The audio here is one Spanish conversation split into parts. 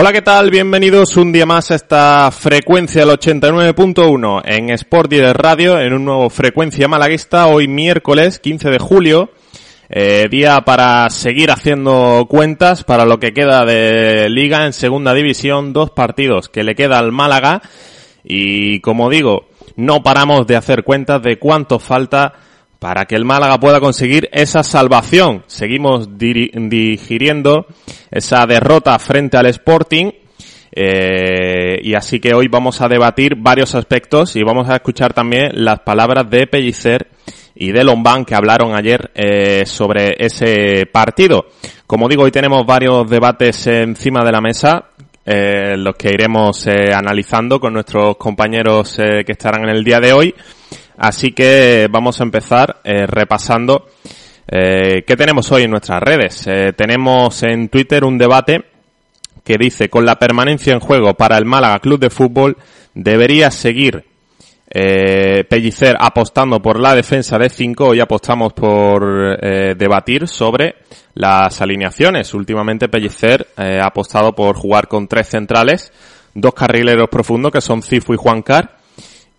Hola, ¿qué tal? Bienvenidos un día más a esta frecuencia del 89.1 en Sport de Radio, en un nuevo frecuencia malaguista, hoy miércoles 15 de julio, eh, día para seguir haciendo cuentas para lo que queda de liga en segunda división, dos partidos que le queda al Málaga y como digo, no paramos de hacer cuentas de cuánto falta para que el Málaga pueda conseguir esa salvación. Seguimos digiriendo esa derrota frente al Sporting. Eh, y así que hoy vamos a debatir varios aspectos y vamos a escuchar también las palabras de Pellicer y de Lombán que hablaron ayer eh, sobre ese partido. Como digo, hoy tenemos varios debates encima de la mesa, eh, los que iremos analizando con nuestros compañeros que estarán en el día de hoy. Así que vamos a empezar eh, repasando eh, qué tenemos hoy en nuestras redes. Eh, tenemos en Twitter un debate que dice, con la permanencia en juego para el Málaga Club de Fútbol, debería seguir eh, Pellicer apostando por la defensa de 5. Hoy apostamos por eh, debatir sobre las alineaciones. Últimamente Pellicer eh, ha apostado por jugar con tres centrales, dos carrileros profundos que son Cifu y Juan Car.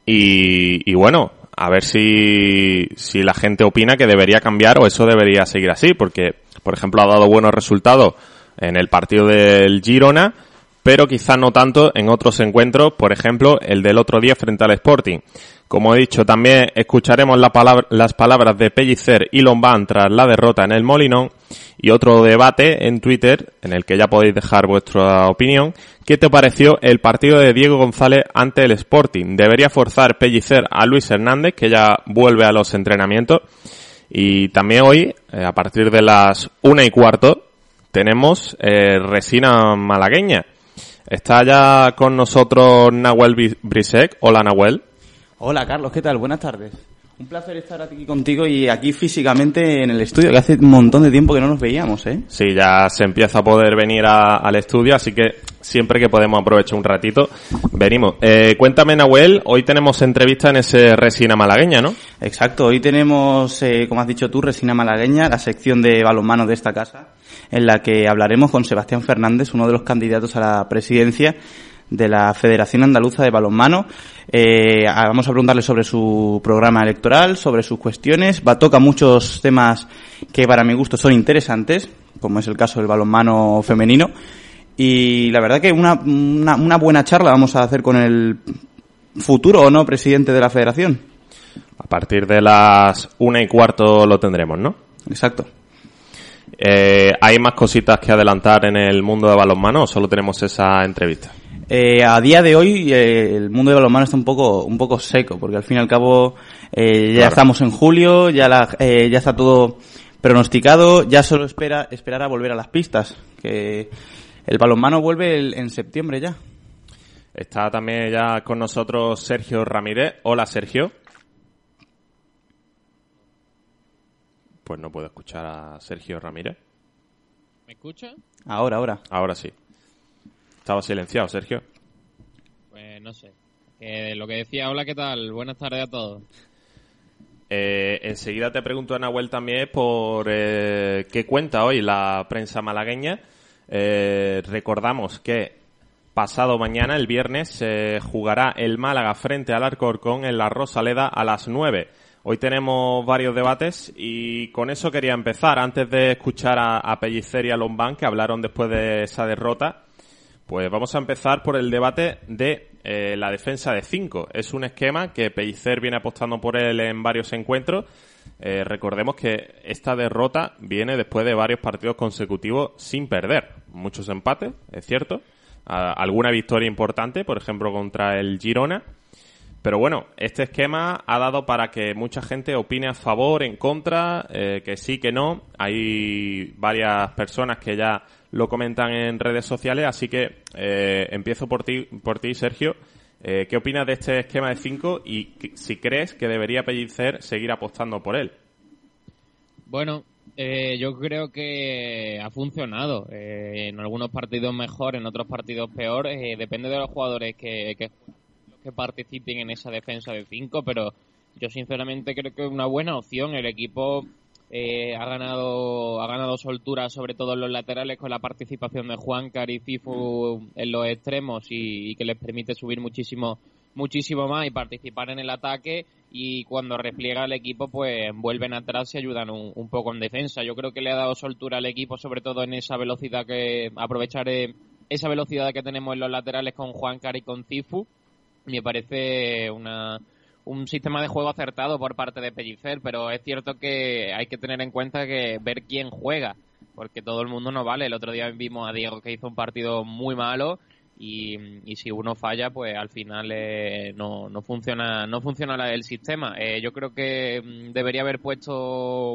Y, y bueno, a ver si, si la gente opina que debería cambiar o eso debería seguir así, porque, por ejemplo, ha dado buenos resultados en el partido del Girona, pero quizá no tanto en otros encuentros, por ejemplo, el del otro día frente al Sporting. Como he dicho, también escucharemos las palabras de Pellicer y Lombán tras la derrota en el Molinón y otro debate en Twitter en el que ya podéis dejar vuestra opinión. ¿Qué te pareció el partido de Diego González ante el Sporting? ¿Debería forzar Pellicer a Luis Hernández, que ya vuelve a los entrenamientos? Y también hoy, eh, a partir de las una y cuarto, tenemos eh, Resina Malagueña. Está ya con nosotros Nahuel Brisek. Hola Nahuel. Hola Carlos, ¿qué tal? Buenas tardes. Un placer estar aquí contigo y aquí físicamente en el estudio, que hace un montón de tiempo que no nos veíamos, ¿eh? Sí, ya se empieza a poder venir a- al estudio, así que siempre que podemos aprovechar un ratito, venimos. Eh, cuéntame Nahuel, hoy tenemos entrevista en ese Resina Malagueña, ¿no? Exacto, hoy tenemos, eh, como has dicho tú, Resina Malagueña, la sección de balonmano de esta casa, en la que hablaremos con Sebastián Fernández, uno de los candidatos a la presidencia de la Federación Andaluza de Balonmano. Eh, vamos a preguntarle sobre su programa electoral, sobre sus cuestiones. Va toca muchos temas que para mi gusto son interesantes, como es el caso del balonmano femenino. Y la verdad que una, una, una buena charla vamos a hacer con el futuro o no presidente de la federación. A partir de las una y cuarto lo tendremos, ¿no? Exacto. Eh, ¿Hay más cositas que adelantar en el mundo de balonmano o solo tenemos esa entrevista? Eh, a día de hoy eh, el mundo del balonmano está un poco un poco seco porque al fin y al cabo eh, ya Claro. estamos en julio, ya la, eh, ya está todo pronosticado, ya solo espera esperar a volver a las pistas, que el balonmano vuelve el- en septiembre ya. Está también ya con nosotros Sergio Ramírez. Hola Sergio. Pues no puedo escuchar a Sergio Ramírez. ¿Me escucha? Ahora, ahora. Ahora sí. Estaba silenciado, Sergio. Pues no sé. Que lo que decía, hola, ¿qué tal? Buenas tardes a todos. Eh, enseguida te pregunto a Nahuel también por eh, qué cuenta hoy la prensa malagueña. Eh, recordamos que pasado mañana, el viernes, se jugará el Málaga frente al Alcorcón en la Rosaleda a las 9. Hoy tenemos varios debates y con eso quería empezar. Antes de escuchar a, a Pellicer y a Lombán, que hablaron después de esa derrota, pues vamos a empezar por el debate de eh, la defensa de 5. Es un esquema que Pellicer viene apostando por él en varios encuentros. Eh, recordemos que esta derrota viene después de varios partidos consecutivos sin perder. Muchos empates, es cierto. Alguna victoria importante, por ejemplo, contra el Girona. Pero bueno, este esquema ha dado para que mucha gente opine a favor, en contra, eh, que sí, que no. Hay varias personas que ya lo comentan en redes sociales, así que eh, empiezo por ti, por ti Sergio. Eh, ¿Qué opinas de este esquema de 5 y si crees que debería Pellicer seguir apostando por él? Bueno, eh, yo creo que ha funcionado. Eh, en algunos partidos mejor, en otros partidos peor. Eh, depende de los jugadores que, que, que participen en esa defensa de 5, pero yo sinceramente creo que es una buena opción. El equipo eh, ha ganado ha ganado soltura sobre todo en los laterales con la participación de Juan y Cifu en los extremos y, que les permite subir muchísimo muchísimo más y participar en el ataque y cuando repliega el equipo pues vuelven atrás y ayudan un, poco en defensa. Yo creo que le ha dado soltura al equipo sobre todo en esa velocidad que aprovechar esa velocidad que tenemos en los laterales con Juan y con Cifu. Me parece una un sistema de juego acertado por parte de Pellicer, pero es cierto que hay que tener en cuenta que ver quién juega, porque todo el mundo no vale. El otro día vimos a Diego que hizo un partido muy malo y, si uno falla, pues al final eh, no, no funciona no funciona el sistema. Eh, yo creo que mm, debería haber puesto,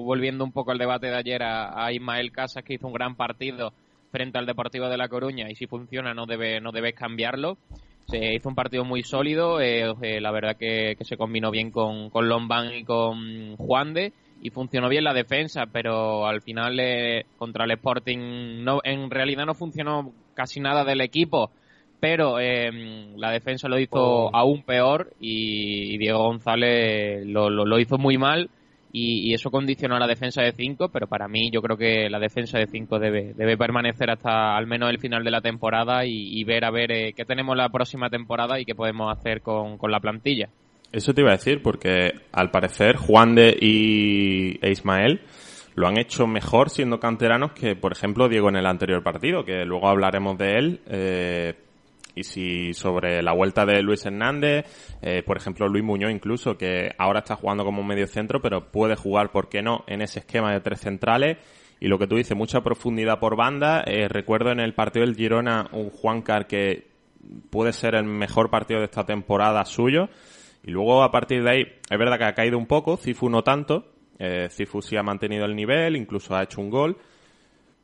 volviendo un poco al debate de ayer, a, a Ismael Casas, que hizo un gran partido frente al Deportivo de La Coruña y si funciona no debe no debes cambiarlo se hizo un partido muy sólido, eh, eh, la verdad que, se combinó bien con, con Lombán y con Juan de y funcionó bien la defensa, pero al final eh, contra el Sporting no, en realidad no funcionó casi nada del equipo, pero la defensa lo hizo aún peor y, Diego González lo, lo hizo muy mal y, eso condicionó a la defensa de 5, pero para mí yo creo que la defensa de 5 debe, debe permanecer hasta al menos el final de la temporada y, ver a ver eh, qué tenemos la próxima temporada y qué podemos hacer con, la plantilla. Eso te iba a decir, porque al parecer Juan de y e Ismael lo han hecho mejor siendo canteranos que, por ejemplo, Diego en el anterior partido, que luego hablaremos de él. Eh, y si sobre la vuelta de Luis Hernández, eh, por ejemplo Luis Muñoz incluso, que ahora está jugando como medio centro, pero puede jugar, ¿por qué no?, en ese esquema de tres centrales. Y lo que tú dices, mucha profundidad por banda. Eh, recuerdo en el partido del Girona un Juancar que puede ser el mejor partido de esta temporada suyo. Y luego a partir de ahí, es verdad que ha caído un poco, Cifu no tanto. Eh, Cifu sí ha mantenido el nivel, incluso ha hecho un gol.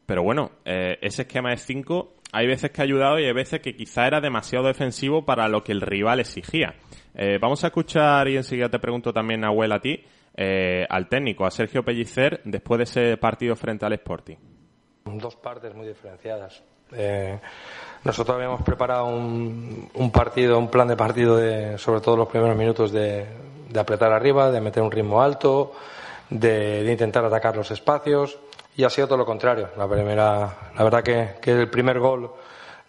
Pero bueno, eh, ese esquema de cinco hay veces que ha ayudado y hay veces que quizá era demasiado defensivo para lo que el rival exigía. Eh, vamos a escuchar y enseguida te pregunto también, Nahuel, a ti, eh, al técnico, a Sergio Pellicer, después de ese partido frente al Sporting. Dos partes muy diferenciadas. Eh, nosotros habíamos preparado un, partido, un plan de partido de, sobre todo los primeros minutos de, apretar arriba, de meter un ritmo alto, de intentar atacar los espacios y ha sido todo lo contrario. La primera, la verdad que, que el primer gol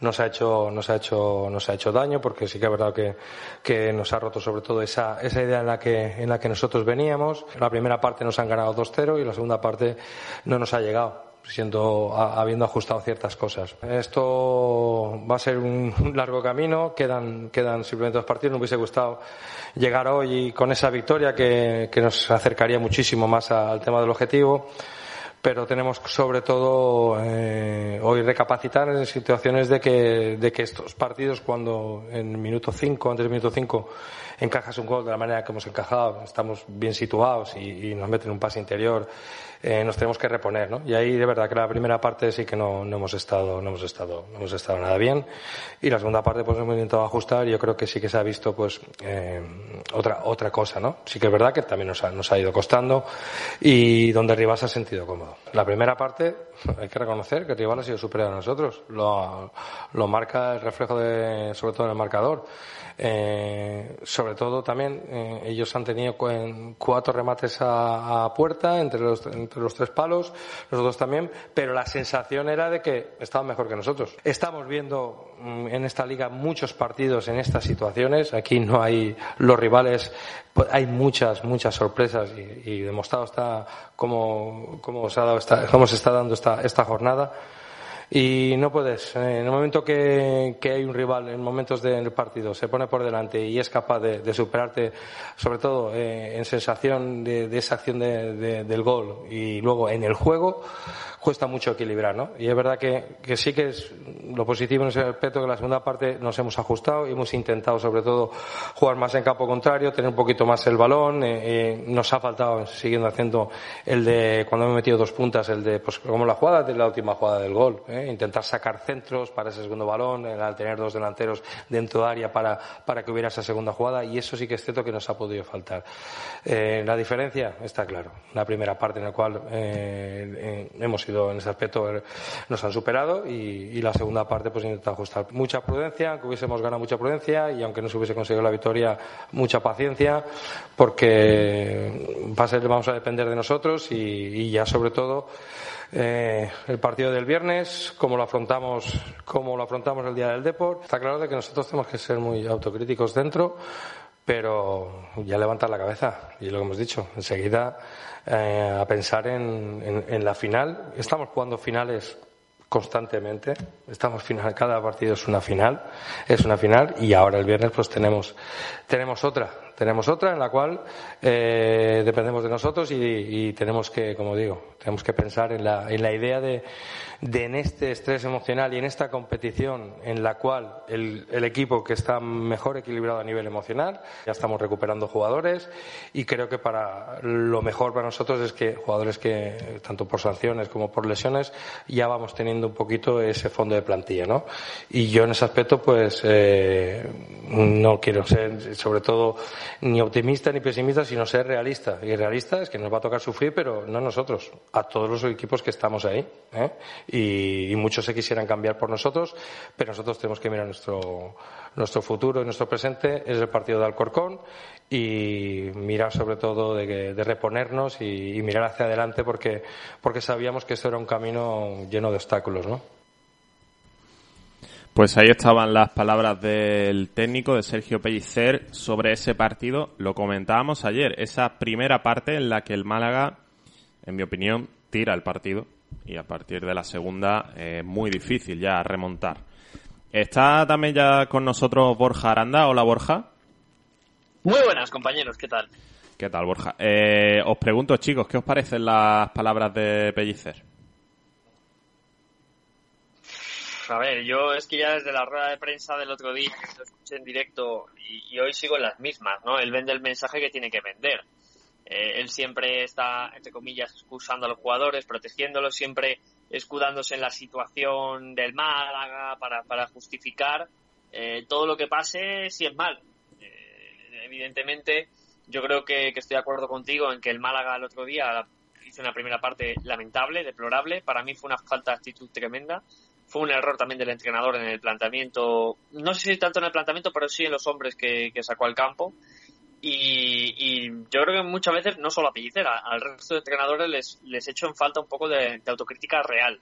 nos ha hecho, nos ha hecho, nos ha hecho daño porque sí que es verdad que, que nos ha roto sobre todo esa, esa idea en la que, en la que nosotros veníamos. La primera parte nos han ganado 2-0 y la segunda parte no nos ha llegado siendo habiendo ajustado ciertas cosas. Esto va a ser un largo camino, quedan, quedan simplemente dos partidos. Nos hubiese gustado llegar hoy con esa victoria que, que nos acercaría muchísimo más al tema del objetivo pero tenemos sobre todo eh, hoy recapacitar en situaciones de que, de que estos partidos cuando en minuto 5, antes del minuto 5 encajas un gol de la manera que hemos encajado, estamos bien situados y, nos meten un pase interior eh, nos tenemos que reponer, ¿no? Y ahí de verdad que la primera parte sí que no, no hemos estado, no hemos estado, no hemos estado nada bien. Y la segunda parte pues hemos intentado ajustar y yo creo que sí que se ha visto pues eh, otra, otra cosa, ¿no? Sí que es verdad que también nos ha, nos ha ido costando y donde Rivas se ha sentido cómodo. La primera parte hay que reconocer que Rivas ha sido superior a nosotros. Lo, lo marca el reflejo de, sobre todo en el marcador. Eh, sobre todo también eh, ellos han tenido cuatro remates a, puerta entre los, entre los tres palos, nosotros también, pero la sensación era de que estaban mejor que nosotros. Estamos viendo mm, en esta liga muchos partidos en estas situaciones. Aquí no hay los rivales, pues, hay muchas, muchas sorpresas y, demostrado está cómo, cómo, se ha dado esta, cómo se está dando esta, esta jornada y no puedes. Eh, en el momento que, que hay un rival, en momentos del partido, se pone por delante y es capaz de, superarte, sobre todo eh, en sensación de, de esa acción de, del gol y luego en el juego, cuesta mucho equilibrar, ¿no? Y es verdad que, que sí que es lo positivo en ese aspecto que la segunda parte nos hemos ajustado y hemos intentado sobre todo jugar más en campo contrario, tener un poquito más el balón, eh, eh, nos ha faltado siguiendo haciendo el de cuando hemos metido dos puntas, el de pues como la jugada de la última jugada del gol ¿eh? intentar sacar centros para ese segundo balón, al tener dos delanteros dentro de área para, para que hubiera esa segunda jugada y eso sí que es cierto que nos ha podido faltar. Eh, la diferencia está claro. La primera parte en la cual eh, hemos ido en ese aspecto nos han superado y, la segunda parte pues intentar ajustar. Mucha prudencia, que hubiésemos ganado mucha prudencia y aunque no se hubiese conseguido la victoria, mucha paciencia porque va a ser, vamos a depender de nosotros y ya sobre todo eh, el partido del viernes, cómo lo afrontamos, cómo lo afrontamos el día del deporte. Está claro de que nosotros tenemos que ser muy autocríticos dentro, pero ya levantar la cabeza y lo que hemos dicho enseguida eh, a pensar en, en, la final. Estamos jugando finales constantemente. Estamos final, cada partido es una final, es una final y ahora el viernes pues tenemos tenemos otra, tenemos otra en la cual eh, dependemos de nosotros y, y, tenemos que, como digo, tenemos que pensar en la, en la idea de, de en este estrés emocional y en esta competición en la cual el, el, equipo que está mejor equilibrado a nivel emocional, ya estamos recuperando jugadores y creo que para lo mejor para nosotros es que jugadores que, tanto por sanciones como por lesiones, ya vamos teniendo un poquito ese fondo de plantilla, ¿no? Y yo en ese aspecto, pues, eh, no quiero ser, sobre todo, ni optimista ni pesimista, sino ser realista. Y realista es que nos va a tocar sufrir, pero no nosotros, a todos los equipos que estamos ahí. ¿eh? y, muchos se quisieran cambiar por nosotros, pero nosotros tenemos que mirar nuestro, nuestro futuro y nuestro presente es el partido de Alcorcón y mirar sobre todo de, de reponernos y, y, mirar hacia adelante porque, porque sabíamos que esto era un camino lleno de obstáculos, ¿no? Pues ahí estaban las palabras del técnico de Sergio Pellicer sobre ese partido. Lo comentábamos ayer, esa primera parte en la que el Málaga, en mi opinión, tira el partido y a partir de la segunda es eh, muy difícil ya remontar. Está también ya con nosotros Borja Aranda. Hola Borja. Muy buenas compañeros, ¿qué tal? ¿Qué tal Borja? Eh, os pregunto chicos, ¿qué os parecen las palabras de Pellicer? A ver, yo es que ya desde la rueda de prensa del otro día lo escuché en directo y, y hoy sigo en las mismas, ¿no? Él vende el mensaje que tiene que vender. Eh, él siempre está, entre comillas, excusando a los jugadores, protegiéndolos, siempre escudándose en la situación del Málaga para, para justificar eh, todo lo que pase si es mal. Eh, evidentemente, yo creo que, estoy de acuerdo contigo en que el Málaga el otro día hizo una primera parte lamentable, deplorable. Para mí fue una falta de actitud tremenda. Fue un error también del entrenador en el planteamiento, no sé si tanto en el planteamiento, pero sí en los hombres que, sacó al campo. Y, yo creo que muchas veces, no solo a Pellicera, al resto de entrenadores les, les echo en falta un poco de, autocrítica real.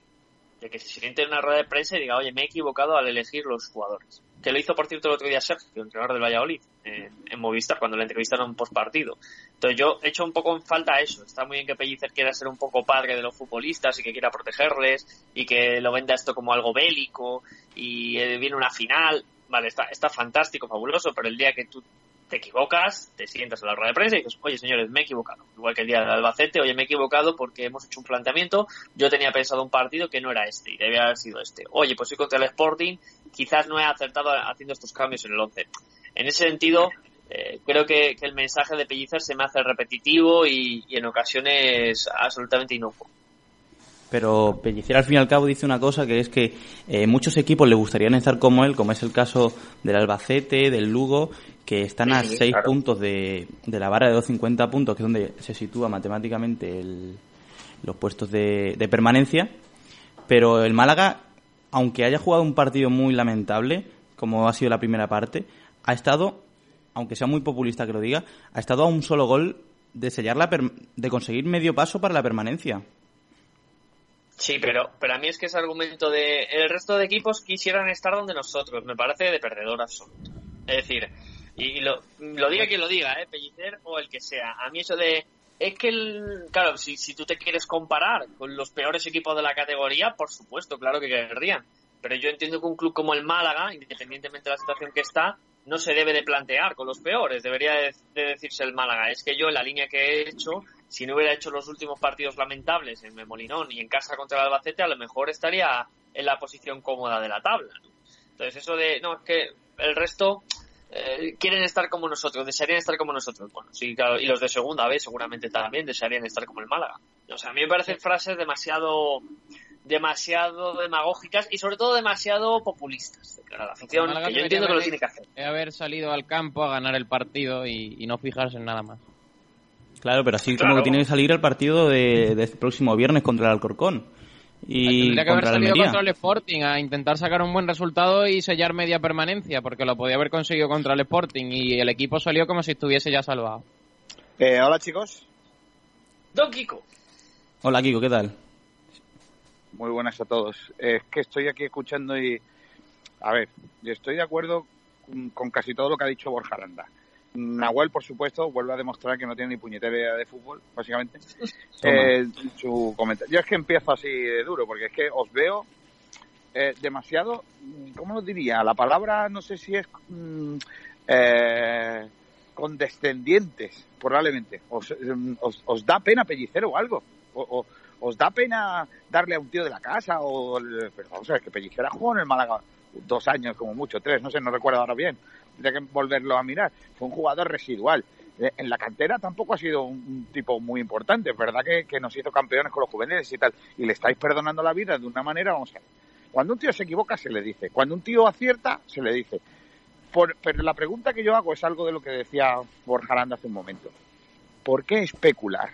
De que se siente en una rueda de prensa y diga, oye, me he equivocado al elegir los jugadores. Que lo hizo, por cierto, el otro día Sergio, entrenador del Valladolid, en Movistar, cuando le entrevistaron post partido. Entonces yo echo un poco en falta eso. Está muy bien que Pellicer quiera ser un poco padre de los futbolistas y que quiera protegerles y que lo venda esto como algo bélico y eh, viene una final. Vale, está, está fantástico, fabuloso, pero el día que tú te equivocas, te sientas en la rueda de prensa y dices, oye señores, me he equivocado. Igual que el día del Albacete, oye, me he equivocado porque hemos hecho un planteamiento, yo tenía pensado un partido que no era este y debía haber sido este. Oye, pues soy contra el Sporting, quizás no he acertado haciendo estos cambios en el 11. En ese sentido, eh, creo que, el mensaje de Pellicer se me hace repetitivo y, y en ocasiones absolutamente inocuo. Pero Pellicer al fin y al cabo dice una cosa que es que eh, muchos equipos le gustarían estar como él, como es el caso del Albacete, del Lugo, que están a seis puntos de, de, la barra de 250 puntos, que es donde se sitúa matemáticamente el, los puestos de, de permanencia. Pero el Málaga, aunque haya jugado un partido muy lamentable, como ha sido la primera parte, ha estado, aunque sea muy populista que lo diga, ha estado a un solo gol de sellar la de conseguir medio paso para la permanencia. Sí, pero, pero a mí es que ese argumento de el resto de equipos quisieran estar donde nosotros, me parece de perdedor absoluto. Es decir, y lo, lo diga quien lo diga, ¿eh? Pellicer o el que sea. A mí eso de es que, el, claro, si, si tú te quieres comparar con los peores equipos de la categoría, por supuesto, claro que querrían. Pero yo entiendo que un club como el Málaga, independientemente de la situación que está, no se debe de plantear con los peores. Debería de, decirse el Málaga. Es que yo, en la línea que he hecho, si no hubiera hecho los últimos partidos lamentables en Memolinón y en casa contra el Albacete, a lo mejor estaría en la posición cómoda de la tabla. Entonces, eso de, no, es que el resto eh, quieren estar como nosotros, desearían estar como nosotros. Bueno, sí, claro, y los de segunda vez seguramente también desearían estar como el Málaga. O sea, a mí me parecen frases demasiado demasiado demagógicas y sobre todo demasiado populistas de cara a la afición, que yo entiendo que lo tiene que hacer. haber salido al campo a ganar el partido y, no fijarse en nada más. Claro, pero así como que tiene que salir el partido de, este próximo viernes contra el Alcorcón. Y Tendría que haber salido contra el Sporting a intentar sacar un buen resultado y sellar media permanencia, porque lo podía haber conseguido contra el Sporting y el equipo salió como si estuviese ya salvado. Eh, hola chicos. Don Kiko. Hola Kiko, ¿qué tal? Muy buenas a todos. Es que estoy aquí escuchando y, a ver, yo estoy de acuerdo con casi todo lo que ha dicho Borja Aranda. Nahuel, por supuesto, vuelve a demostrar que no tiene ni puñetera idea de fútbol, básicamente. Eh, su comentario. Yo es que empiezo así de duro, porque es que os veo eh, demasiado, ¿cómo lo diría? La palabra no sé si es mm, eh, condescendientes, probablemente. Os, os, da pena pellicero o algo. O, os da pena darle a un tío de la casa o... Pero vamos a ver, que Pellicera jugó en el Málaga dos años como mucho, tres, no sé, no recuerdo ahora bien. Tendría que volverlo a mirar. Fue un jugador residual. Eh, en la cantera tampoco ha sido un, tipo muy importante. Es verdad que, nos hizo campeones con los juveniles y tal. Y le estáis perdonando la vida de una manera, vamos a ver. Cuando un tío se equivoca, se le dice. Cuando un tío acierta, se le dice. pero la pregunta que yo hago es algo de lo que decía Borja Aranda hace un momento. ¿Por qué especular?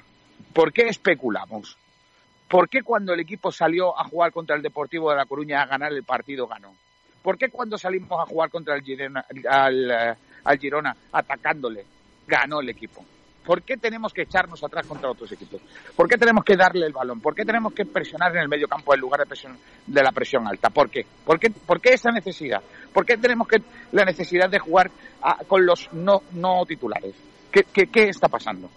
¿Por qué especulamos? ¿Por qué cuando el equipo salió a jugar contra el Deportivo de La Coruña a ganar el partido ganó? ¿Por qué cuando salimos a jugar contra el Girona, al, eh, al Girona atacándole ganó el equipo? ¿Por qué tenemos que echarnos atrás contra otros equipos? ¿Por qué tenemos que darle el balón? ¿Por qué tenemos que presionar en el medio campo en lugar de, presión, de la presión alta? ¿Por qué? ¿Por qué, ¿Por qué esa necesidad? ¿Por qué tenemos que la necesidad de jugar con los no, no titulares? ¿Qué, qué, qué está pasando?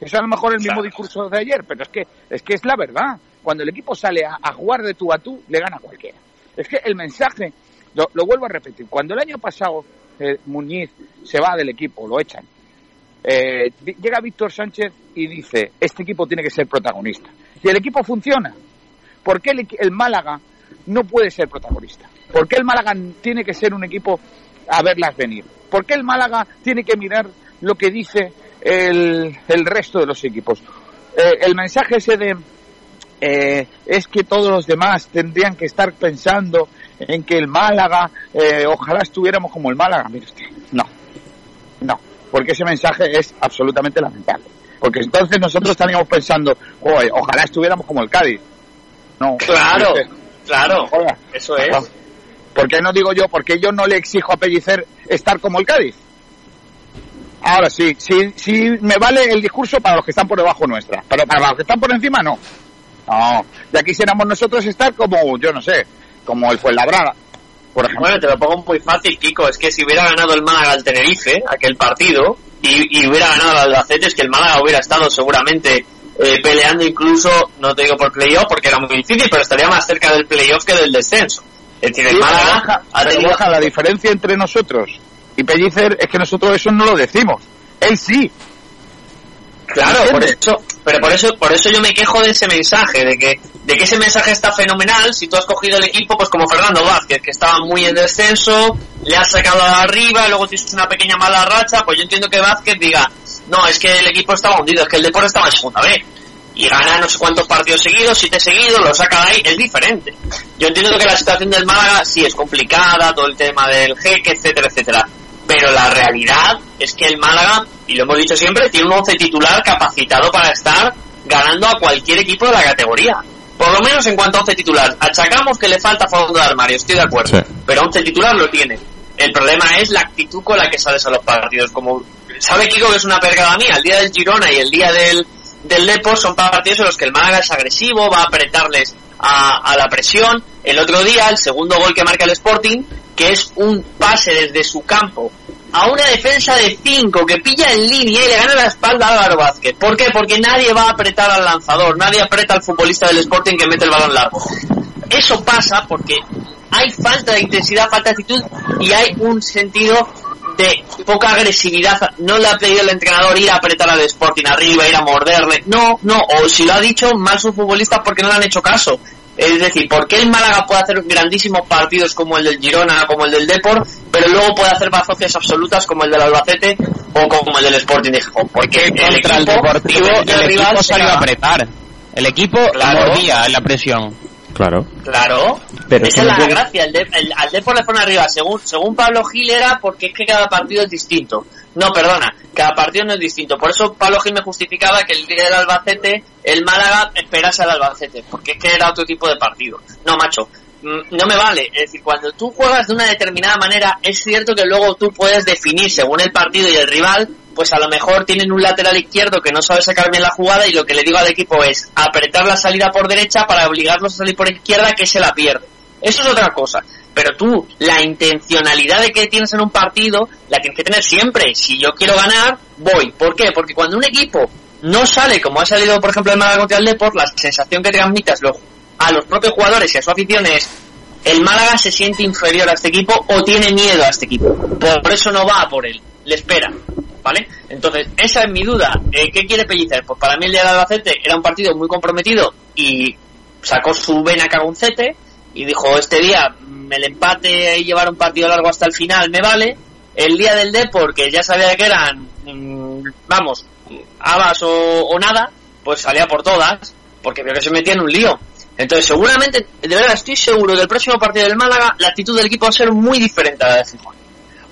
Eso a lo mejor el mismo discurso de ayer, pero es que es que es la verdad. Cuando el equipo sale a, jugar de tú a tú, le gana cualquiera. Es que el mensaje, lo, vuelvo a repetir, cuando el año pasado eh, Muñiz se va del equipo, lo echan, eh, llega Víctor Sánchez y dice, este equipo tiene que ser protagonista. Y el equipo funciona. ¿Por qué el, el Málaga no puede ser protagonista? ¿Por qué el Málaga tiene que ser un equipo a verlas venir? ¿Por qué el Málaga tiene que mirar lo que dice el, el resto de los equipos. Eh, el mensaje ese de es que todos los demás tendrían que estar pensando en que el Málaga, eh, ojalá estuviéramos como el Málaga. Mire usted, no, no, porque ese mensaje es absolutamente lamentable. Porque entonces nosotros estaríamos pensando, ojalá estuviéramos como el Cádiz. No, claro, claro, eso es. ¿Por qué no digo yo? Porque yo no le exijo a Pellicer estar como el Cádiz. Ahora sí, sí, sí me vale el discurso para los que están por debajo nuestra, pero para los que están por encima no. No, ya quisiéramos nosotros estar como, yo no sé, como el Fuenlabrada, por ejemplo. Bueno, te lo pongo muy fácil, Kiko, es que si hubiera ganado el Málaga al Tenerife, aquel partido, y, hubiera ganado al Albacete, es que el Málaga hubiera estado seguramente eh, peleando incluso, no te digo por playoff, porque era muy difícil, pero estaría más cerca del playoff que del descenso. Es decir, el Málaga... la diferencia entre nosotros y Pellicer es que nosotros eso no lo decimos. Él sí. Claro, por eso, pero por eso, por eso yo me quejo de ese mensaje, de que, de que ese mensaje está fenomenal. Si tú has cogido el equipo, pues como Fernando Vázquez, que estaba muy en descenso, le has sacado arriba, luego tienes una pequeña mala racha, pues yo entiendo que Vázquez diga, no, es que el equipo estaba hundido, es que el deporte estaba en segunda vez y gana no sé cuántos partidos seguidos, siete seguidos, lo saca de ahí, es diferente. Yo entiendo que la situación del Málaga sí es complicada, todo el tema del jeque, etcétera, etcétera. Pero la realidad es que el Málaga, y lo hemos dicho siempre, tiene un once titular capacitado para estar ganando a cualquier equipo de la categoría. Por lo menos en cuanto a once titular. Achacamos que le falta fondo de armario, estoy de acuerdo. Pero once titular lo tiene. El problema es la actitud con la que sales a los partidos. Como sabe Kiko que es una pergada mía, el día del Girona y el día del, del Depor son partidos en los que el Málaga es agresivo, va a apretarles a, la presión. El otro día, el segundo gol que marca el Sporting, que es un pase desde su campo a una defensa de 5 que pilla en línea y le gana la espalda a Álvaro Vázquez. ¿Por qué? Porque nadie va a apretar al lanzador, nadie aprieta al futbolista del Sporting que mete el balón largo. Eso pasa porque hay falta de intensidad, falta de actitud y hay un sentido de poca agresividad. No le ha pedido el entrenador ir a apretar al Sporting arriba, ir a morderle. No, no. O si lo ha dicho, mal sus futbolistas porque no le han hecho caso. Es decir, ¿por qué el Málaga puede hacer grandísimos partidos como el del Girona, como el del Depor, pero luego puede hacer bazofias absolutas como el del Albacete o como el del Sporting de Gijón? Porque el equipo, el Deportivo, el, equipo salió a apretar. El equipo mordía en la presión. Claro. Claro. Pero Esa es la tiene- gracia. El, de, el- al Depor le pone arriba. Según, según Pablo Gil era porque es que cada partido es distinto. No, perdona. Cada partido no es distinto. Por eso Pablo Gil me justificaba que el día del Albacete, el Málaga esperase al Albacete. Porque es que era otro tipo de partido. No, macho. mm, No me vale. Es decir, cuando tú juegas de una determinada manera, es cierto que luego tú puedes definir según el partido y el rival, pues a lo mejor tienen un lateral izquierdo que no sabe sacar bien la jugada y lo que le digo al equipo es apretar la salida por derecha para obligarlos a salir por izquierda que se la pierde. Eso es otra cosa. Pero tú, la intencionalidad de que tienes en un partido, la tienes que tener siempre. Si yo quiero ganar, voy. ¿Por qué? Porque cuando un equipo no sale, como ha salido, por ejemplo, el Málaga contra el Deport, la sensación que transmitas a los propios jugadores y a su afición es el Málaga se siente inferior a este equipo o tiene miedo a este equipo. Por eso no va a por él, le espera. ¿Vale? Entonces, esa es mi duda. Eh, ¿Qué quiere Pellicer? Pues para mí el día del Albacete era un partido muy comprometido y sacó su vena cagoncete y dijo, este día mm, el empate y llevar un partido largo hasta el final me vale. El día del Depor, que ya sabía que eran, mm, vamos, habas o, o nada, pues salía por todas, porque vio que se metía en un lío. Entonces, seguramente, de verdad, estoy seguro que el próximo partido del Málaga, la actitud del equipo va a ser muy diferente a la de Gijón.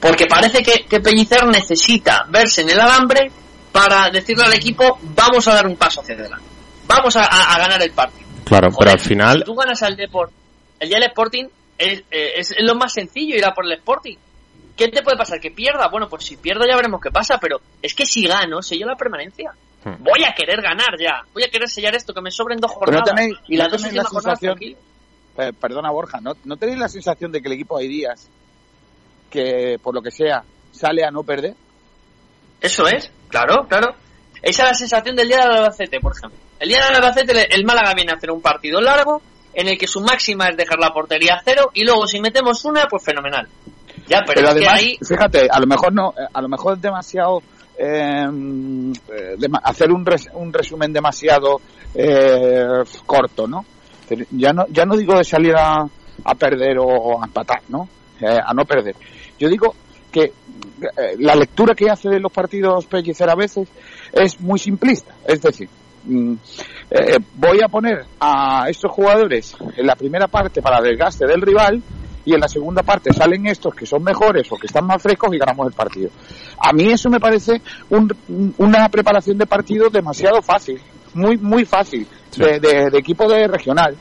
Porque parece que, que Pellicer necesita verse en el alambre para decirle al equipo, vamos a dar un paso hacia adelante. Vamos a, a- a ganar el partido. Claro, Joder, pero al final, Si tú ganas al Deport, el día del Sporting es, eh, es lo más sencillo ir a por el Sporting. ¿Qué te puede pasar? ¿Que pierda? Bueno, pues si pierdo ya veremos qué pasa, pero es que si gano, sello la permanencia. Hmm. Voy a querer ganar ya. Voy a querer sellar esto, que me sobren dos Pero no jornadas. tenéis- y no las dos tenéis la jornadas, sensación- tranquilo. Eh, perdona Borja, ¿no, ¿no tenéis la sensación de que el equipo hay días que por lo que sea sale a no perder? Eso es, claro, claro. Esa es la sensación del día del Albacete, por ejemplo. El día del Albacete, el Málaga viene a hacer un partido largo en el que su máxima es dejar la portería a cero y luego si metemos una, pues fenomenal. Ya, pero, Pero, es además, que ahí fíjate, a lo mejor no, eh, a lo mejor es demasiado eh, eh, hacer un, res- un resumen demasiado eh, corto, ¿no? Ya no, ya no digo de salir a, a perder o a empatar, ¿no? Eh, a no perder. Yo digo que eh, la lectura que hace de los partidos Pellicer a veces es muy simplista. Es decir, mm, eh, voy a poner a estos jugadores en la primera parte para desgaste del rival y en la segunda parte salen estos que son mejores o que están más frescos y ganamos el partido. A mí eso me parece un- una preparación de partido demasiado fácil, muy muy fácil, Sí. de, de- de equipo de regional.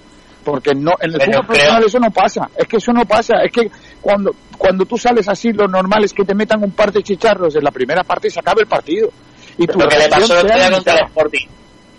Porque no, en el Pero fútbol creo- profesional eso no pasa. Es que eso no pasa. Es que cuando, cuando tú sales así, lo normal es que te metan un par de chicharros en la primera parte y se acabe el partido. Y lo que le pasó el otro día contra el. Sporting.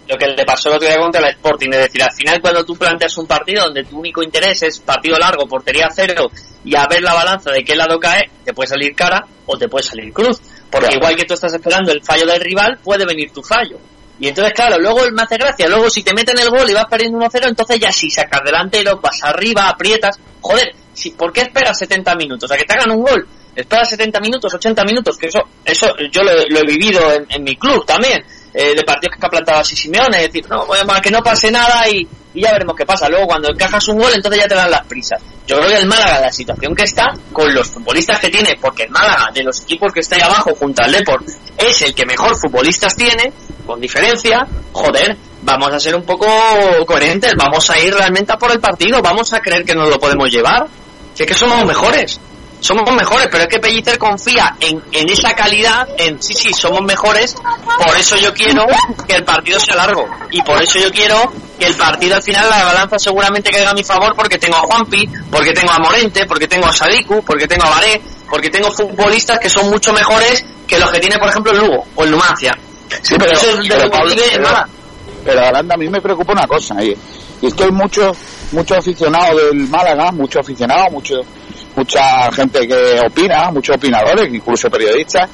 Lo que le pasó el otro día contra el Sporting. Es decir, al final cuando tú planteas un partido donde tu único interés es partido largo, portería cero y a ver la balanza de qué lado cae, te puede salir cara o te puede salir cruz. Porque Claro. igual que tú estás esperando el fallo del rival, puede venir tu fallo. Y entonces, claro, luego me hace gracia. Luego, si te meten el gol y vas perdiendo 1-0, entonces ya sí, sacas delantero, vas arriba, aprietas. Joder, si, ¿por qué esperas 70 minutos? A que te hagan un gol. Esperas 70 minutos, 80 minutos, que eso, eso yo lo, he vivido en mi club también. Eh, de partidos que ha plantado así Simeone, es decir, no, bueno, que no pase nada y, y ya veremos qué pasa. Luego, cuando encajas un gol, entonces ya te dan las prisas. Yo creo que el Málaga, la situación que está, con los futbolistas que tiene, porque el Málaga, de los equipos que está ahí abajo, junto al Deport, es el que mejor futbolistas tiene, con diferencia, joder, vamos a ser un poco coherentes, vamos a ir realmente a por el partido, vamos a creer que nos lo podemos llevar. Si es que somos mejores, somos mejores, pero es que Pellicer confía en, en esa calidad, en sí, sí, somos mejores, por eso yo quiero que el partido sea largo, y por eso yo quiero que el partido al final la balanza seguramente caiga a mi favor porque tengo a Juanpi, porque tengo a Morente, porque tengo a Sadiku, porque tengo a Varé, porque tengo futbolistas que son mucho mejores que los que tiene, por ejemplo, el Lugo o el Numancia. Sí, pero, Eso es de pero, lo que Pablo, pero- Málaga. pero, Aranda, a mí me preocupa una cosa, y, y es que hay muchos muchos aficionados del Málaga, muchos aficionados, mucho, mucha gente que opina, muchos opinadores, incluso periodistas,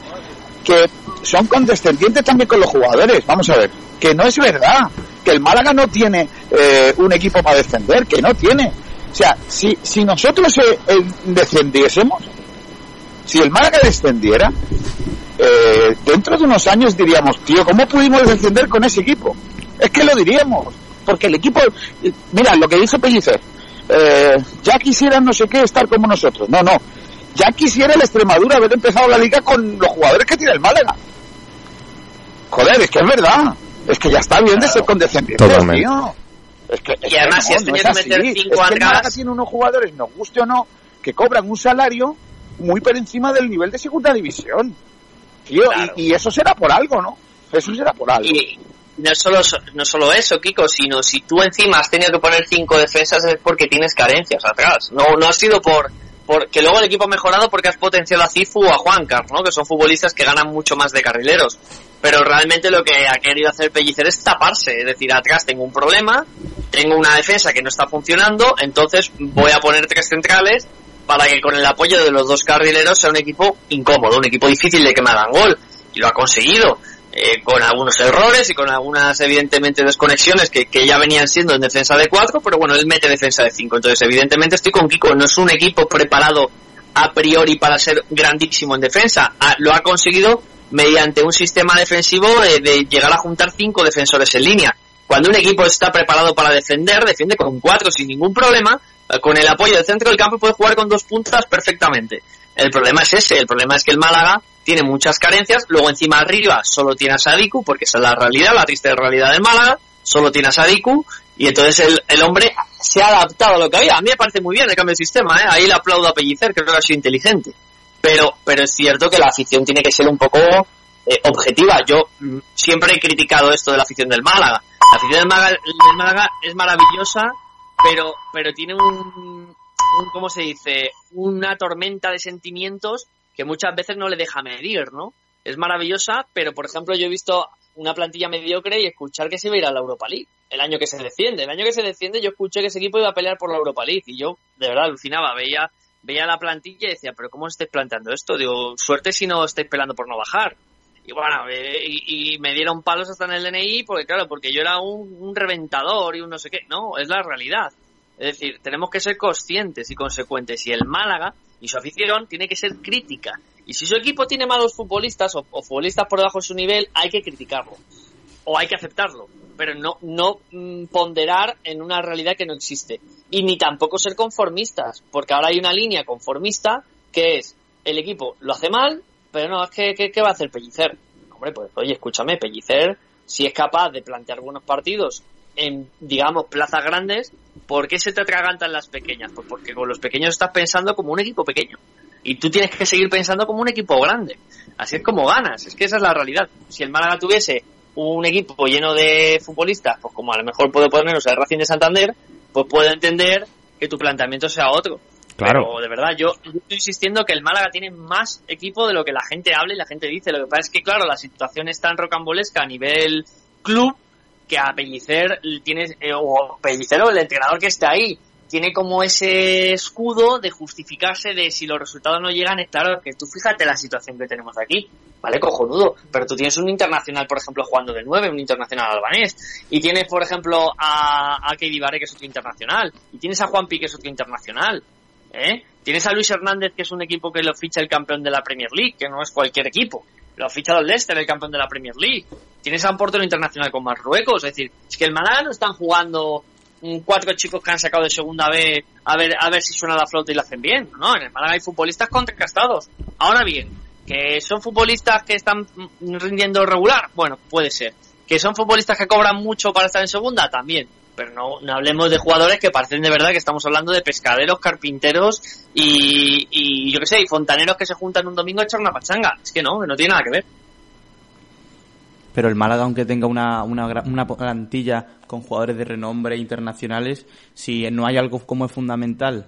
que son condescendientes también con los jugadores. Vamos a ver, que no es verdad, que el Málaga no tiene eh, un equipo para defender, que no tiene. O sea, si, si nosotros eh, eh, descendiésemos, si el Málaga descendiera, eh, dentro de unos años diríamos, tío, ¿cómo pudimos descender con ese equipo? Es que lo diríamos, porque el equipo, eh, mira, lo que dice Pellicer, eh, ya quisiera no sé qué estar como nosotros. No, no, ya quisiera el Extremadura haber empezado la liga con los jugadores que tiene el Málaga. Joder, es que es verdad, es que ya está bien de ser condescendientes, Totalmente. tío. Es que, es y además, si has tenido que meter cinco es que el Málaga atrás. tiene unos jugadores, nos guste o no, que cobran un salario muy por encima del nivel de segunda división. Tío, Claro. y, y eso será por algo, ¿no? Eso será por algo. Y no solo, no solo eso, Kiko, sino si tú encima has tenido que poner cinco defensas es porque tienes carencias atrás. No, no ha sido por, por que luego el equipo ha mejorado porque has potenciado a Cifu o a Juancar, ¿no? Que son futbolistas que ganan mucho más de carrileros. Pero realmente lo que ha querido hacer Pellicer es taparse. Es decir, atrás tengo un problema, tengo una defensa que no está funcionando, entonces voy a poner tres centrales para que con el apoyo de los dos carrileros sea un equipo incómodo, un equipo difícil de que me hagan gol. Y lo ha conseguido. Eh, con algunos errores y con algunas evidentemente desconexiones que, que ya venían siendo en defensa de 4, pero bueno, él mete defensa de 5. Entonces, evidentemente estoy con Kiko, no es un equipo preparado a priori para ser grandísimo en defensa. Ah, lo ha conseguido mediante un sistema defensivo de, de llegar a juntar cinco defensores en línea. Cuando un equipo está preparado para defender, defiende con cuatro sin ningún problema, eh, con el apoyo del centro del campo puede jugar con dos puntas perfectamente. El problema es ese, el problema es que el Málaga tiene muchas carencias, luego encima arriba solo tiene a Sadiku, porque esa es la realidad, la triste realidad del Málaga, solo tiene a Sadiku, y entonces el, el hombre se ha adaptado a lo que había. A mí me parece muy bien el cambio de sistema, ¿eh? ahí le aplaudo a Pellicer, creo que ha sido inteligente. Pero, pero es cierto que la afición tiene que ser un poco eh, objetiva. Yo mm, siempre he criticado esto de la afición del Málaga. La afición del Málaga, Málaga es maravillosa, pero, pero tiene un, un, ¿cómo se dice? Una tormenta de sentimientos que muchas veces no le deja medir, ¿no? Es maravillosa, pero por ejemplo yo he visto una plantilla mediocre y escuchar que se iba a ir a la Europa League el año que se desciende. El año que se desciende yo escuché que ese equipo iba a pelear por la Europa League y yo de verdad alucinaba, veía veía la plantilla y decía, pero ¿cómo estáis planteando esto? Digo, suerte si no estáis peleando por no bajar. Y bueno, eh, y, y me dieron palos hasta en el DNI porque claro, porque yo era un, un reventador y un no sé qué. No, es la realidad. Es decir, tenemos que ser conscientes y consecuentes. Y el Málaga y su afición tiene que ser crítica. Y si su equipo tiene malos futbolistas o, futbolistas por debajo de su nivel, hay que criticarlo. O hay que aceptarlo. Pero no, no mm, ponderar en una realidad que no existe. Y ni tampoco ser conformistas. Porque ahora hay una línea conformista que es el equipo lo hace mal, pero no, es que, que- ¿qué va a hacer Pellicer? Hombre, pues oye, escúchame, Pellicer, si es capaz de plantear buenos partidos en, digamos, plazas grandes, ¿por qué se te atragantan las pequeñas? Pues porque con los pequeños estás pensando como un equipo pequeño. Y tú tienes que seguir pensando como un equipo grande. Así es como ganas, es que esa es la realidad. Si el Málaga tuviese un equipo lleno de futbolistas, pues como a lo mejor puede ponernos el Racing de Santander, pues puedo entender que tu planteamiento sea otro. Claro. Pero de verdad, yo, yo estoy insistiendo que el Málaga tiene más equipo de lo que la gente habla y la gente dice. Lo que pasa es que, claro, la situación es tan rocambolesca a nivel club que a Pellicer tiene, eh, o Pellicer o el entrenador que está ahí, tiene como ese escudo de justificarse de si los resultados no llegan, es claro que tú fíjate la situación que tenemos aquí, ¿vale? Cojonudo, pero tú tienes un internacional, por ejemplo, jugando de nueve, un internacional albanés, y tienes, por ejemplo, a, a Keidi Barre, que es otro internacional, y tienes a Juanpi, que es otro internacional, ¿eh? Tienes a Luis Hernández, que es un equipo que lo ficha el campeón de la Premier League, que no es cualquier equipo. Lo ha fichado el Leicester, el campeón de la Premier League. Tienes a un portero internacional con Marruecos. Es decir, es que el Málaga no están jugando mm, cuatro chicos que han sacado de segunda B a ver, a ver si suena la flauta y lo hacen bien. No, en el Málaga hay futbolistas contrastados. Ahora bien, que son futbolistas que están mm, rindiendo regular, bueno, puede ser. Que son futbolistas que cobran mucho para estar en segunda, también. Pero no, no hablemos de jugadores que parecen de verdad que estamos hablando de pescaderos, carpinteros y, y yo qué sé, y fontaneros que se juntan un domingo a echar una pachanga. Es que no, que no tiene nada que ver. Pero el Málaga, aunque tenga una, una, una plantilla con jugadores de renombre internacionales, si no hay algo como es fundamental,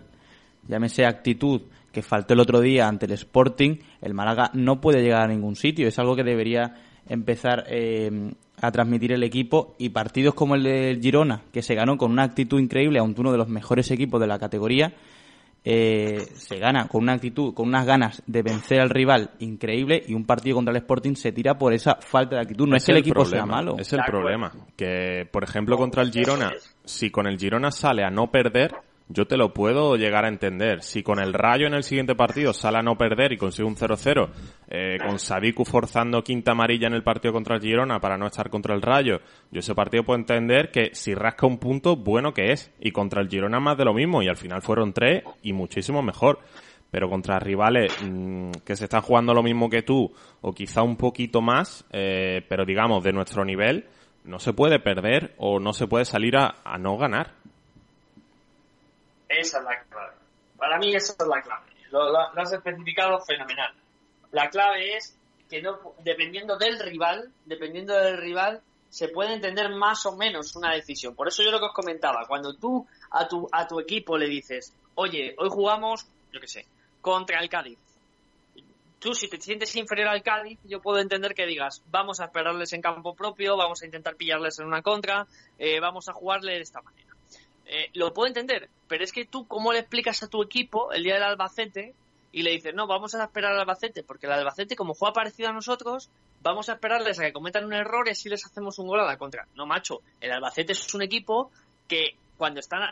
llámese actitud, que faltó el otro día ante el Sporting, el Málaga no puede llegar a ningún sitio. Es algo que debería empezar eh, a transmitir el equipo y partidos como el de Girona, que se ganó con una actitud increíble ante uno de los mejores equipos de la categoría, eh, se gana con una actitud, con unas ganas de vencer al rival increíble y un partido contra el Sporting se tira por esa falta de actitud. No es, que el equipo sea problema, malo. Es el problema. Que, por ejemplo, contra el Girona, si con el Girona sale a no perder, yo te lo puedo llegar a entender. Si con el Rayo en el siguiente partido sale a no perder y consigue un 0-0, eh, con Sadiku forzando quinta amarilla en el partido contra el Girona para no estar contra el Rayo, yo ese partido puedo entender que si rasca un punto, bueno que es. Y contra el Girona más de lo mismo, y al final fueron tres y muchísimo mejor pero contra rivales mm, que se están jugando lo mismo que tú o quizá un poquito más, eh, pero digamos de nuestro nivel, no se puede perder o no se puede salir a no ganar. Esa es la clave. Para mí esa es la clave. Lo, has especificado fenomenal. La clave es que no, dependiendo del rival, dependiendo del rival, se puede entender más o menos una decisión. Por eso yo lo que os comentaba, cuando tú a tu, a tu equipo le dices, oye, hoy jugamos, yo qué sé, contra el Cádiz. Tú, si te sientes inferior al Cádiz, yo puedo entender que digas, vamos a esperarles en campo propio, vamos a intentar pillarles en una contra, eh, vamos a jugarle de esta manera. Eh, lo puedo entender, pero es que tú, ¿cómo le explicas a tu equipo el día del Albacete y le dices, no, vamos a esperar al Albacete, porque el Albacete, como juega parecido a nosotros, vamos a esperarles a que cometan un error y así les hacemos un gol a la contra. No, macho, el Albacete es un equipo que cuando están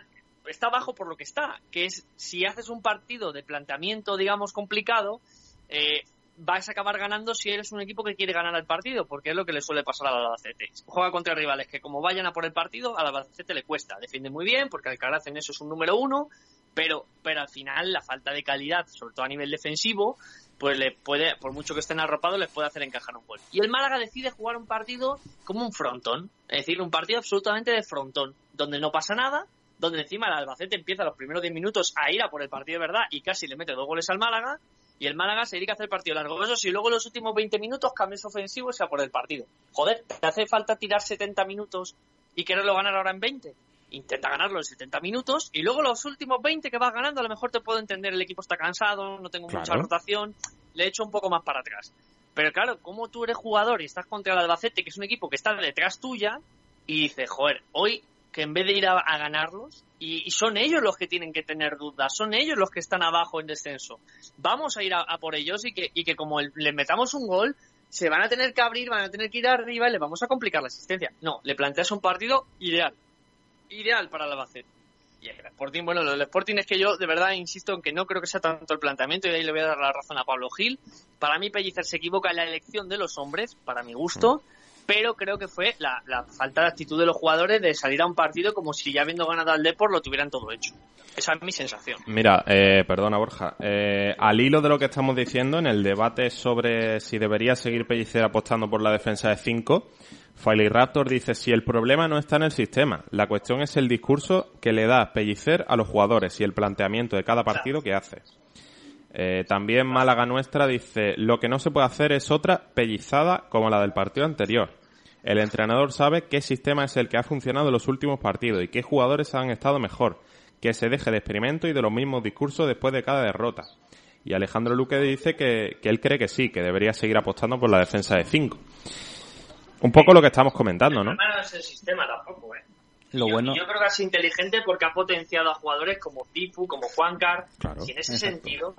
está abajo por lo que está, que es si haces un partido de planteamiento, digamos, complicado, eh, vas a acabar ganando si eres un equipo que quiere ganar el partido, porque es lo que le suele pasar al Albacete. Juega contra rivales que como vayan a por el partido, al Albacete le cuesta. Defiende muy bien, porque Alcaraz en eso es un número uno, pero, pero al final la falta de calidad, sobre todo a nivel defensivo, pues le puede, por mucho que estén arropados, les puede hacer encajar un gol. Y el Málaga decide jugar un partido como un frontón, es decir, un partido absolutamente de frontón, donde no pasa nada, donde encima el Albacete empieza los primeros 10 minutos a ir a por el partido de verdad y casi le mete dos goles al Málaga, y el Málaga se dedica a hacer partido largo. Eso y luego los últimos 20 minutos cambios ofensivos y a por el partido. Joder, ¿te hace falta tirar 70 minutos y quererlo ganar ahora en 20? intenta ganarlo en 70 minutos y luego los últimos 20 que vas ganando, a lo mejor te puedo entender, el equipo está cansado, no tengo mucha rotación, le echo un poco más para atrás. Pero claro, como tú eres jugador y estás contra el Albacete, que es un equipo que está detrás tuya, y dices, joder, hoy que en vez de ir a, ganarlos, y, son ellos los que tienen que tener dudas, son ellos los que están abajo en descenso, vamos a ir a, por ellos y que, y que como le metamos un gol, se van a tener que abrir, van a tener que ir arriba y le vamos a complicar la asistencia. No, le planteas un partido ideal ideal para el Albacete. Y el Sporting, bueno, del Sporting es que yo de verdad insisto en que no creo que sea tanto el planteamiento y ahí le voy a dar la razón a Pablo Gil. Para mí Pellicer se equivoca en la elección de los hombres, para mi gusto, pero creo que fue la, falta de actitud de los jugadores de salir a un partido como si ya habiendo ganado al Depor lo tuvieran todo hecho. Esa es mi sensación. Mira, eh, perdona Borja, eh, al hilo de lo que estamos diciendo en el debate sobre si debería seguir Pellicer apostando por la defensa de 5, Filey Raptor dice, si el problema no está en el sistema, la cuestión es el discurso que le da Pellicer a los jugadores y el planteamiento de cada partido que hace. Eh, también Málaga Nuestra dice, lo que no se puede hacer es otra pellizada como la del partido anterior. El entrenador sabe qué sistema es el que ha funcionado en los últimos partidos y qué jugadores han estado mejor. Que se deje de experimento y de los mismos discursos después de cada derrota. Y Alejandro Luque dice que, que él cree que sí, que debería seguir apostando por la defensa de 5. Un poco lo que estamos comentando, ¿no? No es el sistema tampoco, ¿eh? Lo yo, bueno... yo creo que es inteligente porque ha potenciado a jugadores como Tifu, como Juancar. Claro, y en ese sentido,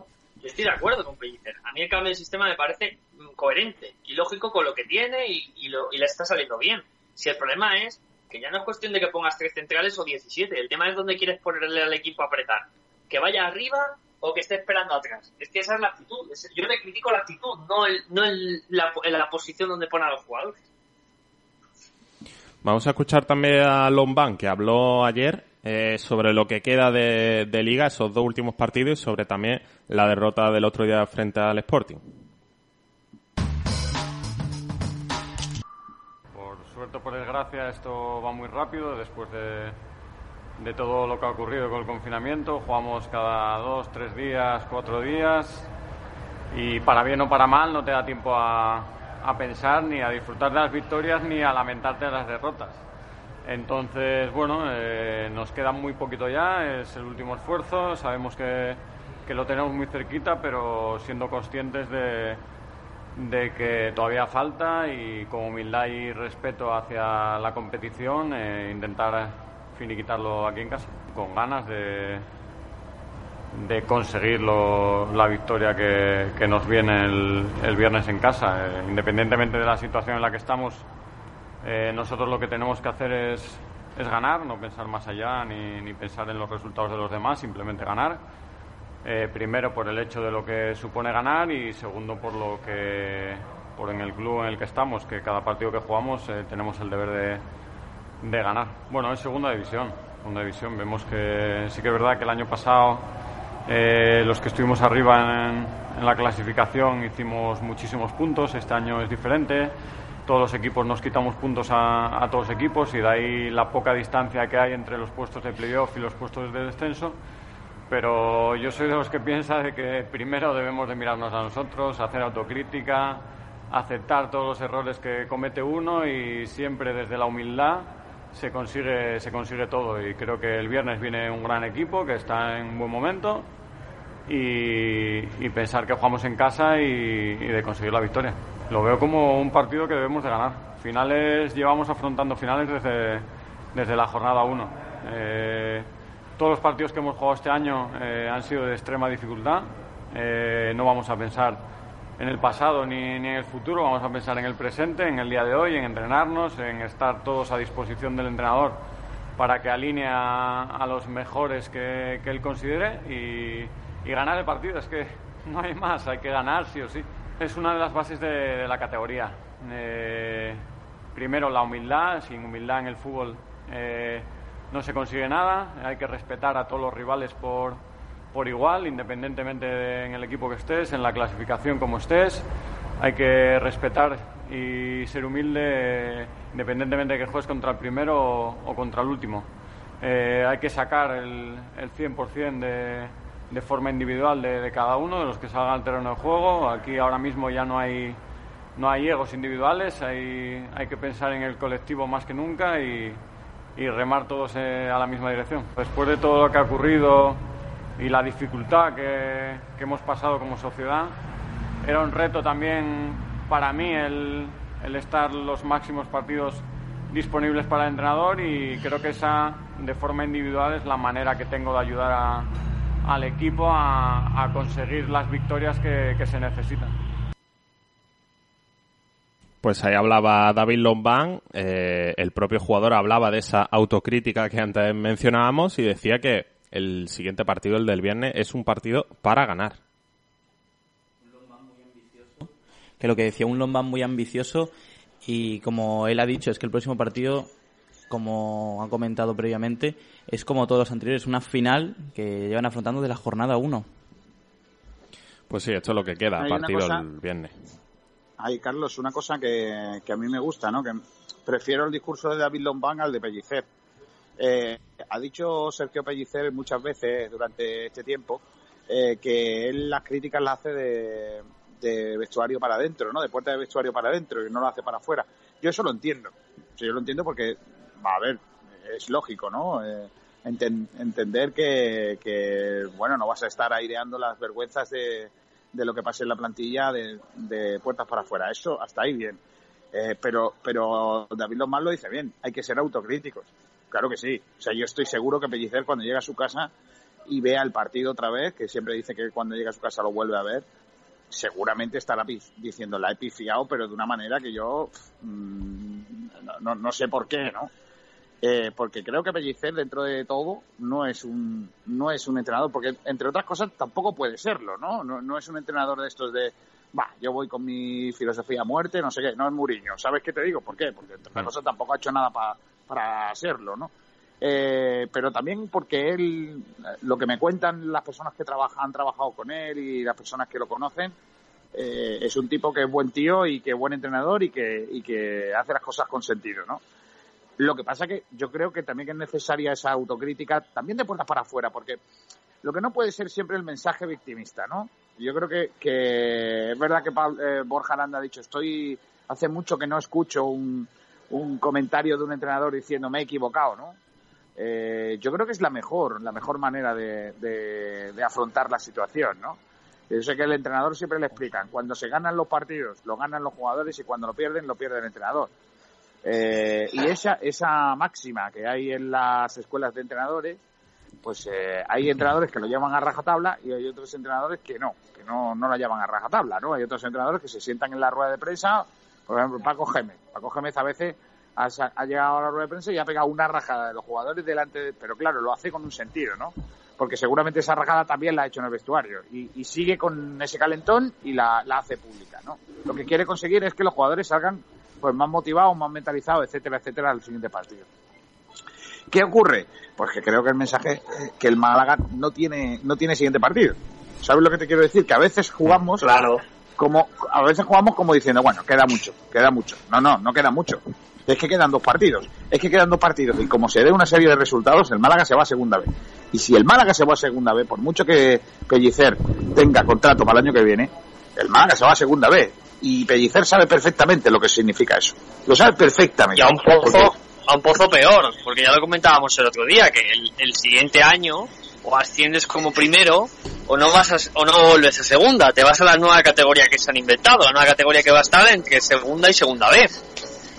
estoy de acuerdo con Pellicer. A mí el cambio de sistema me parece mm, coherente y lógico con lo que tiene y, y, lo, y le está saliendo bien. Si el problema es que ya no es cuestión de que pongas tres centrales o 17, el tema es dónde quieres ponerle al equipo a apretar. Que vaya arriba o que esté esperando atrás. Es que esa es la actitud. Yo le critico la actitud, no, el, no el, la, la posición donde pone a los jugadores. Vamos a escuchar también a Lombán, que habló ayer eh, sobre lo que queda de, liga, esos dos últimos partidos, y sobre también la derrota del otro día frente al Sporting. Por suerte por desgracia, esto va muy rápido. Después de, de todo lo que ha ocurrido con el confinamiento, jugamos cada dos, tres días, cuatro días. Y para bien o para mal, no te da tiempo a, a pensar ni a disfrutar de las victorias ni a lamentarte de las derrotas. Entonces, bueno, eh, nos queda muy poquito ya, es el último esfuerzo, sabemos que, que lo tenemos muy cerquita, pero siendo conscientes de, de, que todavía falta y con humildad y respeto hacia la competición, eh, intentar finiquitarlo aquí en casa, con ganas de, de conseguir la victoria que, nos viene el, viernes en casa. Eh, independientemente de la situación en la que estamos, eh, nosotros lo que tenemos que hacer es, es ganar, no pensar más allá ni, ni, pensar en los resultados de los demás, simplemente ganar. Eh, primero por el hecho de lo que supone ganar y segundo por lo que por en el club en el que estamos, que cada partido que jugamos tenemos el deber de, de ganar. Bueno, es segunda división, segunda división. Vemos que sí que es verdad que el año pasado eh, los que estuvimos arriba en, la clasificación hicimos muchísimos puntos, este año es diferente, todos los equipos nos quitamos puntos a, todos los equipos y de ahí la poca distancia que hay entre los puestos de playoff y los puestos de descenso. pero yo soy de los que piensa de que primero debemos de mirarnos a nosotros, hacer autocrítica, aceptar todos los errores que comete uno y siempre desde la humildad se consigue, se consigue todo. Y creo que el viernes viene un gran equipo que está en un buen momento y, pensar que jugamos en casa y, de conseguir la victoria. Lo veo como un partido que debemos de ganar. Finales, llevamos afrontando finales desde, desde la jornada 1. Eh, todos los partidos que hemos jugado este año eh, han sido de extrema dificultad. Eh, no vamos a pensar en el pasado ni, ni, en el futuro, vamos a pensar en el presente, en el día de hoy, en entrenarnos, en estar todos a disposición del entrenador para que alinee a, los mejores que, él considere y, ganar el partido. Es que no hay más, hay que ganar sí o sí. Es una de las bases de, la categoría. Eh, primero la humildad, sin humildad en el fútbol eh, no se consigue nada, hay que respetar a todos los rivales por, por igual, independientemente en el equipo que estés, en la clasificación como estés. Hay que respetar y ser humilde independientemente de que juegues contra el primero o, contra el último. Eh, hay que sacar el, el 100% de, de forma individual de, cada uno, de los que salgan al terreno de juego. Aquí ahora mismo ya no hay, no hay egos individuales, hay, hay que pensar en el colectivo más que nunca y, y remar todos eh, a la misma dirección. Después de todo lo que ha ocurrido y la dificultad que, hemos pasado como sociedad. Era un reto también para mí el, estar los máximos partidos disponibles para el entrenador y creo que esa de forma individual es la manera que tengo de ayudar al equipo a, conseguir las victorias que, se necesitan. Pues ahí hablaba David Lombán, eh, el propio jugador hablaba de esa autocrítica que antes mencionábamos y decía que el siguiente partido, el del viernes, es un partido para ganar. Que lo que decía, un Lombán muy ambicioso y como él ha dicho, es que el próximo partido, como ha comentado previamente, es como todos los anteriores, una final que llevan afrontando de la jornada 1. Pues sí, esto es lo que queda, partido el viernes. Ay, Carlos, una cosa que, que, a mí me gusta, ¿no? Que prefiero el discurso de David Lombán al de Pellicer. Eh, ha dicho Sergio Pellicer muchas veces durante este tiempo eh, que él las críticas las hace de, vestuario para adentro, ¿no? De puerta de vestuario para adentro y no lo hace para afuera. Yo eso lo entiendo. yo lo entiendo porque, va a ver, es lógico, ¿no? Eh, entender que, bueno, no vas a estar aireando las vergüenzas de, lo que pase en la plantilla de, puertas para afuera. Eso hasta ahí bien. pero, pero David Lomar lo dice bien. Hay que ser autocríticos. Claro que sí. O sea, yo estoy seguro que Pellicer cuando llega a su casa y vea el partido otra vez, que siempre dice que cuando llega a su casa lo vuelve a ver, seguramente estará diciendo la he pifiado, pero de una manera que yo mm, no, sé por qué, ¿no? Eh, porque creo que Pellicer dentro de todo no es un no es un entrenador, porque entre otras cosas tampoco puede serlo, ¿no? No, no es un entrenador de estos de va, yo voy con mi filosofía a muerte, no sé qué, no es Muriño. ¿Sabes qué te digo? ¿Por qué? Porque entre otras cosas tampoco ha hecho nada para para serlo, ¿no? Eh, pero también porque él, lo que me cuentan las personas que trabajan, han trabajado con él y las personas que lo conocen, eh, es un tipo que es buen tío y que es buen entrenador y que, y que hace las cosas con sentido, ¿no? Lo que pasa que yo creo que también es necesaria esa autocrítica, también de puertas para afuera, porque lo que no puede ser siempre el mensaje victimista, ¿no? Yo creo que, es verdad que eh, Borja Aranda ha dicho, estoy, hace mucho que no escucho un, un comentario de un entrenador diciendo me he equivocado, ¿no? Eh, yo creo que es la mejor, la mejor manera de, de, afrontar la situación, ¿no? Yo sé que el entrenador siempre le explican, cuando se ganan los partidos, lo ganan los jugadores y cuando lo pierden, lo pierde el entrenador. Eh, y esa, esa máxima que hay en las escuelas de entrenadores, pues eh, hay entrenadores que lo llaman a rajatabla y hay otros entrenadores que no, que no, no la llaman a rajatabla, ¿no? Hay otros entrenadores que se sientan en la rueda de prensa por ejemplo, Paco Gémez. Paco Gémez a veces ha, llegado a la rueda de prensa y ha pegado una rajada de los jugadores delante, de, pero claro, lo hace con un sentido, ¿no? Porque seguramente esa rajada también la ha hecho en el vestuario y, sigue con ese calentón y la, hace pública, ¿no? Lo que quiere conseguir es que los jugadores salgan pues más motivados, más mentalizados, etcétera, etcétera, al siguiente partido. ¿Qué ocurre? Pues que creo que el mensaje que el Málaga no tiene no tiene siguiente partido. ¿Sabes lo que te quiero decir? Que a veces jugamos claro como a veces jugamos como diciendo, bueno, queda mucho, queda mucho. No, no, no queda mucho. Es que quedan dos partidos. Es que quedan dos partidos. Y como se dé una serie de resultados, el Málaga se va a segunda vez. Y si el Málaga se va a segunda vez, por mucho que Pellicer tenga contrato para el año que viene, el Málaga se va a segunda vez. Y Pellicer sabe perfectamente lo que significa eso. Lo sabe perfectamente. Y a un pozo, Porque- a un pozo peor, porque ya lo comentábamos el otro día, que el, el siguiente año o asciendes como primero o no vas a, o no vuelves a segunda, te vas a la nueva categoría que se han inventado, la nueva categoría que va a estar entre segunda y segunda vez.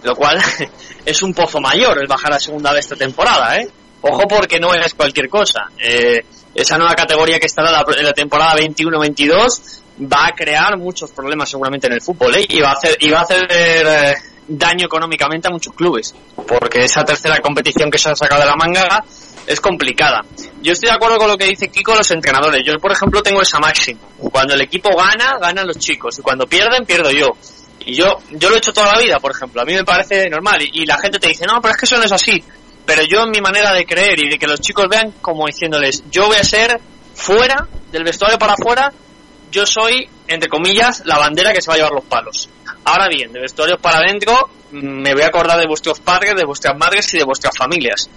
Lo cual es un pozo mayor el bajar a segunda vez esta temporada, ¿eh? Ojo porque no es cualquier cosa. Eh, esa nueva categoría que estará la, en la temporada 21-22 va a crear muchos problemas seguramente en el fútbol, ¿eh? Y va a hacer, y va a hacer eh, daño económicamente a muchos clubes. Porque esa tercera competición que se ha sacado de la manga es complicada. Yo estoy de acuerdo con lo que dice Kiko los entrenadores. Yo, por ejemplo, tengo esa máxima. Cuando el equipo gana, ganan los chicos. Y cuando pierden, pierdo yo. Y yo, yo lo he hecho toda la vida, por ejemplo. A mí me parece normal. Y, y la gente te dice, no, pero es que eso no es así. Pero yo en mi manera de creer y de que los chicos vean como diciéndoles, yo voy a ser fuera, del vestuario para afuera, yo soy, entre comillas, la bandera que se va a llevar los palos. Ahora bien, de vestuarios para adentro, mm, me voy a acordar de vuestros padres, de vuestras madres y de vuestras familias.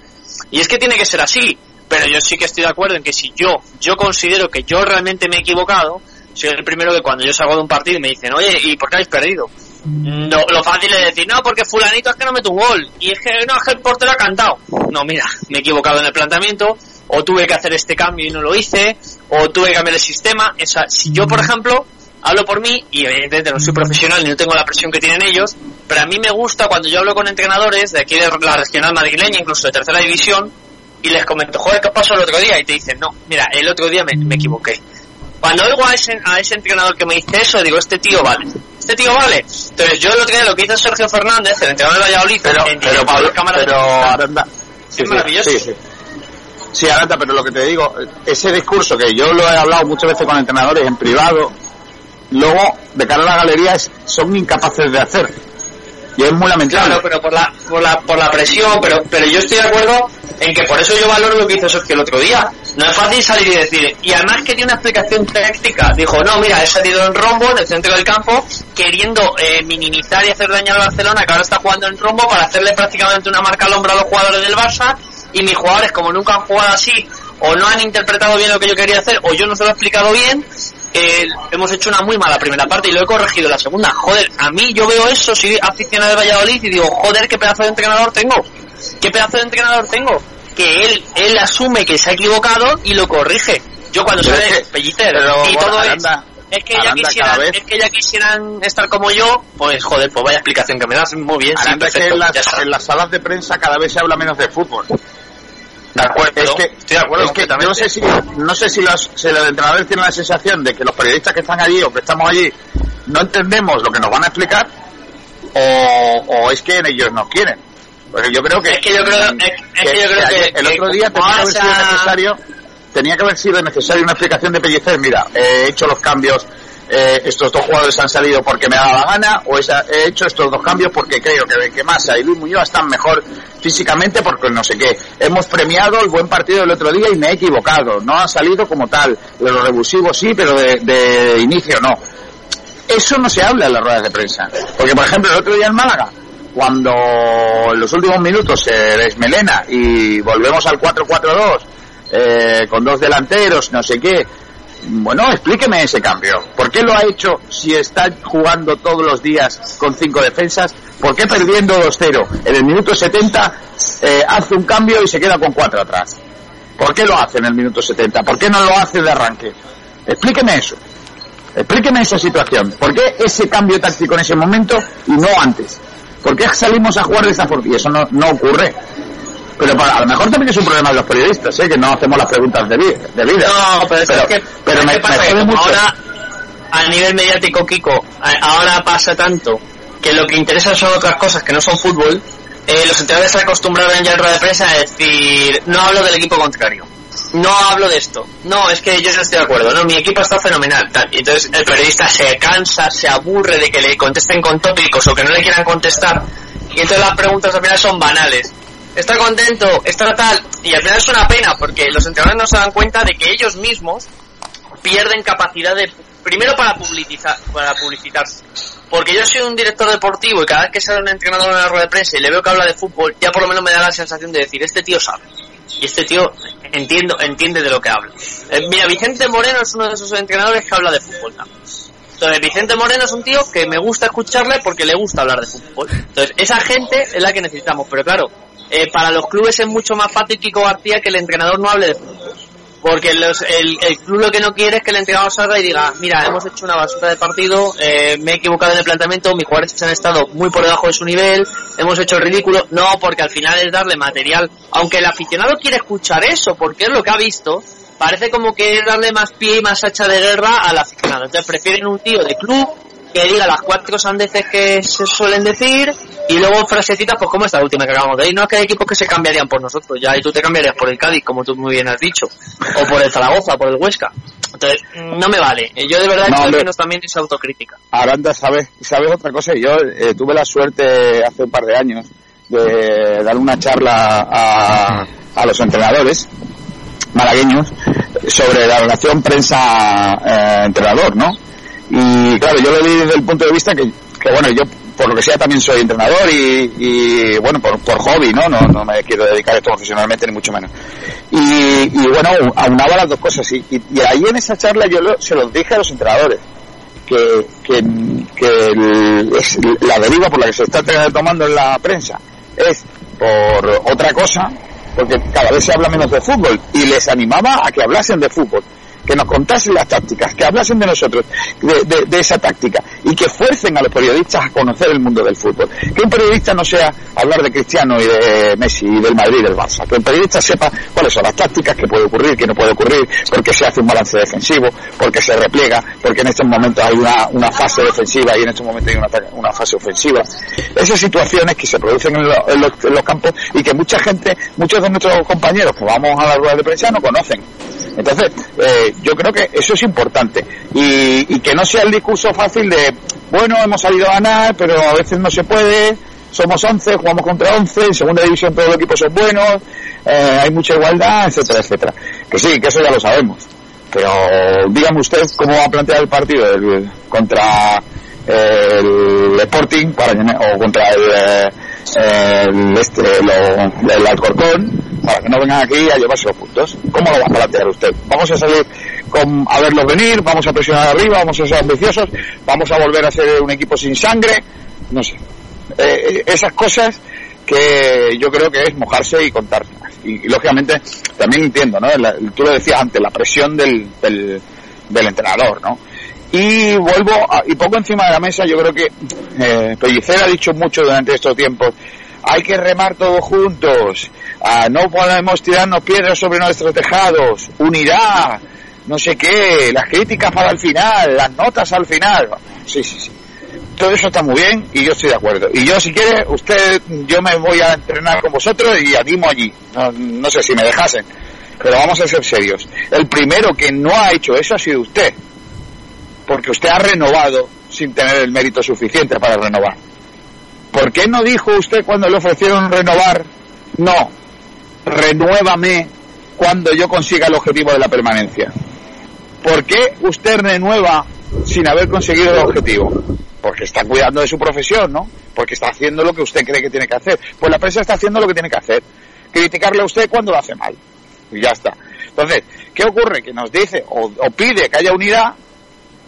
Y es que tiene que ser así, pero yo sí que estoy de acuerdo en que si yo, yo considero que yo realmente me he equivocado, soy el primero que cuando yo salgo de un partido y me dicen, oye, ¿y por qué habéis perdido? No, lo fácil es decir, no, porque fulanito es que no mete un gol, y es que no, es que el portero ha cantado. No, mira, me he equivocado en el planteamiento, o tuve que hacer este cambio y no lo hice, o tuve que cambiar el sistema. O sea, si yo, por ejemplo, hablo por mí, y evidentemente no soy profesional ni no tengo la presión que tienen ellos, pero a mí me gusta cuando yo hablo con entrenadores de aquí de la regional madrileña, incluso de tercera división, y les comento, joder, ¿qué pasó el otro día? Y te dicen, no, mira, el otro día me, me equivoqué. Cuando oigo a ese, a ese entrenador que me dice eso, digo, este tío vale. Este tío vale. Entonces yo el otro día lo que hizo Sergio Fernández, el entrenador de Valladolid, Pero, en pero, directo Pablo, en cámara de pero sí, sí, maravilloso. Sí, sí. Sí, Aranda, pero lo que te digo, ese discurso que yo lo he hablado muchas veces con entrenadores en privado, luego, de cara a la galería, son incapaces de hacer. Y es muy lamentable. Claro, pero por la, por la, por la presión, pero, pero yo estoy de acuerdo en que por eso yo valoro lo que hizo Sergio el otro día. No es fácil salir y decir, y además que tiene una explicación táctica. Dijo, no, mira, he salido en rombo en el centro del campo, queriendo eh, minimizar y hacer daño al Barcelona, que ahora está jugando en rombo para hacerle prácticamente una marca al hombro a los jugadores del Barça, y mis jugadores, como nunca han jugado así, o no han interpretado bien lo que yo quería hacer, o yo no se lo he explicado bien, eh, hemos hecho una muy mala primera parte y lo he corregido la segunda. Joder, a mí yo veo eso, soy aficionado de Valladolid y digo, joder, qué pedazo de entrenador tengo. ¿Qué pedazo de entrenador tengo? Que él, él asume que se ha equivocado y lo corrige. Yo cuando Pero sale Pellicer y bueno, todo Aranda, es, es que ya quisieran, es que ya quisieran estar como yo, pues joder, pues vaya explicación que me das, muy bien, sí, que las, en las salas de prensa cada vez se habla menos de fútbol. De acuerdo, Es que, estoy de acuerdo es que no sé si, no sé si los, si los entrenadores tienen la sensación de que los periodistas que están allí o que estamos allí no entendemos lo que nos van a explicar o, o es que ellos no quieren. Porque yo creo que, Es que yo creo- es- es que yo creo ayer- que- el otro día tenía que haber sido necesario tenía que haber sido necesario una explicación de Pellicer. Mira, he hecho los cambios, eh, estos dos jugadores han salido porque me dado la gana, o he hecho estos dos cambios porque creo que, que Massa y Luis Muñoz están mejor físicamente porque no sé qué. Hemos premiado el buen partido del otro día y me he equivocado. No ha salido como tal. De los revulsivos sí, pero de, de inicio no. Eso no se habla en las ruedas de prensa. Porque, por ejemplo, el otro día en Málaga, cuando en los últimos minutos se desmelena y volvemos al 4-4-2, eh, con dos delanteros, no sé qué, bueno, explíqueme ese cambio. ¿Por qué lo ha hecho si está jugando todos los días con cinco defensas? ¿Por qué perdiendo 2-0 en el minuto 70 eh, hace un cambio y se queda con cuatro atrás? ¿Por qué lo hace en el minuto 70? ¿Por qué no lo hace de arranque? Explíqueme eso. Explíqueme esa situación. ¿Por qué ese cambio táctico en ese momento y no antes? ¿Por qué salimos a jugar de esa forma? Y eso no, no ocurre. Pero para- a lo mejor también es un problema de los periodistas, ¿eh? que no hacemos las preguntas de, vi- de vida. No, pero, es que, pero ¿qué me, pasa? me Que mucho. ahora, a nivel mediático, Kiko, a- ahora pasa tanto que lo que interesa son otras cosas que no son fútbol. Eh, los entrenadores se acostumbraron ya en rueda de prensa a decir, no hablo del equipo contrario. No hablo de esto. No, es que yo no estoy de acuerdo. No, mi equipo está fenomenal. tal. Y entonces el periodista se cansa, se aburre de que le contesten con tópicos o que no le quieran contestar. Y entonces las preguntas al final son banales. ¿Está contento? ¿Está tal? Y al final es una pena porque los entrenadores no se dan cuenta de que ellos mismos pierden capacidad de primero para publicizar para publicitarse porque yo soy un director deportivo y cada vez que sale un entrenador en la rueda de prensa y le veo que habla de fútbol ya por lo menos me da la sensación de decir este tío sabe Y este tío entiendo, entiende de lo que habla. Eh, mira, Vicente Moreno es uno de esos entrenadores que habla de fútbol también. Entonces, Vicente Moreno es un tío que me gusta escucharle porque le gusta hablar de fútbol. Entonces, esa gente es la que necesitamos. Pero claro, eh, para los clubes es mucho más fácil Kiko García que el entrenador no hable de fútbol. Porque los, el, el, club lo que no quiere es que el entrenador salga y diga, mira, hemos hecho una basura de partido, eh, me he equivocado en el planteamiento, mis jugadores han estado muy por debajo de su nivel, hemos hecho ridículo. No, porque al final es darle material. Aunque el aficionado quiere escuchar eso, porque es lo que ha visto, parece como que es darle más pie y más hacha de guerra al aficionado. Entonces prefieren un tío de club que diga las cuatro sandeces que se suelen decir y luego frasecitas pues como esta última que acabamos de ir. No es que hay equipos que se cambiarían por nosotros ya y tú te cambiarías por el Cádiz como tú muy bien has dicho o por el Zaragoza por el Huesca. Entonces no me vale. Yo de verdad no, que también es autocrítica. Aranda sabes sabes otra cosa yo eh, tuve la suerte hace un par de años de dar una charla a, a los entrenadores malagueños sobre la relación prensa-entrenador, ¿no? Y claro, yo lo vi desde el punto de vista que, bueno, yo por lo que sea también soy entrenador y, y bueno, por, por hobby, ¿no? ¿no? No me quiero dedicar a esto profesionalmente ni mucho menos. Y, y bueno, aunaba las dos cosas y, y, ahí en esa charla yo lo, se los dije a los entrenadores. Que, que, que el, es la deriva por la que se está tomando en la prensa es por otra cosa, porque cada vez se habla menos de fútbol y les animaba a que hablasen de fútbol que nos contasen las tácticas, que hablasen de nosotros, de, de, de, esa táctica, y que fuercen a los periodistas a conocer el mundo del fútbol. Que un periodista no sea hablar de Cristiano y de Messi y del Madrid y del Barça, que un periodista sepa cuáles son las tácticas, que puede ocurrir, que no puede ocurrir, porque se hace un balance defensivo, porque se repliega, porque en estos momentos hay una, fase defensiva y en estos momentos hay una, fase ofensiva. Esas situaciones que se producen en, en, los, en los campos y que mucha gente, muchos de nuestros compañeros que vamos a la rueda de prensa no conocen. Entonces, eh, yo creo que eso es importante. Y, y, que no sea el discurso fácil de, bueno, hemos salido a ganar, pero a veces no se puede, somos 11, jugamos contra 11, en segunda división todos los equipos son buenos, eh, hay mucha igualdad, etcétera, etcétera. Que sí, que eso ya lo sabemos. Pero dígame usted cómo va a plantear el partido contra el Sporting para, o contra el, el, este, lo, el Alcorcón para que no vengan aquí a llevarse los puntos. ¿Cómo lo va a plantear usted? ¿Vamos a salir con, a verlos venir? ¿Vamos a presionar arriba? ¿Vamos a ser ambiciosos? ¿Vamos a volver a ser un equipo sin sangre? No sé. Eh, esas cosas que yo creo que es mojarse y contar. Y, y lógicamente también entiendo, ¿no? La, tú lo decías antes, la presión del, del, del entrenador, ¿no? Y vuelvo, a, y pongo encima de la mesa, yo creo que eh, Pellicer ha dicho mucho durante estos tiempos, hay que remar todos juntos, ah, no podemos tirarnos piedras sobre nuestros tejados, unidad, no sé qué, las críticas para el final, las notas al final. Sí, sí, sí. Todo eso está muy bien y yo estoy de acuerdo. Y yo, si quiere, usted, yo me voy a entrenar con vosotros y animo allí. No, no sé si me dejasen, pero vamos a ser serios. El primero que no ha hecho eso ha sido usted porque usted ha renovado sin tener el mérito suficiente para renovar. ¿Por qué no dijo usted cuando le ofrecieron renovar, no, renuévame cuando yo consiga el objetivo de la permanencia? ¿Por qué usted renueva sin haber conseguido el objetivo? Porque está cuidando de su profesión, ¿no? Porque está haciendo lo que usted cree que tiene que hacer. Pues la prensa está haciendo lo que tiene que hacer. Criticarle a usted cuando lo hace mal. Y ya está. Entonces, ¿qué ocurre? Que nos dice o, o pide que haya unidad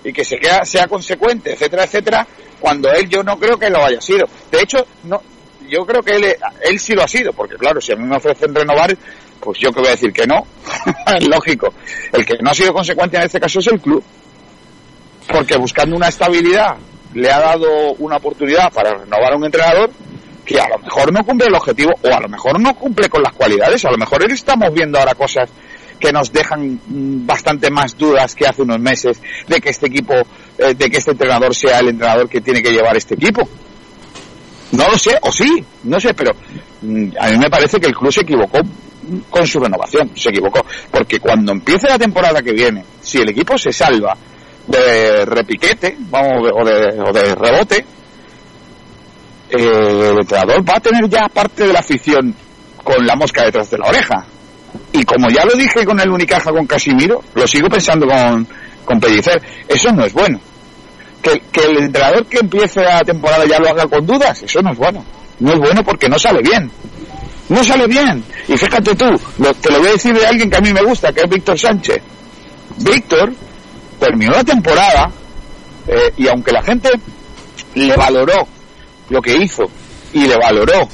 y que se queda, sea consecuente, etcétera, etcétera, cuando él yo no creo que lo haya sido. De hecho, no, yo creo que él, él sí lo ha sido, porque claro, si a mí me ofrecen renovar, pues yo que voy a decir que no, es lógico. El que no ha sido consecuente en este caso es el club, porque buscando una estabilidad le ha dado una oportunidad para renovar a un entrenador que a lo mejor no cumple el objetivo o a lo mejor no cumple con las cualidades, a lo mejor estamos viendo ahora cosas que nos dejan bastante más dudas que hace unos meses de que este equipo, eh, de que este entrenador sea el entrenador que tiene que llevar este equipo. No lo sé, o sí, no sé, pero mm, a mí me parece que el club se equivocó con su renovación, se equivocó, porque cuando empiece la temporada que viene, si el equipo se salva de repiquete, vamos, o de, o de rebote, eh, el entrenador va a tener ya parte de la afición con la mosca detrás de la oreja. Y como ya lo dije con el Unicaja con Casimiro, lo sigo pensando con, con Pellicer, eso no es bueno. Que, que el entrenador que empiece la temporada ya lo haga con dudas, eso no es bueno. No es bueno porque no sale bien. No sale bien. Y fíjate tú, te lo voy a decir de alguien que a mí me gusta, que es Víctor Sánchez. Víctor terminó la temporada eh, y aunque la gente le valoró lo que hizo y le valoró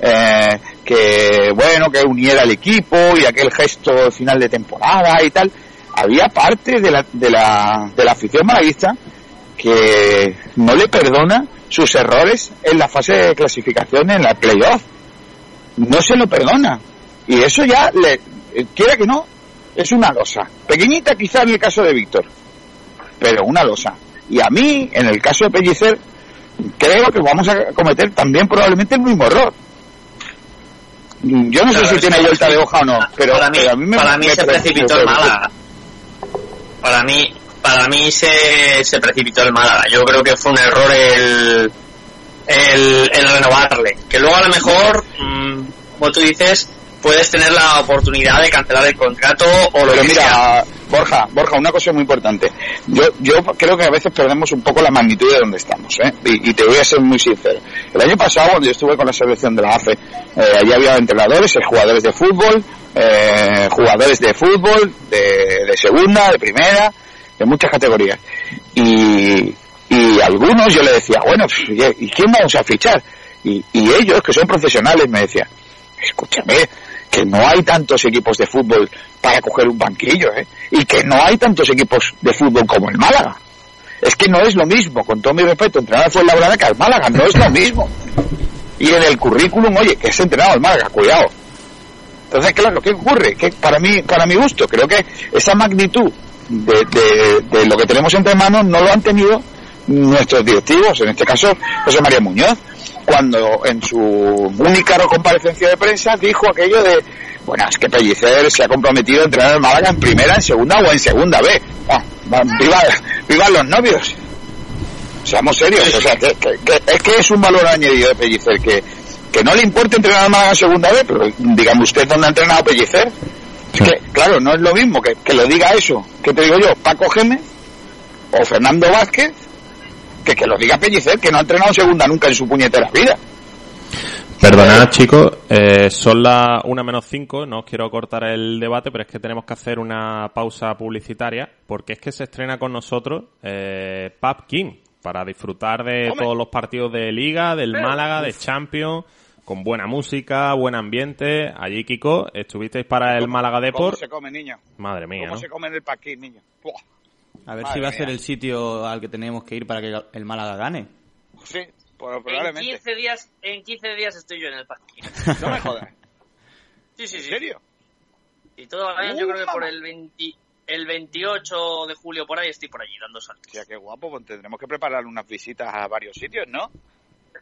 eh, que bueno que uniera al equipo y aquel gesto final de temporada y tal había parte de la, de la, de la afición malaguista que no le perdona sus errores en la fase de clasificación en la playoff no se lo perdona y eso ya le quiera que no es una losa pequeñita quizá en el caso de Víctor pero una losa y a mí en el caso de Pellicer creo que vamos a cometer también probablemente el mismo error. Yo no sé si tiene vuelta de hoja o no, pero, para mí, a mí me, para mí se precipitó el Málaga. Para mí, para mí se, se precipitó el Málaga. Yo creo que fue un error el, el, el renovarle. Que luego a lo mejor, mmm, como tú dices, puedes tener la oportunidad de cancelar el contrato o lo Pero que mira, sea. Borja, Borja, una cosa muy importante. Yo, yo creo que a veces perdemos un poco la magnitud de donde estamos, ¿eh? Y, y te voy a ser muy sincero. El año pasado, cuando yo estuve con la selección de la AFE, eh, allí había entrenadores, eh, jugadores de fútbol, eh, jugadores de fútbol, de, de segunda, de primera, de muchas categorías. Y, y algunos yo le decía, bueno, pues, ¿y quién vamos a fichar? Y, y ellos, que son profesionales, me decían, escúchame, que no hay tantos equipos de fútbol para coger un banquillo, ¿eh? Y que no hay tantos equipos de fútbol como el Málaga. Es que no es lo mismo, con todo mi respeto, entrenar fue la Labrada que al Málaga, no es lo mismo. Y en el currículum, oye, que es entrenado al Málaga, cuidado. Entonces, claro, ¿qué ocurre? Que para mí, para mi gusto, creo que esa magnitud de lo que tenemos entre manos no lo han tenido nuestros directivos, en este caso José María Muñoz, cuando en su única comparecencia de prensa dijo aquello de, bueno, es que Pellicer se ha comprometido a entrenar al Málaga en primera, en segunda o en segunda B. Ah, va, viva, viva los novios. Seamos serios, o sea, que, es que es un valor añadido de Pellicer, que, que no le importa entrenar al Málaga en segunda B, pero dígame usted dónde ha entrenado Pellicer. Es que, claro, no es lo mismo que, que lo diga eso, que te digo yo, Paco Gémez o Fernando Vázquez, que que lo diga Pellicer, que no ha entrenado en segunda nunca en su puñetera vida. Perdonad, chicos, eh, son las una menos cinco, no os quiero cortar el debate, pero es que tenemos que hacer una pausa publicitaria, porque es que se estrena con nosotros eh, Pub King, para disfrutar de Hombre. todos los partidos de Liga, del Málaga, de Champions, con buena música, buen ambiente. Allí, Kiko, estuvisteis para el Málaga ¿Cómo Deport. se come, niño? Madre mía, ¿Cómo ¿no? se come en el paquín, niño? Buah. A ver Madre si va a ser el sitio al que tenemos que ir para que el Málaga gane. Sí, pues En probablemente. 15 días, en 15 días estoy yo en el parque. No me jodas. Sí, sí, ¿En sí. serio? Y todo va bien, yo creo que por el 20, el 28 de julio por ahí estoy por allí dando saltos. Hostia, qué guapo, pues tendremos que preparar unas visitas a varios sitios, ¿no?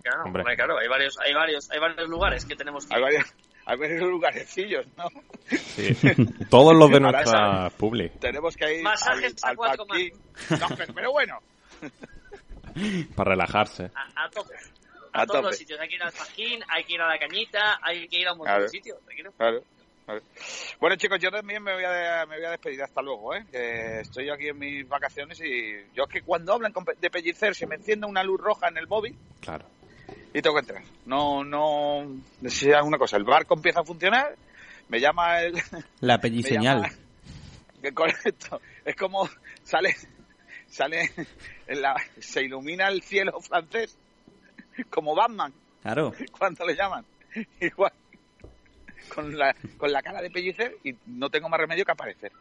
Claro, Hombre. hombre, claro, hay varios, hay varios, hay varios lugares que tenemos que Hay varios, hay varios lugarecillos, ¿no? Sí. Todos los de nuestra publi. Tenemos que ir Masajes al, al. No, pero- bueno, Para relajarse. a, a tope. A, A todos tope. los sitios. Hay que ir al Fajín, hay que ir a la Cañita, hay que ir a un montón Claro. de sitios. Claro, claro. Bueno, chicos, yo también me voy, a, me voy a despedir hasta luego, ¿eh? Que estoy aquí en mis vacaciones y yo es que cuando hablan de pellicer se me enciende una luz roja en el móvil Claro. Y tengo que entrar. No, no, si alguna cosa. El barco empieza a funcionar, me llama el... La pelliseñal. llama- correcto. Es como sale, sale, en la, se ilumina el cielo francés como Batman Claro. cuando le llaman. Igual. Con la, con la cara de pellicer y no tengo más remedio que aparecer.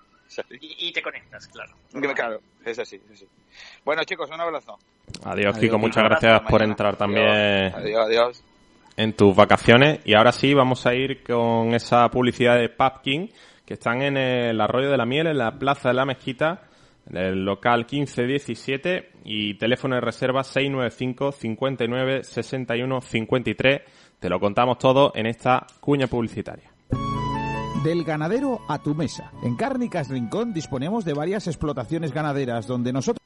Y, y te conectas, claro. Claro, es así, es así. Bueno, chicos, un abrazo. Adiós, Adiós, Kiko. Muchas Abrazo, gracias por mañana. entrar también Adiós, adiós. en tus vacaciones. Y ahora sí, vamos a ir con esa publicidad de Pub King, que están en el Arroyo de la Miel, en la Plaza de la Mezquita, en el local 1517 y teléfono de reserva 695 59 61 53. Te lo contamos todo en esta cuña publicitaria. Del ganadero a tu mesa. En Cárnicas Rincón disponemos de varias explotaciones ganaderas donde nosotros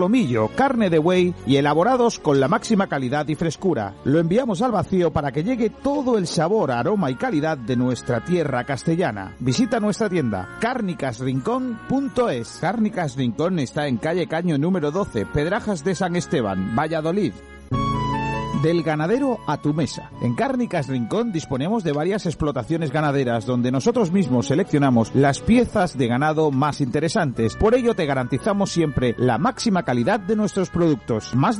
solomillo, carne de buey y elaborados con la máxima calidad y frescura. Lo enviamos al vacío para que llegue todo el sabor, aroma y calidad de nuestra tierra castellana. Visita nuestra tienda cárnicasrincón.es. Cárnicas Rincón está en calle Caño número 12, Pedrajas de San Esteban, Valladolid. Del ganadero a tu mesa. En Cárnicas Rincón disponemos de varias explotaciones ganaderas donde nosotros mismos seleccionamos las piezas de ganado más interesantes. Por ello te garantizamos siempre la máxima calidad de nuestros productos. Más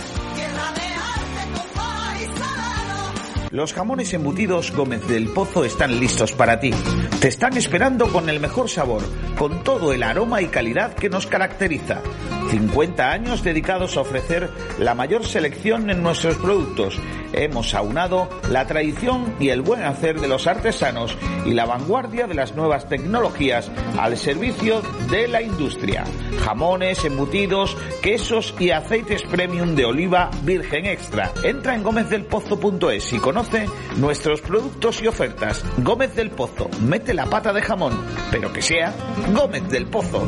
Los jamones embutidos Gómez del Pozo están listos para ti. Te están esperando con el mejor sabor, con todo el aroma y calidad que nos caracteriza. 50 años dedicados a ofrecer la mayor selección en nuestros productos. Hemos aunado la tradición y el buen hacer de los artesanos y la vanguardia de las nuevas tecnologías al servicio de la industria. Jamones, embutidos, quesos y aceites premium de oliva virgen extra. Entra en gómezdelpozo.es y conoce nuestros productos y ofertas. Gómez del Pozo, mete la pata de jamón, pero que sea Gómez del Pozo.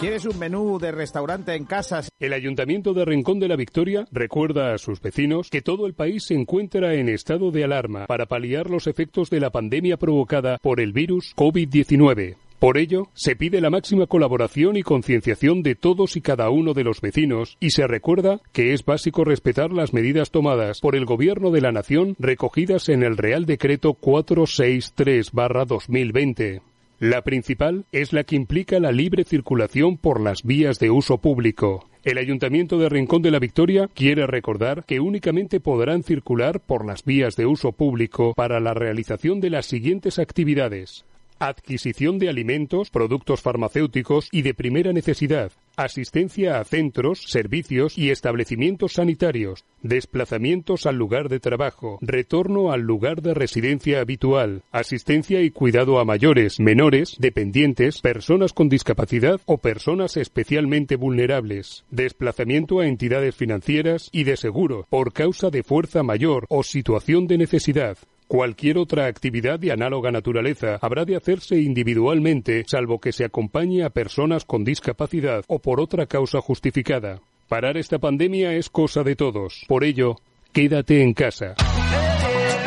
¿Quieres un menú de restaurante en casa? El Ayuntamiento de Rincón de la Victoria recuerda a sus vecinos que todo el país se encuentra en estado de alarma para paliar los efectos de la pandemia provocada por el virus COVID-19. Por ello, se pide la máxima colaboración y concienciación de todos y cada uno de los vecinos y se recuerda que es básico respetar las medidas tomadas por el Gobierno de la Nación recogidas en el Real Decreto 463-2020. La principal es la que implica la libre circulación por las vías de uso público. El Ayuntamiento de Rincón de la Victoria quiere recordar que únicamente podrán circular por las vías de uso público para la realización de las siguientes actividades adquisición de alimentos, productos farmacéuticos y de primera necesidad, asistencia a centros, servicios y establecimientos sanitarios, desplazamientos al lugar de trabajo, retorno al lugar de residencia habitual, asistencia y cuidado a mayores, menores, dependientes, personas con discapacidad o personas especialmente vulnerables, desplazamiento a entidades financieras y de seguro por causa de fuerza mayor o situación de necesidad, Cualquier otra actividad de análoga naturaleza habrá de hacerse individualmente, salvo que se acompañe a personas con discapacidad o por otra causa justificada. Parar esta pandemia es cosa de todos. Por ello, quédate en casa.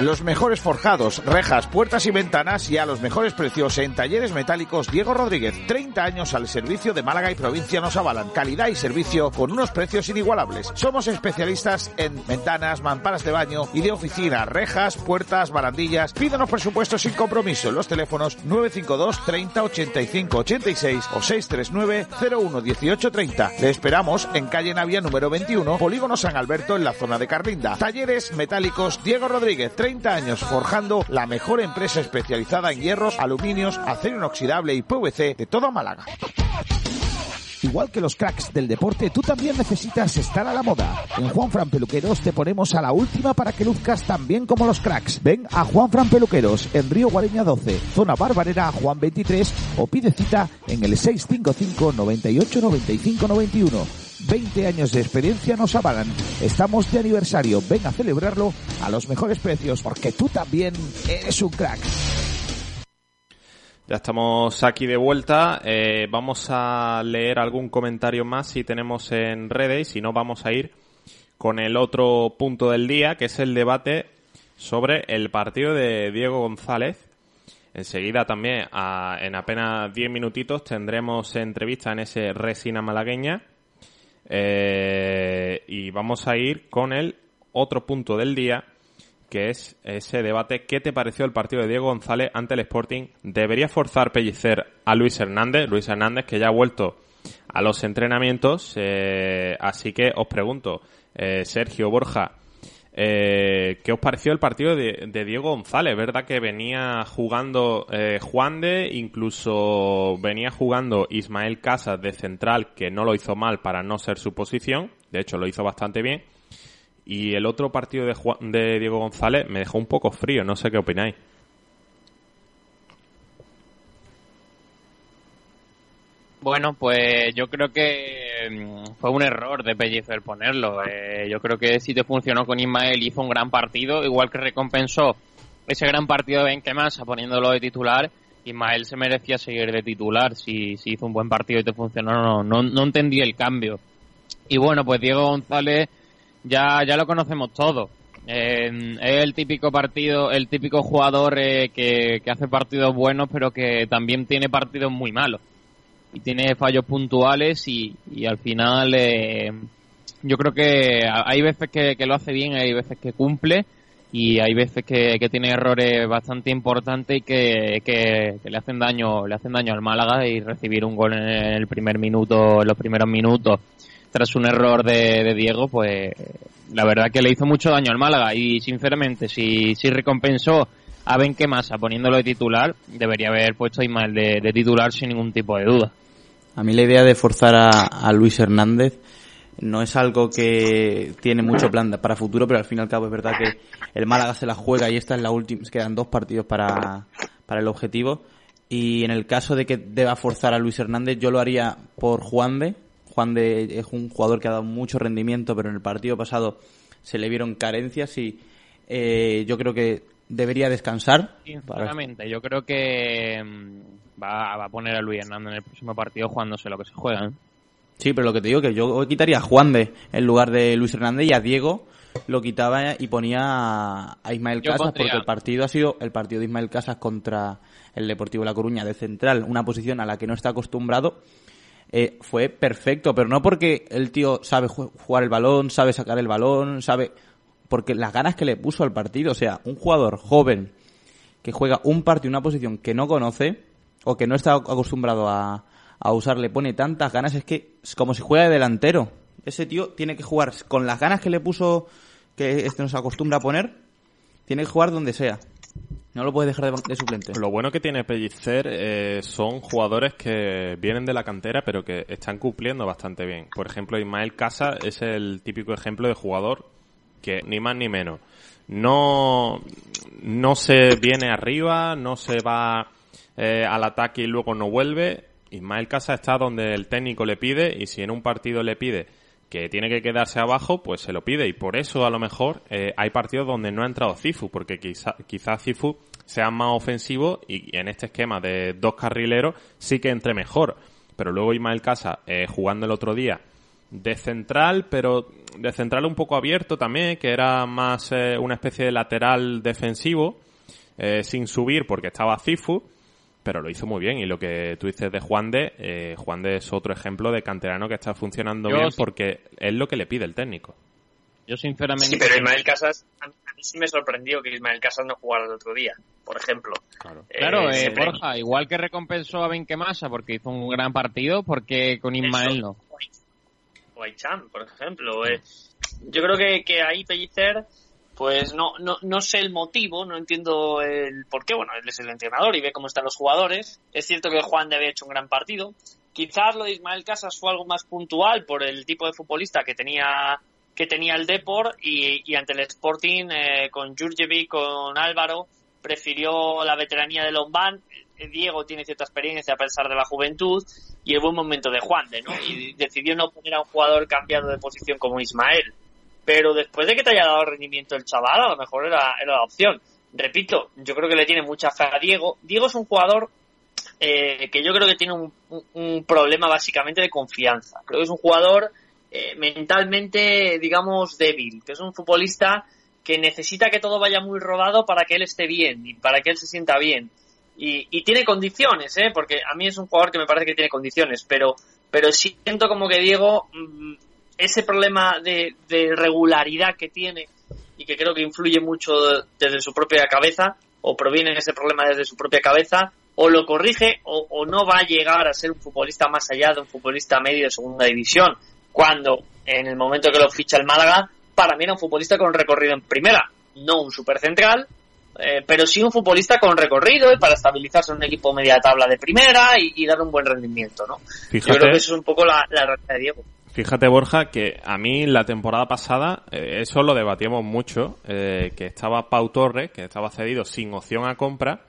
Los mejores forjados, rejas, puertas y ventanas y a los mejores precios en talleres metálicos Diego Rodríguez. 30 años al servicio de Málaga y provincia nos avalan. Calidad y servicio con unos precios inigualables. Somos especialistas en ventanas, mamparas de baño y de oficina, rejas, puertas, barandillas. Pídanos presupuestos sin compromiso en los teléfonos 952 30 85 86 o 639 01 18 30. Le esperamos en calle Navia número 21, Polígono San Alberto en la zona de Carlinda. Talleres metálicos Diego Rodríguez. 30 años forjando la mejor empresa especializada en hierros, aluminios, acero inoxidable y PVC de toda Málaga. Igual que los cracks del deporte, tú también necesitas estar a la moda. En Juan Fran Peluqueros te ponemos a la última para que luzcas tan bien como los cracks. Ven a Juan Fran Peluqueros en Río Guareña 12, zona Barbarera Juan 23 o pide cita en el 655 98 95 91. 20 años de experiencia nos avalan. Estamos de aniversario. Ven a celebrarlo a los mejores precios porque tú también eres un crack. Ya estamos aquí de vuelta. Eh, vamos a leer algún comentario más si tenemos en redes y si no vamos a ir con el otro punto del día que es el debate sobre el partido de Diego González. Enseguida también, en apenas 10 minutitos, tendremos entrevista en ese Resina Malagueña eh, y vamos a ir con el otro punto del día, que es ese debate. ¿Qué te pareció el partido de Diego González ante el Sporting? ¿Debería forzar Pellicer a Luis Hernández? Luis Hernández que ya ha vuelto a los entrenamientos. Eh, así que os pregunto, eh, Sergio Borja, eh, ¿Qué os pareció el partido de, Diego González? ¿Verdad que venía jugando eh, Juan de, incluso venía jugando Ismael Casas de central, que no lo hizo mal para no ser su posición, de hecho lo hizo bastante bien. Y el otro partido de, de Diego González me dejó un poco frío, no sé qué opináis. Bueno, pues yo creo que mm, fue un error de Pellicer ponerlo. Eh, yo creo que si te funcionó con Ismael hizo un gran partido, igual que recompensó ese gran partido de Benquemasa poniéndolo de titular. Ismael se merecía seguir de titular si, hizo un buen partido y te funcionó. No, no, no entendí el cambio. Y bueno, pues Diego González ya, ya lo conocemos todos. Eh, es el típico partido, el típico jugador eh, que, que hace partidos buenos, pero que también tiene partidos muy malos y tiene fallos puntuales y, y al final eh, yo creo que hay veces que, lo hace bien, hay veces que cumple y hay veces que, tiene errores bastante importantes y que, que, le hacen daño le hacen daño al Málaga y recibir un gol en el primer minuto en los primeros minutos tras un error de, Diego pues la verdad que le hizo mucho daño al Málaga y sinceramente si, si recompensó a Benquemasa poniéndolo de titular debería haber puesto a Ismael de titular sin ningún tipo de duda a mí la idea de forzar a, Luis Hernández no es algo que tiene mucho plan para futuro, pero al fin y al cabo es verdad que el Málaga se la juega y esta es la última, quedan dos partidos para, para el objetivo. Y en el caso de que deba forzar a Luis Hernández, yo lo haría por Juan de. Juan de es un jugador que ha dado mucho rendimiento, pero en el partido pasado se le vieron carencias y eh, yo creo que debería descansar. Sinceramente, yo creo que mm, va, a poner a Luis Hernando en el próximo partido jugándose lo que se juega. ¿eh? Sí, pero lo que te digo que yo quitaría a Juan de en lugar de Luis Hernández y a Diego lo quitaba y ponía a Ismael Casas porque el partido ha sido el partido de Ismael Casas contra el Deportivo La Coruña de central, una posición a la que no está acostumbrado. Eh, fue perfecto, pero no porque el tío sabe jugar el balón, sabe sacar el balón, sabe porque las ganas que le puso al partido, o sea, un jugador joven que juega un partido, una posición que no conoce, o que no está acostumbrado a, a usar, le pone tantas ganas, es que como si juega de delantero. Ese tío tiene que jugar con las ganas que le puso, que este nos acostumbra a poner, tiene que jugar donde sea. No lo puedes dejar de, de suplente. Lo bueno que tiene Pellicer eh, son jugadores que vienen de la cantera pero que están cumpliendo bastante bien. Por ejemplo, Ismael Casa es el típico ejemplo de jugador que ni más ni menos. No, no se viene arriba, no se va eh, al ataque y luego no vuelve. Ismael Casa está donde el técnico le pide y si en un partido le pide que tiene que quedarse abajo, pues se lo pide. Y por eso, a lo mejor, eh, hay partidos donde no ha entrado Cifu, porque quizá, quizá Cifu sea más ofensivo y en este esquema de dos carrileros sí que entre mejor. Pero luego Ismael Casa, eh, jugando el otro día, de central, pero de central un poco abierto también, que era más una especie de lateral defensivo, sin subir porque estaba Cifu, pero lo hizo muy bien. Y lo que tú dices de Juan de, eh, Juan de es otro ejemplo de canterano que está funcionando Yo bien sí. porque es lo que le pide el técnico. Yo sinceramente... Sí, pero Ismael Casas, a mí sí me sorprendió que Ismael Casas no jugara el otro día, por ejemplo. Claro. Claro, eh, Borja, igual que recompensó a Benquemasa porque hizo un gran partido, porque con Ismael no. o Aichan, por ejemplo. eh. Yo creo que, que ahí Pellicer, pues no, no, no sé el motivo, no entiendo el por qué. Bueno, él es el entrenador y ve cómo están los jugadores. Es cierto que Juan de había hecho un gran partido. Quizás lo de Ismael Casas fue algo más puntual por el tipo de futbolista que tenía que tenía el Depor y, y ante el Sporting eh, con Jurjevic, con Álvaro, prefirió la veteranía de Lombán. Diego tiene cierta experiencia a pesar de la juventud y el buen momento de Juan de, ¿no? Y decidió no poner a un jugador cambiado de posición como Ismael. Pero después de que te haya dado rendimiento el chaval, a lo mejor era, era la opción. Repito, yo creo que le tiene mucha fe a Diego. Diego es un jugador eh, que yo creo que tiene un, un- un problema básicamente de confianza. Creo que es un jugador eh, mentalmente, digamos, débil, que es un futbolista que necesita que todo vaya muy rodado para que él esté bien y para que él se sienta bien. Y, y tiene condiciones, ¿eh? porque a mí es un jugador que me parece que tiene condiciones, pero, pero siento como que Diego, mm, ese problema de, de regularidad que tiene y que creo que influye mucho desde su propia cabeza, o proviene ese problema desde su propia cabeza, o lo corrige o, o no va a llegar a ser un futbolista más allá de un futbolista medio de segunda división, cuando en el momento que lo ficha el Málaga, para mí era un futbolista con recorrido en primera, no un supercentral, eh, pero sí un futbolista con recorrido y para estabilizarse en un equipo media tabla de primera y, y dar un buen rendimiento, ¿no? Yo creo que eso es un poco la, la realidad de Diego. Fíjate Borja, que a mí la temporada pasada, eh, eso lo debatíamos mucho, eh, que estaba Pau Torres, que estaba cedido sin opción a compra,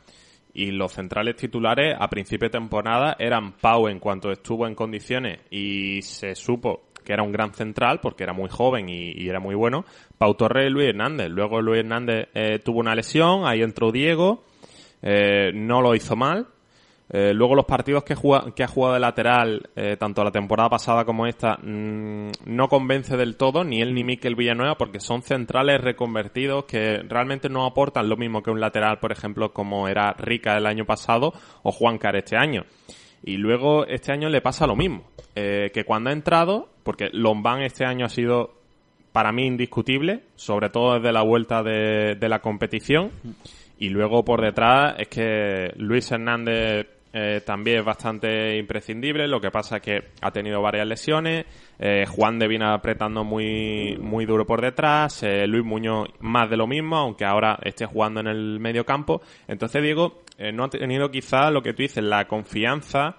y los centrales titulares a principio de temporada eran Pau en cuanto estuvo en condiciones y se supo que era un gran central porque era muy joven y, y era muy bueno. Pau Torres y Luis Hernández. Luego Luis Hernández eh, tuvo una lesión, ahí entró Diego, eh, no lo hizo mal. Eh, luego los partidos que, juega- que ha jugado de lateral, eh, tanto la temporada pasada como esta, mm, no convence del todo, ni él ni Miquel Villanueva, porque son centrales reconvertidos que realmente no aportan lo mismo que un lateral, por ejemplo, como era Rica el año pasado o Juan Car este año. Y luego este año le pasa lo mismo, eh, que cuando ha entrado, porque Lombán este año ha sido para mí indiscutible, sobre todo desde la vuelta de la competición. Y luego por detrás es que Luis Hernández eh, también es bastante imprescindible. Lo que pasa es que ha tenido varias lesiones. Eh, Juan de viene apretando muy, muy duro por detrás. eh, Luis Muñoz más de lo mismo, aunque ahora esté jugando en el medio campo. Entonces, Diego eh, no ha tenido quizá lo que tú dices, la confianza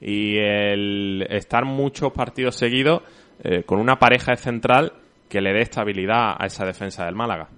y el estar muchos partidos seguidos eh, con una pareja de central que le dé estabilidad a esa defensa del Málaga.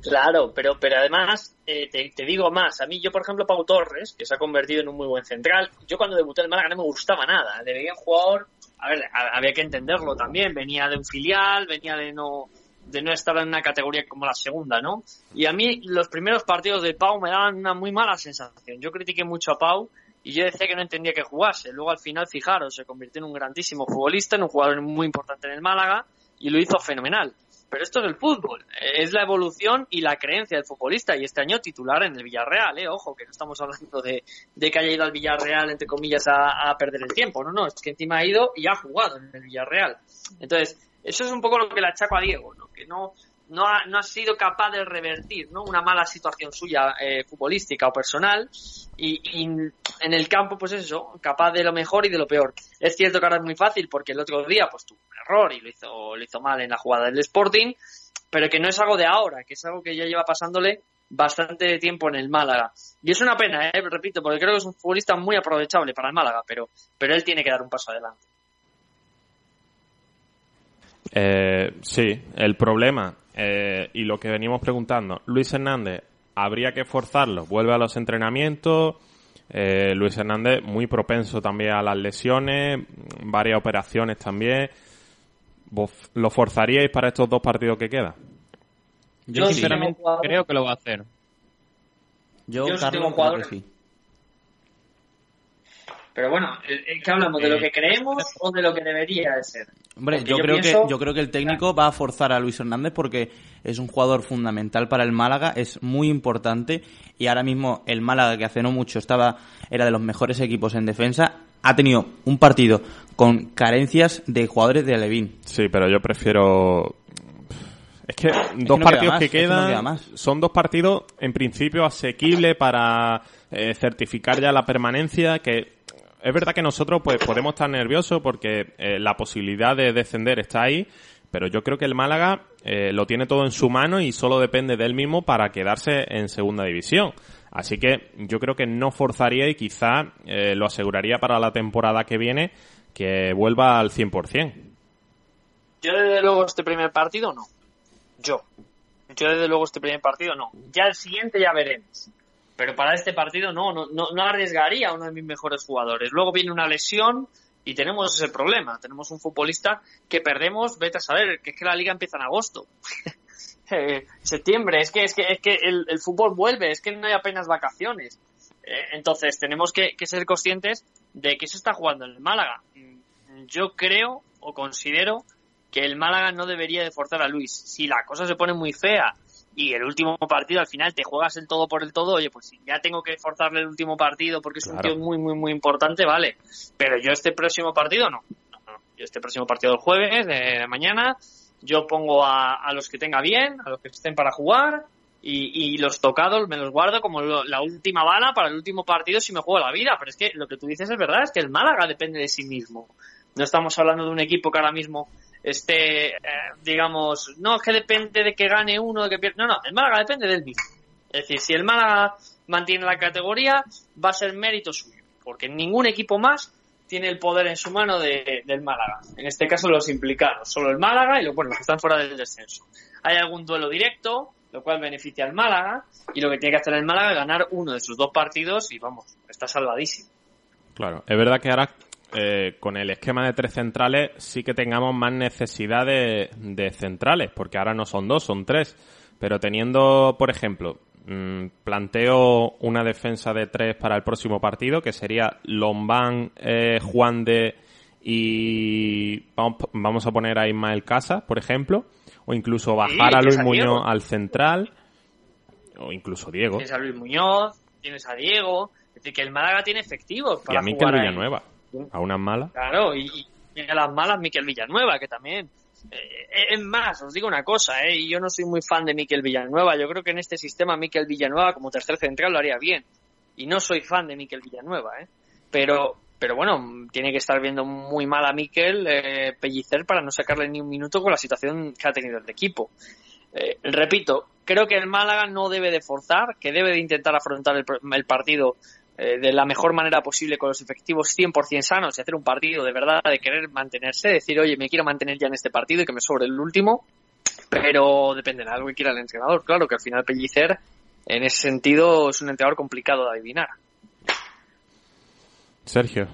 Claro, pero, pero además, eh, te, digo más. A mí, yo, por ejemplo, Pau Torres, que se ha convertido en un muy buen central, yo cuando debuté en el Málaga no me gustaba nada. Le un jugador, a ver, había que entenderlo también. Venía de un filial, venía de no, de no estar en una categoría como la segunda, ¿no? Y a mí, los primeros partidos de Pau me daban una muy mala sensación. Yo critiqué mucho a Pau y yo decía que no entendía que jugase. Luego, al final, fijaros, se convirtió en un grandísimo futbolista, en un jugador muy importante en el Málaga y lo hizo fenomenal. Pero esto es el fútbol, es la evolución y la creencia del futbolista y este año titular en el Villarreal, eh, ojo, que no estamos hablando de, de que haya ido al Villarreal, entre comillas, a, a perder el tiempo, no, no, es que encima ha ido y ha jugado en el Villarreal. Entonces, eso es un poco lo que le achaco a Diego, ¿no? que no, no ha, no ha sido capaz de revertir ¿no? una mala situación suya eh, futbolística o personal y, en el campo pues eso, capaz de lo mejor y de lo peor. Es cierto que ahora es muy fácil porque el otro día pues tuvo un error y lo hizo, lo hizo mal en la jugada del Sporting, pero que no es algo de ahora, que es algo que ya lleva pasándole bastante tiempo en el Málaga. Y es una pena, ¿eh? repito, porque creo que es un futbolista muy aprovechable para el Málaga, pero, pero él tiene que dar un paso adelante. Eh, sí, el problema eh, y lo que venimos preguntando, Luis Hernández, ¿habría que forzarlo? Vuelve a los entrenamientos. Eh, Luis Hernández muy propenso también a las lesiones, varias operaciones también. ¿Lo forzaríais para estos dos partidos que quedan? Yo, sinceramente creo que lo va a hacer. Yo, Yo Carlos, creo que sí. Pero bueno, ¿qué hablamos? ¿De lo que creemos o de lo que debería de ser? Hombre, yo, creo que, yo creo que el técnico va a forzar a Luis Hernández porque es un jugador fundamental para el Málaga, es muy importante y ahora mismo el Málaga, que hace no mucho estaba era de los mejores equipos en defensa, ha tenido un partido con carencias de jugadores de Alevín. Sí, pero yo prefiero es que dos partidos que quedan son dos partidos en principio asequibles para eh, certificar ya la permanencia que es verdad que nosotros pues podemos estar nerviosos porque eh, la posibilidad de descender está ahí, pero yo creo que el Málaga eh, lo tiene todo en su mano y solo depende de él mismo para quedarse en segunda división. Así que yo creo que no forzaría y quizá eh, lo aseguraría para la temporada que viene que vuelva al 100%. Yo desde luego este primer partido no. Yo. Yo desde luego este primer partido no. Ya el siguiente ya veremos pero para este partido no, no, no, arriesgaría a uno de mis mejores jugadores. Luego viene una lesión y tenemos ese problema. Tenemos un futbolista que perdemos, vete a saber, que es que la liga empieza en agosto. Eh, septiembre, es que, es que, es que el, fútbol vuelve, es que no hay apenas vacaciones. Eh, entonces tenemos que, ser conscientes de que se está jugando en el Málaga. Yo creo o considero que el Málaga no debería de forzar a Luis. Si la cosa se pone muy fea y el último partido al final te juegas el todo por el todo, oye, pues si ya tengo que forzarle el último partido porque es un tío muy, muy, muy importante, vale. Pero yo este próximo partido no. Yo este próximo partido del jueves, de mañana, yo pongo a, los que tenga bien, a los que estén para jugar y, los tocados me los guardo como la última bala para el último partido si me juego la vida. Pero es que lo que tú dices es verdad, es que el Málaga depende de sí mismo. No estamos hablando de un equipo que ahora mismo este, digamos, no es que depende de que gane uno, de que pierda. No, no, el Málaga depende del mismo. Es decir, si el Málaga mantiene la categoría, va a ser mérito suyo, porque ningún equipo más tiene el poder en su mano de, del Málaga. En este caso, los implicados, solo el Málaga y los, bueno, los que están fuera del descenso. Hay algún duelo directo, lo cual beneficia al Málaga, y lo que tiene que hacer el Málaga es ganar uno de sus dos partidos y vamos, está salvadísimo. Claro, es verdad que ahora eh, con el esquema de tres centrales sí que tengamos más necesidad de, centrales, porque ahora no son dos, son tres. Pero teniendo, por ejemplo, mm, planteo una defensa de tres para el próximo partido, que sería Lombán, eh, Juan de y vamos, a poner a Ismael Casa, por ejemplo, o incluso bajar a Luis Muñoz al central, o incluso Diego. Tienes a Luis Muñoz, tienes a Diego, es decir, que el Málaga tiene efectivos para y a Miquel Villanueva. A unas malas. Claro, y, a las malas Miquel Villanueva, que también. Eh, es más, os digo una cosa, ¿eh? yo no soy muy fan de Miquel Villanueva. Yo creo que en este sistema Miquel Villanueva como tercer central lo haría bien. Y no soy fan de Miquel Villanueva, ¿eh? Pero, pero bueno, tiene que estar viendo muy mal a Miquel eh, Pellicer para no sacarle ni un minuto con la situación que ha tenido el equipo. Eh, repito, creo que el Málaga no debe de forzar, que debe de intentar afrontar el partido eh, de la mejor manera posible con los efectivos 100% sanos y hacer un partido de verdad, de querer mantenerse, decir, oye, me quiero mantener ya en este partido y que me sobre el último, pero depende de algo que quiera el entrenador. Claro que al final Pellicer, en ese sentido, es un entrenador complicado de adivinar. Sergio.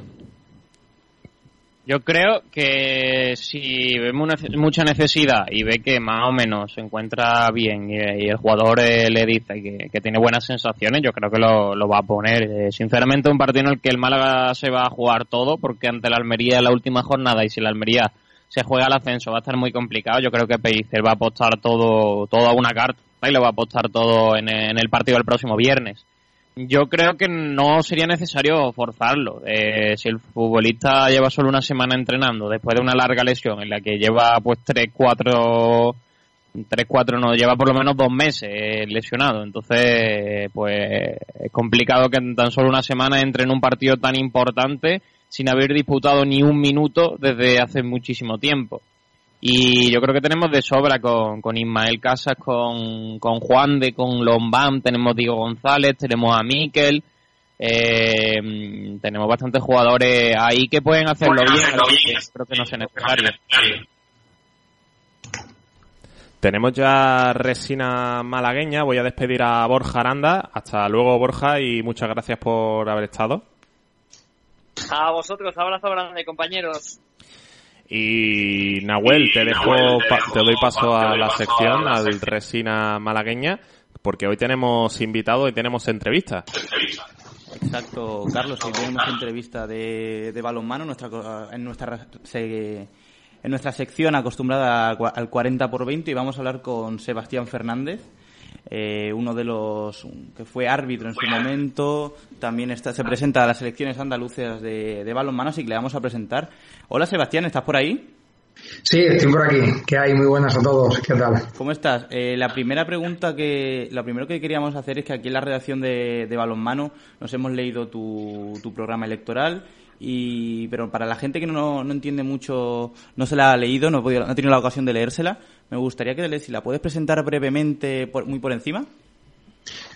Yo creo que si ve mucha necesidad y ve que más o menos se encuentra bien y, el jugador eh, le dice que, tiene buenas sensaciones, yo creo que lo, va a poner. Eh, sinceramente, un partido en el que el Málaga se va a jugar todo, porque ante la Almería en la última jornada y si la Almería se juega al ascenso va a estar muy complicado. Yo creo que Pellicer va a apostar todo, todo a una carta y lo va a apostar todo en el partido del próximo viernes. Yo creo que no sería necesario forzarlo. Eh, si el futbolista lleva solo una semana entrenando después de una larga lesión en la que lleva pues tres, cuatro tres, cuatro, no, lleva por lo menos dos meses lesionado. Entonces, pues es complicado que en tan solo una semana entre en un partido tan importante sin haber disputado ni un minuto desde hace muchísimo tiempo. Y yo creo que tenemos de sobra con, con Ismael Casas, con, con Juan de, con Lombán, tenemos Diego González, tenemos a Miquel, eh, tenemos bastantes jugadores ahí que pueden hacerlo bien, creo que no sea necesario. Tenemos ya resina malagueña. Voy a despedir a Borja Aranda. Hasta luego, Borja, y muchas gracias por haber estado. A vosotros, abrazo grande, compañeros. Y Nahuel, te dejo, te doy paso a la sección, al resina malagueña, porque hoy tenemos invitado y tenemos entrevista. Exacto, Carlos, hoy tenemos entrevista de, de balonmano nuestra, en nuestra en nuestra sección acostumbrada al 40 por 20 y vamos a hablar con Sebastián Fernández, eh, uno de los que fue árbitro en su momento, también está, se presenta a las elecciones andaluces de, de balonmano, así que le vamos a presentar. Hola Sebastián, ¿estás por ahí? Sí, estoy por aquí. ¿Qué hay? Muy buenas a todos. ¿Qué tal? ¿Cómo estás? Eh, la primera pregunta que, lo primero que queríamos hacer es que aquí en la redacción de, de Balonmano nos hemos leído tu, tu programa electoral y pero para la gente que no, no entiende mucho, no se la ha leído, no, ha, tenido la ocasión de leérsela, me gustaría que si la puedes presentar brevemente, muy por encima.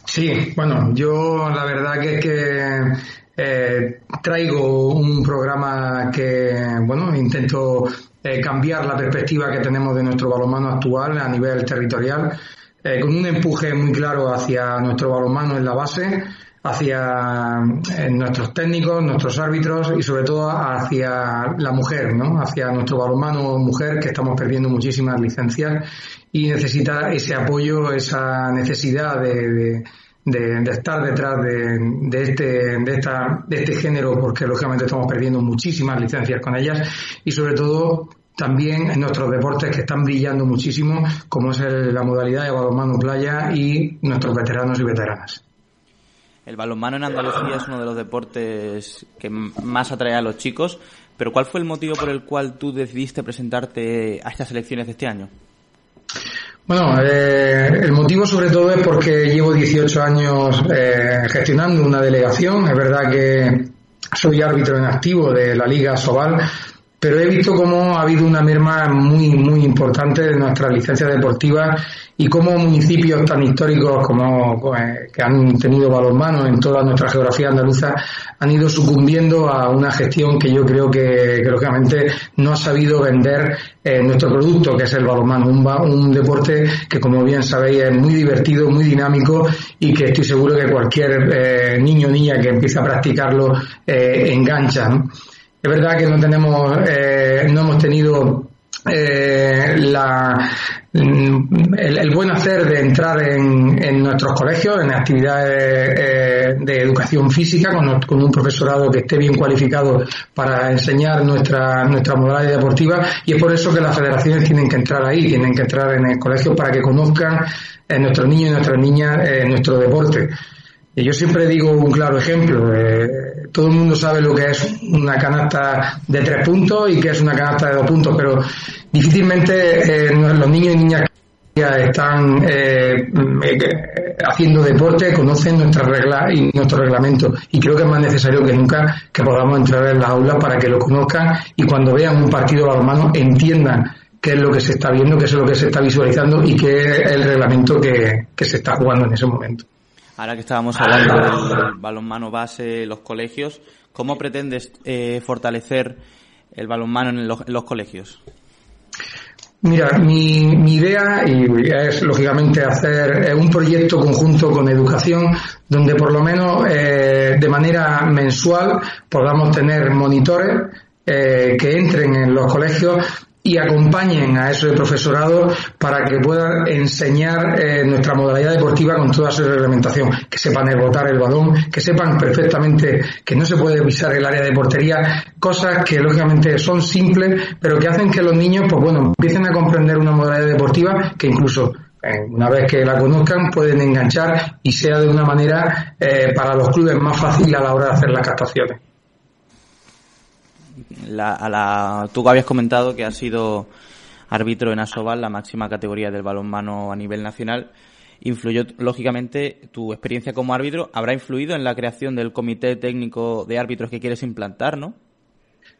Sí, bueno, yo la verdad que es que eh, traigo un programa que, bueno, intento eh, cambiar la perspectiva que tenemos de nuestro balonmano actual a nivel territorial, eh, con un empuje muy claro hacia nuestro balonmano en la base, hacia eh, nuestros técnicos, nuestros árbitros y sobre todo hacia la mujer, ¿no? Hacia nuestro balonmano mujer que estamos perdiendo muchísimas licencias y necesita ese apoyo, esa necesidad de, de, estar detrás de, de, este, de, esta, de este género porque lógicamente estamos perdiendo muchísimas licencias con ellas y sobre todo también en nuestros deportes que están brillando muchísimo como es la modalidad de balonmano playa y nuestros veteranos y veteranas. El balonmano en Andalucía es uno de los deportes que más atrae a los chicos, pero ¿cuál fue el motivo por el cual tú decidiste presentarte a estas elecciones de este año? Bueno, eh, el motivo sobre todo es porque llevo 18 años eh, gestionando una delegación. Es verdad que soy árbitro en activo de la Liga Sobal, pero he visto cómo ha habido una merma muy, muy importante de nuestra licencia deportiva y cómo municipios tan históricos como eh, que han tenido balonmano en toda nuestra geografía andaluza han ido sucumbiendo a una gestión que yo creo que, lógicamente no ha sabido vender eh, nuestro producto, que es el balonmano, un, deporte que como bien sabéis es muy divertido, muy dinámico y que estoy seguro que cualquier eh, niño o niña que empiece a practicarlo engancha. Es verdad que no tenemos, eh, no hemos tenido eh, la, el, buen hacer de entrar en, nuestros colegios, en actividades eh, de educación física, con, un profesorado que esté bien cualificado para enseñar nuestra, nuestra modalidad deportiva, y es por eso que las federaciones tienen que entrar ahí, tienen que entrar en el colegio para que conozcan eh, nuestros niños y nuestras niñas eh, nuestro deporte. Y yo siempre digo un claro ejemplo. Eh, todo el mundo sabe lo que es una canasta de tres puntos y que es una canasta de dos puntos, pero difícilmente eh, los niños y niñas que están eh, haciendo deporte conocen nuestras reglas y nuestro reglamento. Y creo que es más necesario que nunca que podamos entrar en las aulas para que lo conozcan y cuando vean un partido balonmano entiendan qué es lo que se está viendo, qué es lo que se está visualizando y qué es el reglamento que se está jugando en ese momento. Ahora que estábamos hablando del balonmano base, los colegios, ¿cómo pretendes eh, fortalecer el balonmano en los, colegios? Mira, mi, idea y es lógicamente hacer eh, un proyecto conjunto con educación donde por lo menos eh, de manera mensual podamos tener monitores que entren en los colegios y acompañen a ese profesorado para que puedan enseñar eh, nuestra modalidad deportiva con toda su reglamentación, que sepan botar el balón, que sepan perfectamente que no se puede pisar el área de portería, cosas que lógicamente son simples, pero que hacen que los niños, pues bueno, empiecen a comprender una modalidad deportiva que incluso eh, una vez que la conozcan pueden enganchar y sea de una manera eh, para los clubes más fácil a la hora de hacer las captaciones la, a la, tú habías comentado que has sido árbitro en Asobal, la máxima categoría del balonmano a nivel nacional. Influyó, lógicamente, tu experiencia como árbitro habrá influido en la creación del comité técnico de árbitros que quieres implantar, ¿no?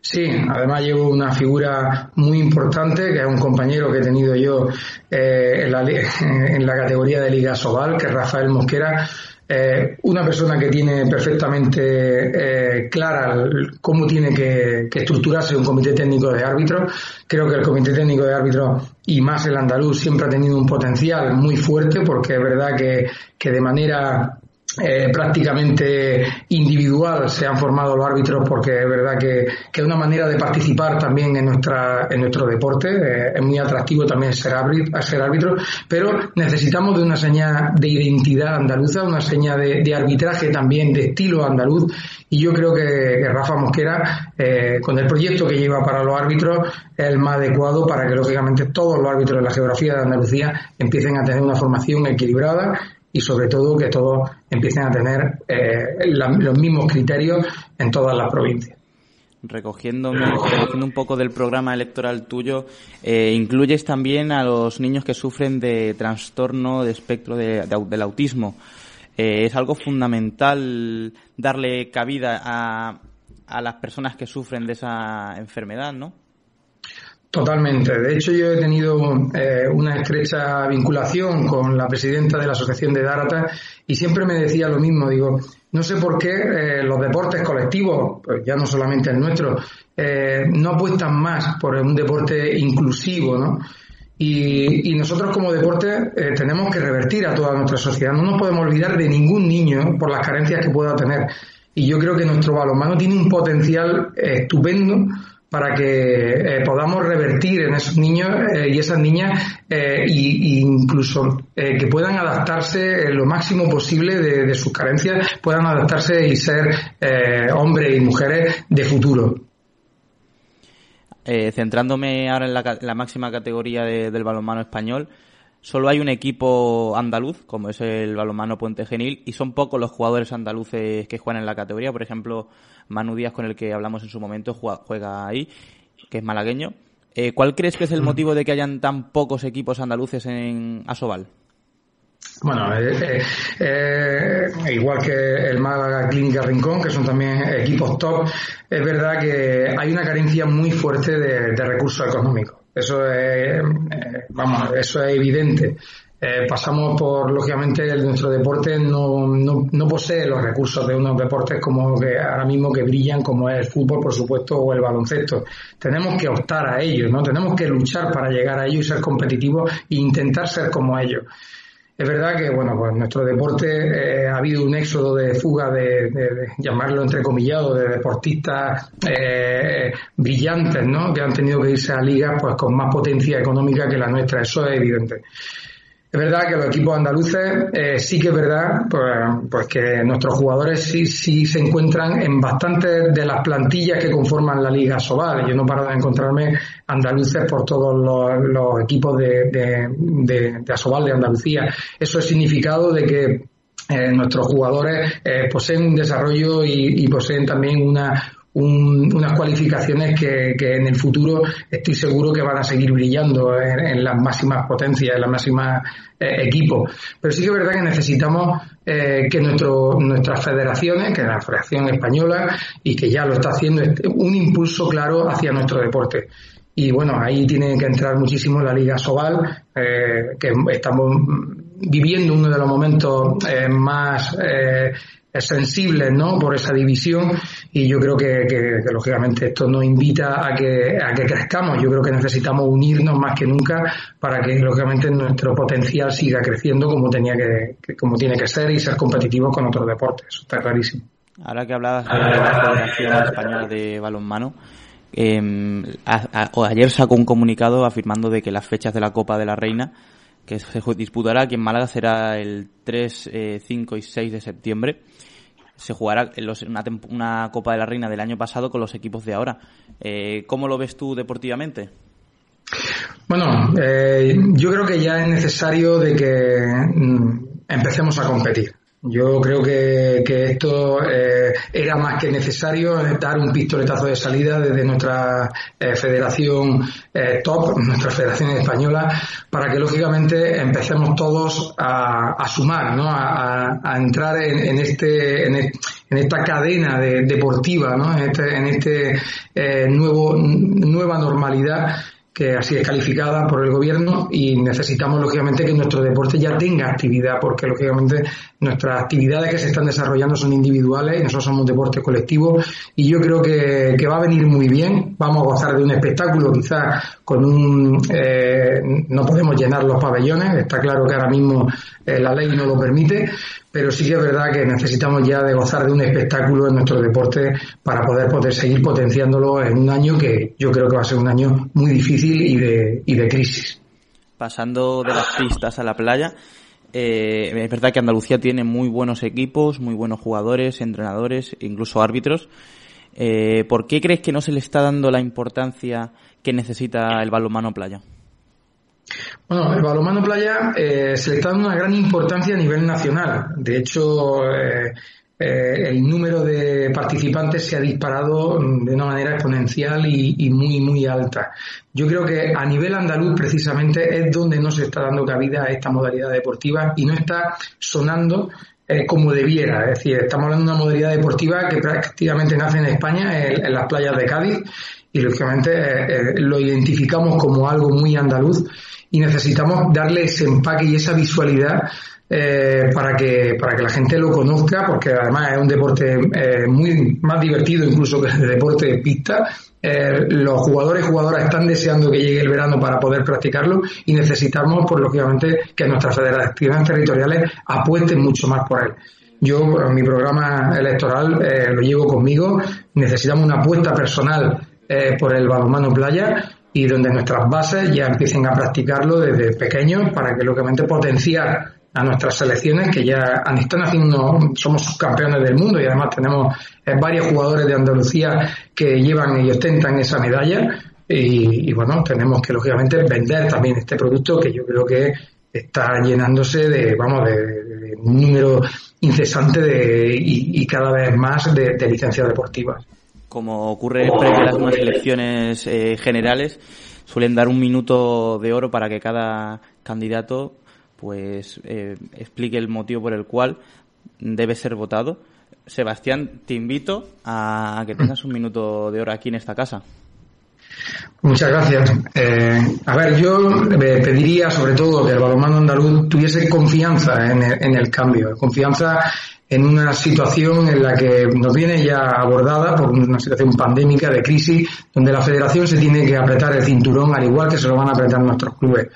Sí, además llevo una figura muy importante, que es un compañero que he tenido yo eh, en, la, en, la, categoría de Liga Sobal, que es Rafael Mosquera, eh, una persona que tiene perfectamente eh, clara cómo tiene que, que, estructurarse un comité técnico de árbitros. Creo que el comité técnico de árbitros y más el andaluz siempre ha tenido un potencial muy fuerte porque es verdad que, que de manera eh, prácticamente individual se han formado los árbitros porque es verdad que, es una manera de participar también en nuestra en nuestro deporte eh, es muy atractivo también ser árbitro, ser árbitro pero necesitamos de una señal de identidad andaluza una señal de, arbitraje también de estilo andaluz y yo creo que, Rafa Mosquera eh, con el proyecto que lleva para los árbitros es el más adecuado para que lógicamente todos los árbitros de la geografía de Andalucía empiecen a tener una formación equilibrada y sobre todo que todos empiecen a tener eh, los mismos criterios en todas las provincias. Recogiendo, un poco del programa electoral tuyo, eh, incluyes también a los niños que sufren de trastorno de espectro de, del autismo. Eh, es algo fundamental darle cabida a, a las personas que sufren de esa enfermedad, ¿no? Totalmente. De hecho, yo he tenido eh, una estrecha vinculación con la presidenta de la Asociación de Dárata y siempre me decía lo mismo. Digo, no sé por qué eh, los deportes colectivos, pues ya no solamente el nuestro, eh, no apuestan más por un deporte inclusivo, ¿no? Y, y nosotros como deporte tenemos que revertir a toda nuestra sociedad. No nos podemos olvidar de ningún niño por las carencias que pueda tener. Y yo creo que nuestro balonmano tiene un potencial estupendo para que eh, podamos revertir en esos niños eh, y esas niñas eh, y, incluso que puedan adaptarse lo máximo posible de, sus carencias, puedan adaptarse y ser hombres y mujeres de futuro. centrándome ahora en la, máxima categoría del balonmano español, solo hay un equipo andaluz, como es el balonmano Puente Genil, y son pocos los jugadores andaluces que juegan en la categoría. Por ejemplo, Manu Díaz, con el que hablamos en su momento, juega ahí, que es malagueño. Eh, ¿Cuál crees que es el motivo de que hayan tan pocos equipos andaluces en Asobal? Bueno, eh, eh, igual que el Málaga Clínica Rincón, que son también equipos top, es verdad que hay una carencia muy fuerte de, de recursos económicos. Eso es, vamos, eso es evidente. Eh, pasamos por, lógicamente, nuestro deporte no, no, no, posee los recursos de unos deportes como que ahora mismo que brillan, como es el fútbol, por supuesto, o el baloncesto. Tenemos que optar a ellos, ¿no? Tenemos que luchar para llegar a ellos y ser competitivos e intentar ser como ellos. Es verdad que, bueno, pues nuestro deporte eh, ha habido un éxodo de fuga de, de, de llamarlo entrecomillado, de deportistas eh, brillantes, ¿no? Que han tenido que irse a ligas pues con más potencia económica que la nuestra. Eso es evidente. Es verdad que los equipos andaluces eh, sí que es verdad pues, pues, que nuestros jugadores sí, sí se encuentran en bastantes de las plantillas que conforman la Liga Sobal. Yo no paro de encontrarme andaluces por todos los, equipos de, de, Asobal de Andalucía. Eso es significado de que eh, nuestros jugadores eh, poseen un desarrollo y, poseen también una, unas cualificaciones que, en el futuro estoy seguro que van a seguir brillando en, las máximas potencias, en las máximas eh, equipos. Pero sí que es verdad que necesitamos eh, que nuestro, nuestras federaciones, que la Federación Española y que ya lo está haciendo, un impulso claro hacia nuestro deporte. Y bueno, ahí tiene que entrar muchísimo la Liga Sobal, eh, que estamos viviendo uno de los momentos más sensibles ¿no? por esa división y yo creo que, que, lógicamente esto nos invita a que, a que crezcamos. Yo creo que necesitamos unirnos más que nunca para que lógicamente nuestro potencial siga creciendo como tenía que, como tiene que ser y ser competitivo con otros deportes. Eso está clarísimo. Ahora que hablabas de la Federación Española de Balonmano, eh, ayer sacó un comunicado afirmando de que las fechas de la Copa de la Reina que se disputará aquí en Málaga será el 3, 5 eh, y 6 de septiembre se jugará una, una, Copa de la Reina del año pasado con los equipos de ahora. Eh, ¿Cómo lo ves tú deportivamente? Bueno, eh, yo creo que ya es necesario de que mm, empecemos a competir. Yo creo que, que esto eh, era más que necesario dar un pistoletazo de salida desde nuestra eh, federación eh, top, nuestra federación española, para que lógicamente empecemos todos a, sumar, ¿no? a, entrar en, en este, en, e- en esta cadena de- deportiva, ¿no? en este, en este eh, nuevo, nueva normalidad que así es calificada por el gobierno y necesitamos lógicamente que nuestro deporte ya tenga actividad porque lógicamente nuestras actividades que se están desarrollando son individuales nosotros somos un deporte colectivo y yo creo que, que va a venir muy bien. Vamos a gozar de un espectáculo quizás con un eh, no podemos llenar los pabellones está claro que ahora mismo eh, la ley no lo permite pero sí que es verdad que necesitamos ya de gozar de un espectáculo en nuestro deporte para poder, poder seguir potenciándolo en un año que yo creo que va a ser un año muy difícil y de, y crisis. Pasando de las pistas a la playa, eh, es verdad que Andalucía tiene muy buenos equipos, muy buenos jugadores, entrenadores, incluso árbitros. Eh, ¿Por qué crees que no se le está dando la importancia que necesita el balonmano playa? Bueno, el balonmano playa eh, se le está dando una gran importancia a nivel nacional. De hecho, eh, eh, el número de participantes se ha disparado de una manera exponencial y, muy, muy alta. Yo creo que a nivel andaluz precisamente es donde no se está dando cabida a esta modalidad deportiva y no está sonando como debiera. Es decir, estamos hablando de una modalidad deportiva que prácticamente nace en España, en las playas de Cádiz, y lógicamente eh, eh, lo identificamos como algo muy andaluz y necesitamos darle ese empaque y esa visualidad eh, para que para que la gente lo conozca porque además es un deporte muy más divertido incluso que el deporte de pista. Los jugadores y jugadoras están deseando que llegue el verano para poder practicarlo y necesitamos pues lógicamente que nuestras federaciones territoriales apuesten mucho más por él. Yo en mi programa electoral lo llevo conmigo. Necesitamos una apuesta personal eh, por el balonmano playa y donde nuestras bases ya empiecen a practicarlo desde pequeños para que lógicamente potenciar a nuestras selecciones que ya están haciendo, somos subcampeones del mundo y además tenemos eh, varios jugadores de Andalucía que llevan y ostentan esa medalla y, bueno, tenemos que lógicamente vender también este producto que yo creo que está llenándose de, vamos, de, de un número incesante de, y, cada vez más de licencias deportivas. Como ocurre previo las nuevas elecciones eh, generales, suelen dar un minuto de oro para que cada candidato pues eh, explique el motivo por el cual debe ser votado. Sebastián, te invito a que tengas un minuto de oro aquí en esta casa. Muchas gracias. Eh, a ver, yo eh, pediría sobre todo que el balonmano andaluz tuviese confianza en el, en el cambio, confianza en una situación en la que nos viene ya abordada por una situación pandémica de crisis, donde la federación se tiene que apretar el cinturón al igual que se lo van a apretar nuestros clubes.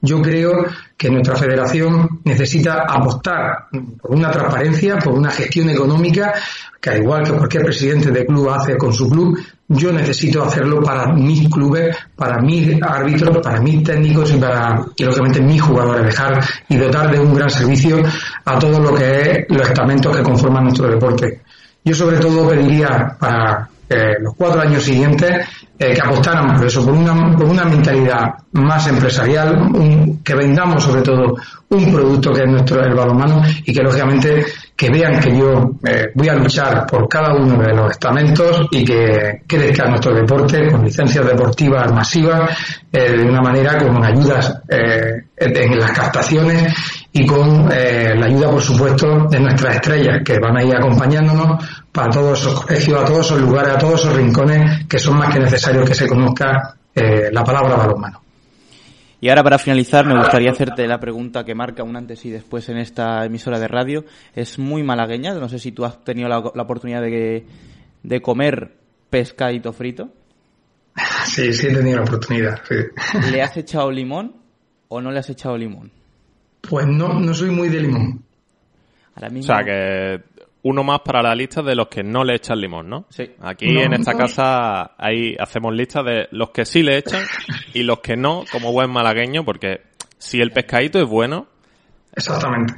Yo creo que nuestra federación necesita apostar por una transparencia, por una gestión económica, que al igual que cualquier presidente de club hace con su club, yo necesito hacerlo para mis clubes, para mis árbitros, para mis técnicos y para, y lógicamente, mis jugadores, dejar y dotar de un gran servicio a todo lo que es los estamentos que conforman nuestro deporte. Yo sobre todo pediría para eh, los cuatro años siguientes eh, que apostaran por eso, por una, por una mentalidad más empresarial, un- que vendamos sobre todo un producto que es nuestro el balonmano y que lógicamente que vean que yo eh, voy a luchar por cada uno de los estamentos y que crezca nuestro deporte con licencias deportivas masivas de una manera con ayudas en las captaciones y con eh, la ayuda, por supuesto, de nuestras estrellas que van a ir acompañándonos para todos esos colegios, a todos esos lugares, a todos esos rincones que son más que necesarios que se conozca eh, la palabra balonmano. Y ahora para finalizar me gustaría hacerte la pregunta que marca un antes y después en esta emisora de radio. Es muy malagueña, no sé si tú has tenido la, la oportunidad de, de comer pescadito frito. Sí, sí he tenido la oportunidad. sí. ¿Le has echado limón o no le has echado limón? Pues no, no soy muy de limón. Ahora O mismo, sea que uno más para la lista de los que no le echan limón, ¿no? Sí. Aquí No, en esta no. casa ahí hacemos lista de los que sí le echan y los que no, como buen malagueño, porque si el pescadito es bueno, Exactamente.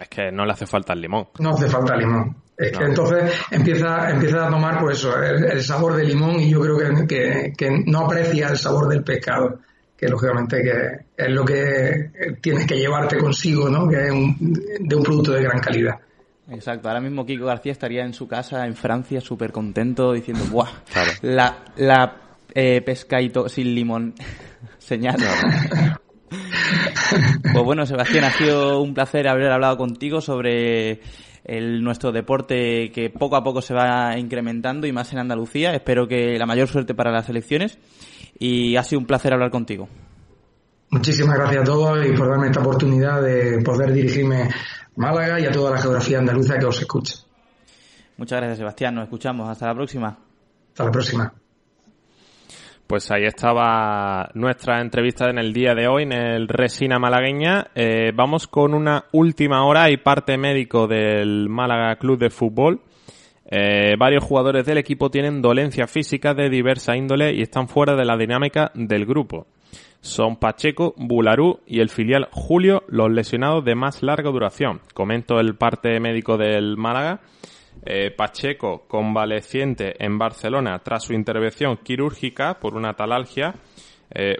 es que no le hace falta el limón. No hace falta limón. Es que No. entonces empieza, empieza a tomar pues eso, el, el sabor de limón y yo creo que, que, que no aprecia el sabor del pescado, que lógicamente que es lo que tienes que llevarte consigo, ¿no? Que es un, de un producto de gran calidad. Exacto, ahora mismo Kiko García estaría en su casa en Francia súper contento diciendo, ¡buah! La, la eh, pescaito sin limón señal. Pues bueno, Sebastián, ha sido un placer haber hablado contigo sobre el, nuestro deporte que poco a poco se va incrementando y más en Andalucía. Espero que la mayor suerte para las elecciones y ha sido un placer hablar contigo. Muchísimas gracias a todos y por darme esta oportunidad de poder dirigirme a Málaga y a toda la geografía andaluza que os escucha. Muchas gracias, Sebastián. Nos escuchamos. Hasta la próxima. Hasta la próxima. Pues ahí estaba nuestra entrevista en el día de hoy en el Resina Malagueña. Eh, vamos con una última hora y parte médico del Málaga Club de Fútbol. Eh, varios jugadores del equipo tienen dolencia física de diversa índole y están fuera de la dinámica del grupo. Son Pacheco, Bularú y el filial Julio los lesionados de más larga duración. Comento el parte médico del Málaga. Eh, Pacheco, convaleciente en Barcelona tras su intervención quirúrgica por una talalgia. Eh,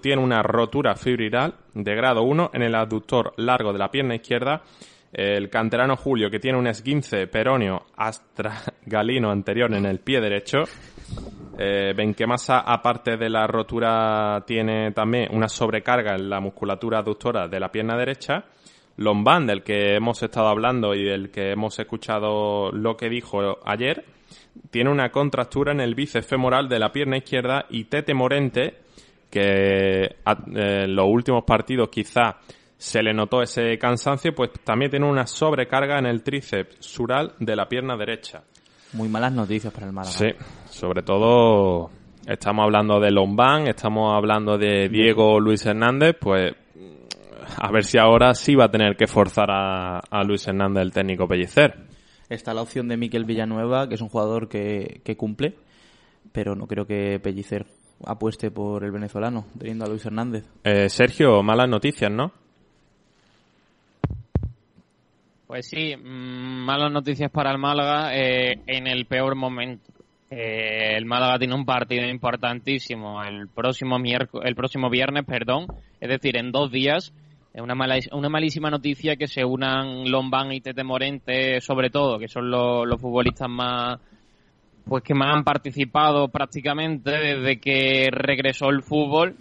tiene una rotura fibrilar de grado 1 en el aductor largo de la pierna izquierda. El canterano Julio, que tiene un esguince peroneo astragalino anterior en el pie derecho. Eh, Benquemasa, aparte de la rotura, tiene también una sobrecarga en la musculatura aductora de la pierna derecha. Lombán, del que hemos estado hablando y del que hemos escuchado lo que dijo ayer, tiene una contractura en el bíceps femoral de la pierna izquierda y Tete Morente, que en los últimos partidos quizá se le notó ese cansancio, pues también tiene una sobrecarga en el tríceps sural de la pierna derecha. Muy malas noticias para el Málaga. Sí, sobre todo estamos hablando de Lombán, estamos hablando de Diego Luis Hernández, pues a ver si ahora sí va a tener que forzar a, Luis Hernández, el técnico Pellicer. Está la opción de Miquel Villanueva, que es un jugador que, cumple, pero no creo que Pellicer apueste por el venezolano, teniendo a Luis Hernández. Eh, Sergio, malas noticias, ¿no? Pues sí, mm, malas noticias para el Málaga eh, en el peor momento. Eh, el Málaga tiene un partido importantísimo el próximo el próximo viernes, perdón, es decir, en dos días es una, mala, una malísima noticia que se unan Lombán y Tete Morente, sobre todo, que son los, futbolistas más pues que más han participado prácticamente desde que regresó el fútbol,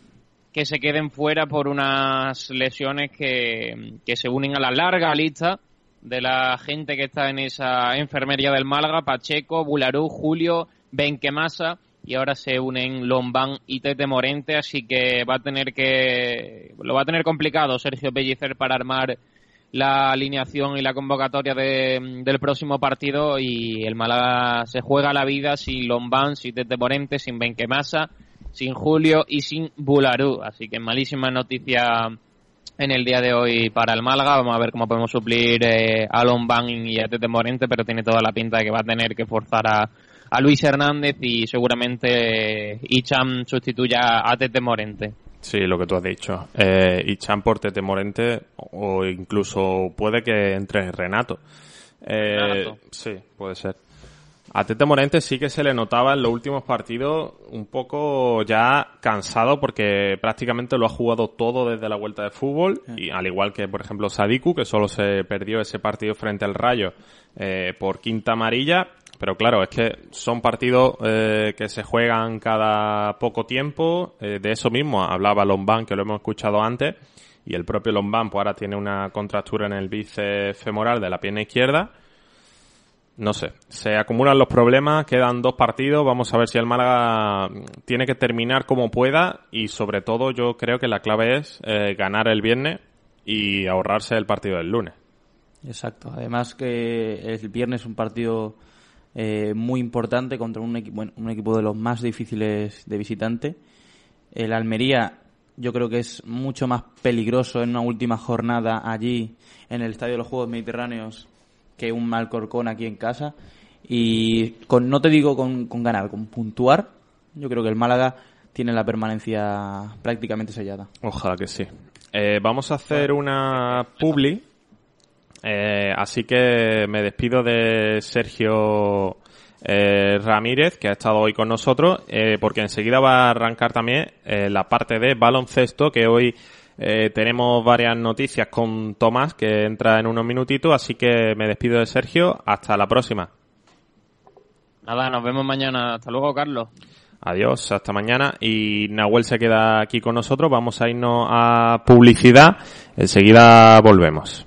que se queden fuera por unas lesiones que, que se unen a la larga lista de la gente que está en esa enfermería del Málaga, Pacheco, Bularú, Julio, Benquemasa, y ahora se unen Lombán y Tete Morente, así que va a tener que lo va a tener complicado Sergio Pellicer para armar la alineación y la convocatoria del próximo partido y el Málaga se juega la vida sin Lombán, sin Tete Morente, sin Benquemasa, sin Julio y sin Bularú, así que malísima noticia en el día de hoy para el Málaga. Vamos a ver cómo podemos suplir eh, a Lombán y a Tete Morente, pero tiene toda la pinta de que va a tener que forzar a a Luis Hernández y seguramente Icham sustituya a Tete Morente. Sí, lo que tú has dicho. Eh, Icham por Tete Morente o incluso puede que entre Renato. Eh, Renato. Sí, puede ser. A Tete Morente sí que se le notaba en los últimos partidos un poco ya cansado porque prácticamente lo ha jugado todo desde la vuelta de fútbol y al igual que por ejemplo Sadiku que solo se perdió ese partido frente al Rayo eh, por quinta amarilla pero claro, es que son partidos eh, que se juegan cada poco tiempo. Eh, de eso mismo hablaba Lombán, que lo hemos escuchado antes. Y el propio Lombán, pues ahora tiene una contractura en el bíceps femoral de la pierna izquierda. No sé, se acumulan los problemas, quedan dos partidos. Vamos a ver si el Málaga tiene que terminar como pueda. Y sobre todo, yo creo que la clave es eh, ganar el viernes y ahorrarse el partido del lunes. Exacto. Además, que el viernes es un partido eh, muy importante contra un, equipo, un equipo de los más difíciles de visitante. El Almería yo creo que es mucho más peligroso en una última jornada allí en el Estadio de los Juegos Mediterráneos que un Malcorcón aquí en casa. Y con, no te digo con, con ganar, con puntuar, yo creo que el Málaga tiene la permanencia prácticamente sellada. Ojalá que sí. Eh, vamos a hacer una publi eh, así que me despido de Sergio eh, Ramírez, que ha estado hoy con nosotros, eh, porque enseguida va a arrancar también la parte de baloncesto, que hoy Eh, tenemos varias noticias con Tomás que entra en unos minutitos, así que me despido de Sergio. Hasta la próxima. Nada, nos vemos mañana. Hasta luego, Carlos. Adiós, hasta mañana. Y Nahuel se queda aquí con nosotros. Vamos a irnos a publicidad. Enseguida volvemos.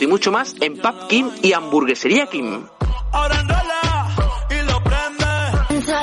y mucho más en Pub Kim y Hamburguesería Kim.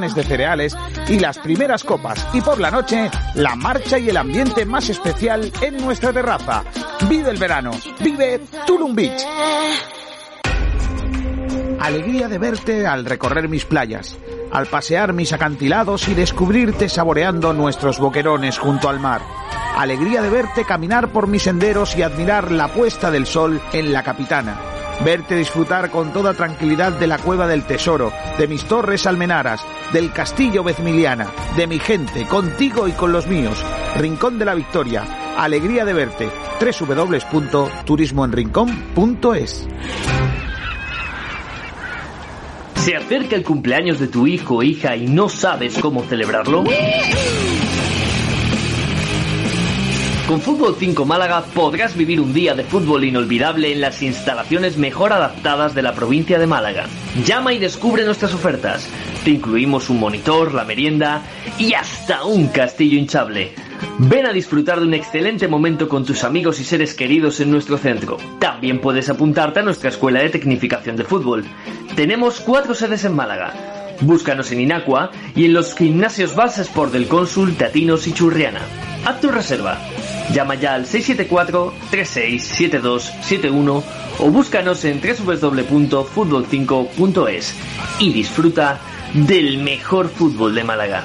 de cereales y las primeras copas. Y por la noche, la marcha y el ambiente más especial en nuestra terraza. Vive el verano. Vive Tulum Beach. Alegría de verte al recorrer mis playas, al pasear mis acantilados y descubrirte saboreando nuestros boquerones junto al mar. Alegría de verte caminar por mis senderos y admirar la puesta del sol en la capitana. Verte disfrutar con toda tranquilidad de la cueva del tesoro, de mis torres almenaras, del castillo Vezmiliana, de mi gente, contigo y con los míos. Rincón de la Victoria. Alegría de verte. www.turismoenrincón.es ¿Se acerca el cumpleaños de tu hijo o hija y no sabes cómo celebrarlo? Con Fútbol 5 Málaga podrás vivir un día de fútbol inolvidable en las instalaciones mejor adaptadas de la provincia de Málaga. Llama y descubre nuestras ofertas. Te incluimos un monitor, la merienda y hasta un castillo hinchable. Ven a disfrutar de un excelente momento con tus amigos y seres queridos en nuestro centro. También puedes apuntarte a nuestra escuela de tecnificación de fútbol. Tenemos cuatro sedes en Málaga. Búscanos en Inacua y en los gimnasios Bases del Cónsul, Tatinos y Churriana. Haz tu reserva. Llama ya al 674-367271 o búscanos en www.futbol5.es y disfruta del mejor fútbol de Málaga.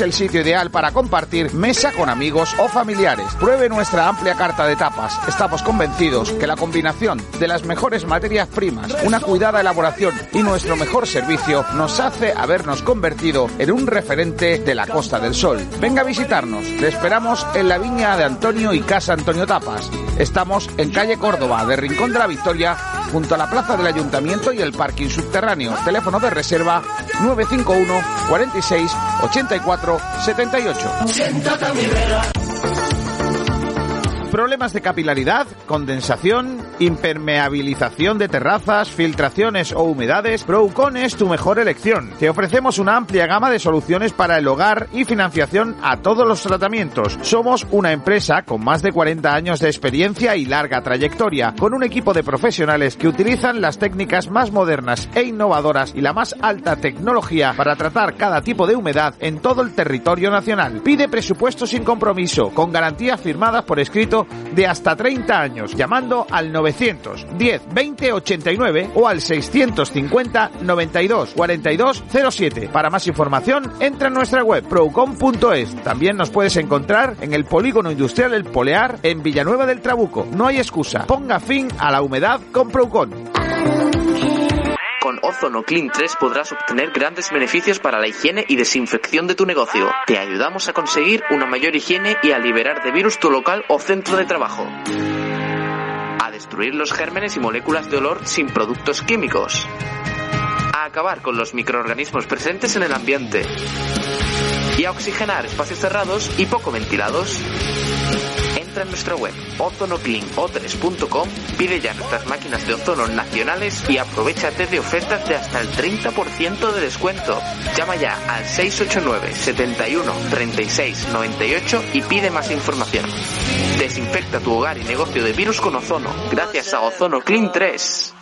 el sitio ideal para compartir mesa con amigos o familiares. Pruebe nuestra amplia carta de tapas. Estamos convencidos que la combinación de las mejores materias primas, una cuidada elaboración y nuestro mejor servicio nos hace habernos convertido en un referente de la Costa del Sol. Venga a visitarnos. Le esperamos en la viña de Antonio y Casa Antonio Tapas. Estamos en calle Córdoba, de Rincón de la Victoria, junto a la plaza del Ayuntamiento y el parking subterráneo. Teléfono de reserva 951 46 84 78. Problemas de capilaridad, condensación, impermeabilización de terrazas, filtraciones o humedades, Procon es tu mejor elección. Te ofrecemos una amplia gama de soluciones para el hogar y financiación a todos los tratamientos. Somos una empresa con más de 40 años de experiencia y larga trayectoria, con un equipo de profesionales que utilizan las técnicas más modernas e innovadoras y la más alta tecnología para tratar cada tipo de humedad en todo el territorio nacional. Pide presupuesto sin compromiso, con garantías firmadas por escrito de hasta 30 años, llamando al 910 20 89 o al 650 92 42 07. Para más información, entra en nuestra web procom.es. También nos puedes encontrar en el polígono industrial El Polear en Villanueva del Trabuco. No hay excusa. Ponga fin a la humedad con Procon. Con Ozono Clean 3 podrás obtener grandes beneficios para la higiene y desinfección de tu negocio. Te ayudamos a conseguir una mayor higiene y a liberar de virus tu local o centro de trabajo. Destruir los gérmenes y moléculas de olor sin productos químicos. A acabar con los microorganismos presentes en el ambiente. Y a oxigenar espacios cerrados y poco ventilados. Entra en nuestra web ozonocleano3.com, pide ya nuestras máquinas de ozono nacionales y aprovechate de ofertas de hasta el 30% de descuento. Llama ya al 689 71 36 98 y pide más información. Desinfecta tu hogar y negocio de virus con ozono gracias a Ozono Clean 3.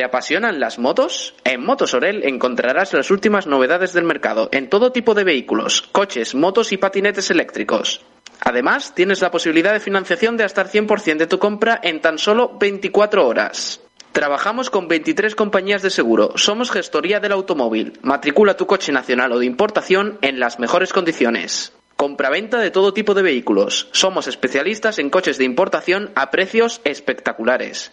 ¿Te apasionan las motos? En Motos Orel encontrarás las últimas novedades del mercado en todo tipo de vehículos, coches, motos y patinetes eléctricos. Además, tienes la posibilidad de financiación de hasta el 100% de tu compra en tan solo 24 horas. Trabajamos con 23 compañías de seguro. Somos gestoría del automóvil. Matricula tu coche nacional o de importación en las mejores condiciones. Compraventa de todo tipo de vehículos. Somos especialistas en coches de importación a precios espectaculares.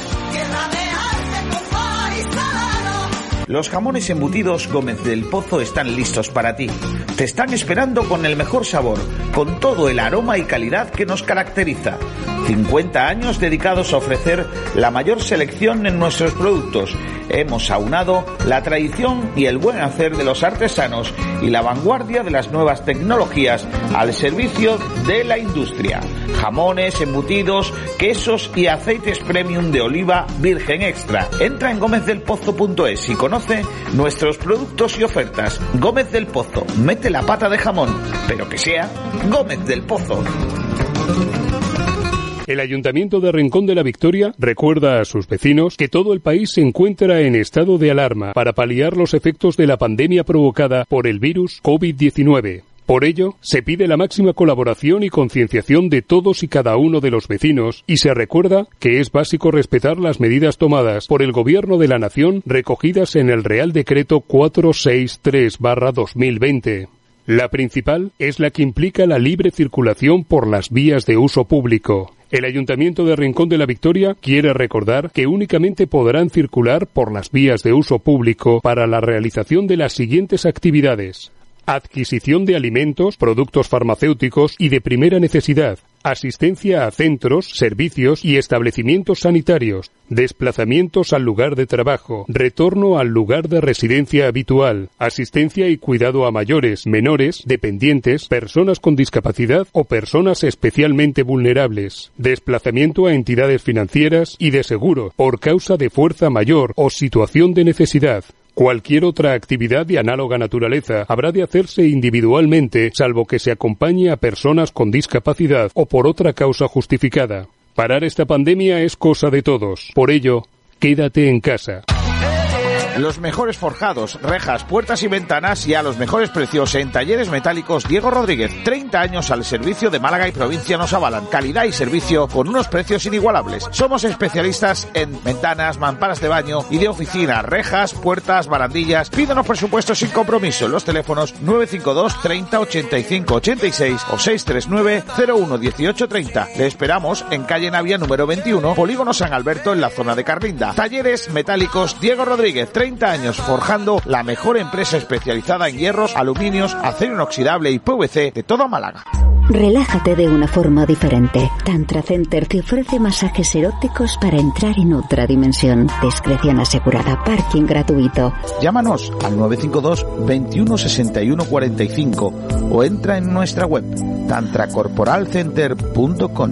Los jamones embutidos Gómez del Pozo están listos para ti. Te están esperando con el mejor sabor, con todo el aroma y calidad que nos caracteriza. 50 años dedicados a ofrecer la mayor selección en nuestros productos. Hemos aunado la tradición y el buen hacer de los artesanos y la vanguardia de las nuevas tecnologías al servicio de la industria. Jamones, embutidos, quesos y aceites premium de oliva virgen extra. Entra en gómezdelpozo.es y conoce nuestros productos y ofertas. Gómez del Pozo, mete la pata de jamón, pero que sea Gómez del Pozo. El Ayuntamiento de Rincón de la Victoria recuerda a sus vecinos que todo el país se encuentra en estado de alarma para paliar los efectos de la pandemia provocada por el virus COVID-19. Por ello, se pide la máxima colaboración y concienciación de todos y cada uno de los vecinos y se recuerda que es básico respetar las medidas tomadas por el Gobierno de la Nación recogidas en el Real Decreto 463-2020. La principal es la que implica la libre circulación por las vías de uso público. El Ayuntamiento de Rincón de la Victoria quiere recordar que únicamente podrán circular por las vías de uso público para la realización de las siguientes actividades adquisición de alimentos, productos farmacéuticos y de primera necesidad, asistencia a centros, servicios y establecimientos sanitarios, desplazamientos al lugar de trabajo, retorno al lugar de residencia habitual, asistencia y cuidado a mayores, menores, dependientes, personas con discapacidad o personas especialmente vulnerables, desplazamiento a entidades financieras y de seguro por causa de fuerza mayor o situación de necesidad, Cualquier otra actividad de análoga naturaleza habrá de hacerse individualmente, salvo que se acompañe a personas con discapacidad o por otra causa justificada. Parar esta pandemia es cosa de todos. Por ello, quédate en casa. Los mejores forjados, rejas, puertas y ventanas y a los mejores precios en talleres metálicos Diego Rodríguez. 30 años al servicio de Málaga y provincia nos avalan. Calidad y servicio con unos precios inigualables. Somos especialistas en ventanas, mamparas de baño y de oficina, rejas, puertas, barandillas. Pídenos presupuestos sin compromiso en los teléfonos 952 30 85 86 o 639 01 18 30. Le esperamos en calle Navia número 21, Polígono San Alberto en la zona de Carlinda. Talleres metálicos Diego Rodríguez. 30 años forjando la mejor empresa especializada en hierros, aluminios, acero inoxidable y PVC de toda Málaga. Relájate de una forma diferente. Tantra Center te ofrece masajes eróticos para entrar en otra dimensión. Discreción asegurada, parking gratuito. Llámanos al 952 21 61 45 o entra en nuestra web tantracorporalcenter.com.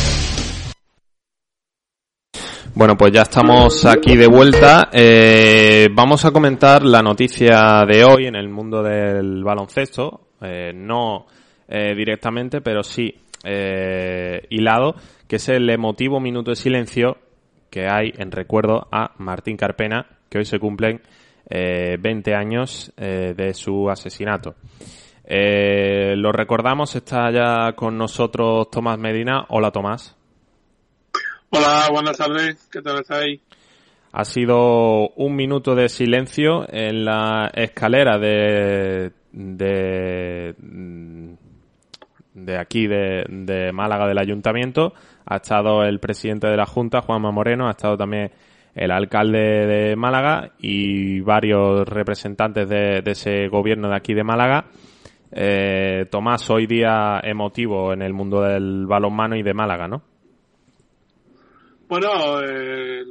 Bueno, pues ya estamos aquí de vuelta. Eh, vamos a comentar la noticia de hoy en el mundo del baloncesto. Eh, no eh, directamente, pero sí hilado, que es el emotivo minuto de silencio que hay en recuerdo a Martín Carpena, que hoy se cumplen eh, 20 años de su asesinato. Lo recordamos, está ya con nosotros Tomás Medina. Hola Tomás. Hola, buenas tardes. ¿Qué tal estáis? Ha sido un minuto de silencio en la escalera de de, de aquí de, de Málaga del Ayuntamiento. Ha estado el presidente de la Junta, Juanma Moreno, ha estado también el alcalde de Málaga y varios representantes de, de ese gobierno de aquí de Málaga. Eh, Tomás, hoy día emotivo en el mundo del balonmano y de Málaga, ¿no? Bueno, eh,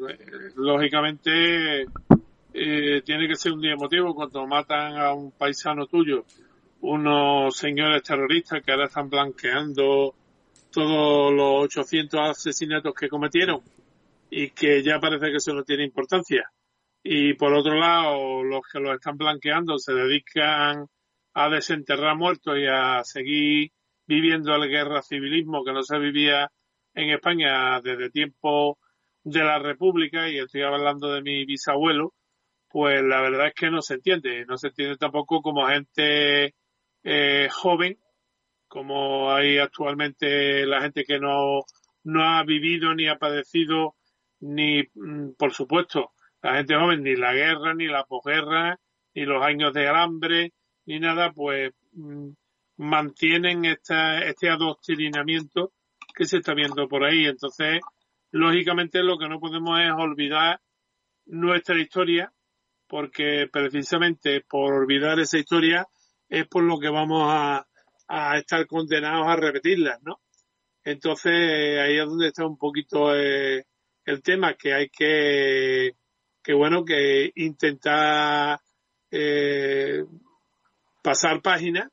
lógicamente eh, tiene que ser un día emotivo cuando matan a un paisano tuyo unos señores terroristas que ahora están blanqueando todos los 800 asesinatos que cometieron y que ya parece que eso no tiene importancia. Y por otro lado, los que los están blanqueando se dedican a desenterrar muertos y a seguir viviendo el guerra civilismo que no se vivía en España desde tiempo de la República, y estoy hablando de mi bisabuelo, pues la verdad es que no se entiende. No se entiende tampoco como gente eh, joven, como hay actualmente la gente que no, no ha vivido ni ha padecido ni, mm, por supuesto, la gente joven, ni la guerra, ni la posguerra, ni los años de hambre, ni nada, pues mm, mantienen esta, este adoctrinamiento que se está viendo por ahí. Entonces, lógicamente lo que no podemos es olvidar nuestra historia, porque precisamente por olvidar esa historia es por lo que vamos a, estar condenados a repetirlas, ¿no? Entonces, ahí es donde está un poquito eh, el tema, que hay que, que bueno, que intentar eh, pasar páginas,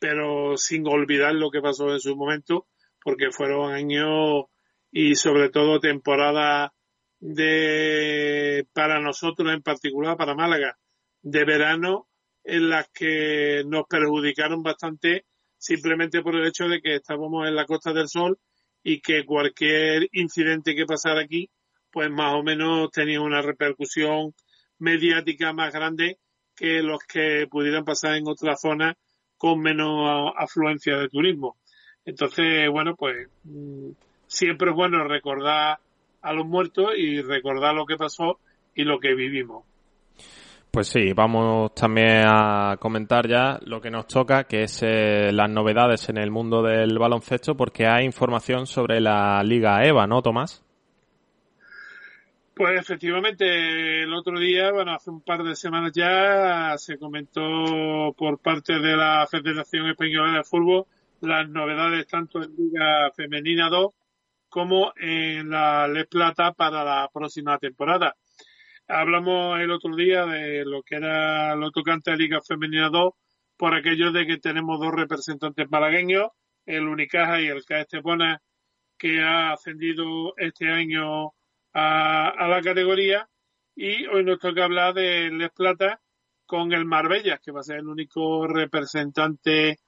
pero sin olvidar lo que pasó en su momento, porque fueron años y sobre todo temporada de, para nosotros en particular, para Málaga, de verano, en las que nos perjudicaron bastante simplemente por el hecho de que estábamos en la Costa del Sol y que cualquier incidente que pasara aquí, pues más o menos tenía una repercusión mediática más grande que los que pudieran pasar en otras zonas con menos afluencia de turismo. Entonces, bueno, pues mm, siempre es bueno recordar a los muertos y recordar lo que pasó y lo que vivimos. Pues sí, vamos también a comentar ya lo que nos toca, que es eh, las novedades en el mundo del baloncesto, porque hay información sobre la Liga EVA, ¿no, Tomás? Pues efectivamente, el otro día, bueno, hace un par de semanas ya, se comentó por parte de la Federación Española de Fútbol las novedades tanto en Liga Femenina 2 como en la Les Plata para la próxima temporada. Hablamos el otro día de lo que era lo tocante a Liga Femenina 2 por aquello de que tenemos dos representantes malagueños, el Unicaja y el CAE Estepona, que ha ascendido este año a, la categoría y hoy nos toca hablar de Les Plata con el Marbella, que va a ser el único representante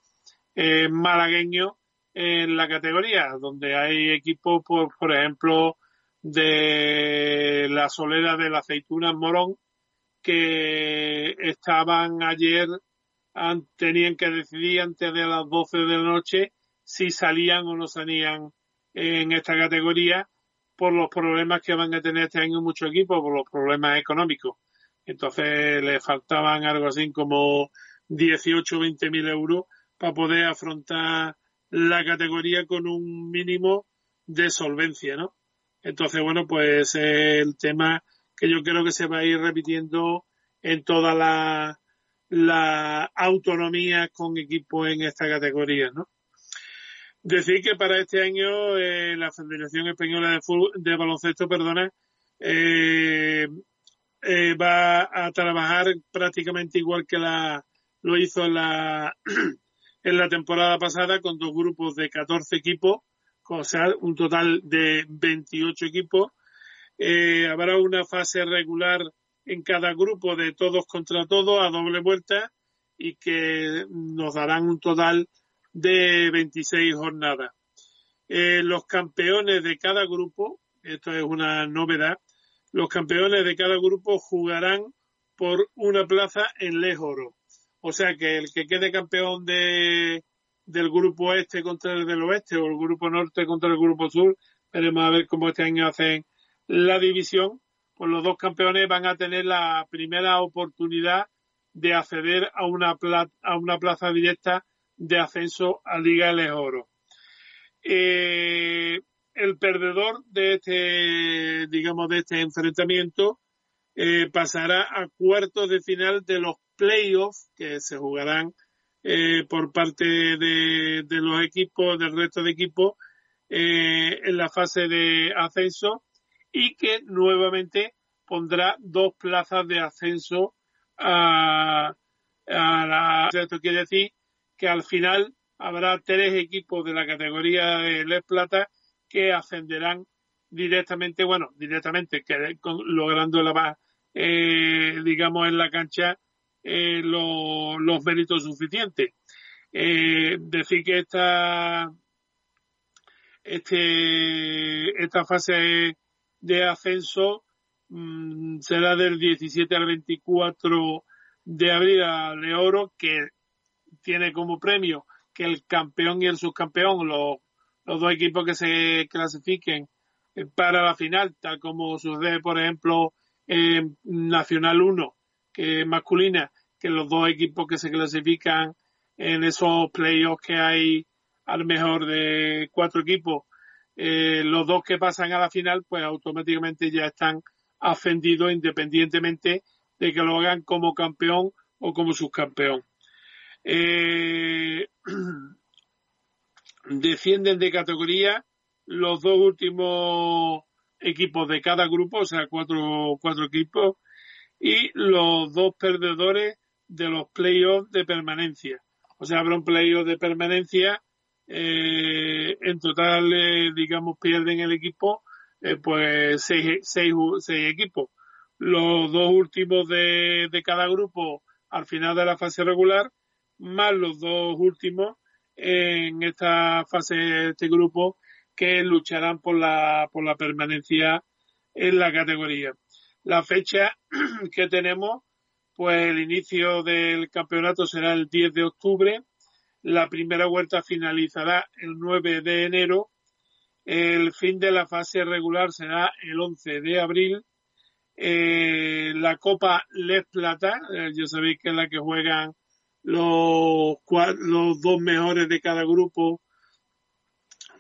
eh, malagueño en la categoría, donde hay equipos, por, por ejemplo, de la solera de la aceituna Morón, que estaban ayer, tenían que decidir antes de las 12 de la noche si salían o no salían en esta categoría por los problemas que van a tener este año muchos equipos, por los problemas económicos. Entonces le faltaban algo así como 18 o 20 mil euros para poder afrontar la categoría con un mínimo de solvencia, ¿no? Entonces, bueno, pues el tema que yo creo que se va a ir repitiendo en toda la, la autonomía con equipos en esta categoría, ¿no? Decir que para este año eh, la Federación Española de, de Baloncesto, perdona, eh, eh, va a trabajar prácticamente igual que la lo hizo la en la temporada pasada con dos grupos de 14 equipos o sea, un total de 28 equipos. Eh, habrá una fase regular en cada grupo de todos contra todos a doble vuelta y que nos darán un total de 26 jornadas. Eh, los campeones de cada grupo, esto es una novedad, los campeones de cada grupo jugarán por una plaza en Les Oro. O sea que el que quede campeón de, del grupo este contra el del oeste o el grupo norte contra el grupo sur. Veremos a ver cómo este año hacen la división. Pues los dos campeones van a tener la primera oportunidad de acceder a una, a una plaza directa de ascenso a Liga de Oro. Eh, el perdedor de este, digamos, de este enfrentamiento eh, pasará a cuartos de final de los playoffs que se jugarán eh, por parte de, los equipos, del resto de equipos, eh, en la fase de ascenso y que nuevamente pondrá dos plazas de ascenso a, a la, esto quiere decir que al final habrá tres equipos de la categoría de Les Plata que ascenderán directamente, bueno, directamente, logrando la eh, digamos, en la cancha eh, los méritos suficientes. Eh, decir que esta, este, esta fase de ascenso mmm, será del 17 al 24 de abril a Leoro, que tiene como premio que el campeón y el subcampeón, los, los dos equipos que se clasifiquen para la final, tal como sucede, por ejemplo, en Nacional 1, que es masculina, que los dos equipos que se clasifican en esos playoffs que hay al mejor de cuatro equipos, eh, los dos que pasan a la final, pues automáticamente ya están ascendidos independientemente de que lo hagan como campeón o como subcampeón. Eh, descienden de categoría los dos últimos equipos de cada grupo, o sea, cuatro, cuatro equipos, y los dos perdedores de los playoffs de permanencia. O sea, habrá un playoff de permanencia. Eh, en total, eh, digamos, pierden el equipo, eh, pues seis, seis, seis, equipos. Los dos últimos de, de cada grupo al final de la fase regular, más los dos últimos en esta fase este grupo que lucharán por la, por la permanencia en la categoría. La fecha que tenemos, pues el inicio del campeonato será el 10 de octubre, la primera vuelta finalizará el 9 de enero, el fin de la fase regular será el 11 de abril, eh, la Copa Les Plata, eh, ya sabéis que es la que juegan los, los dos mejores de cada grupo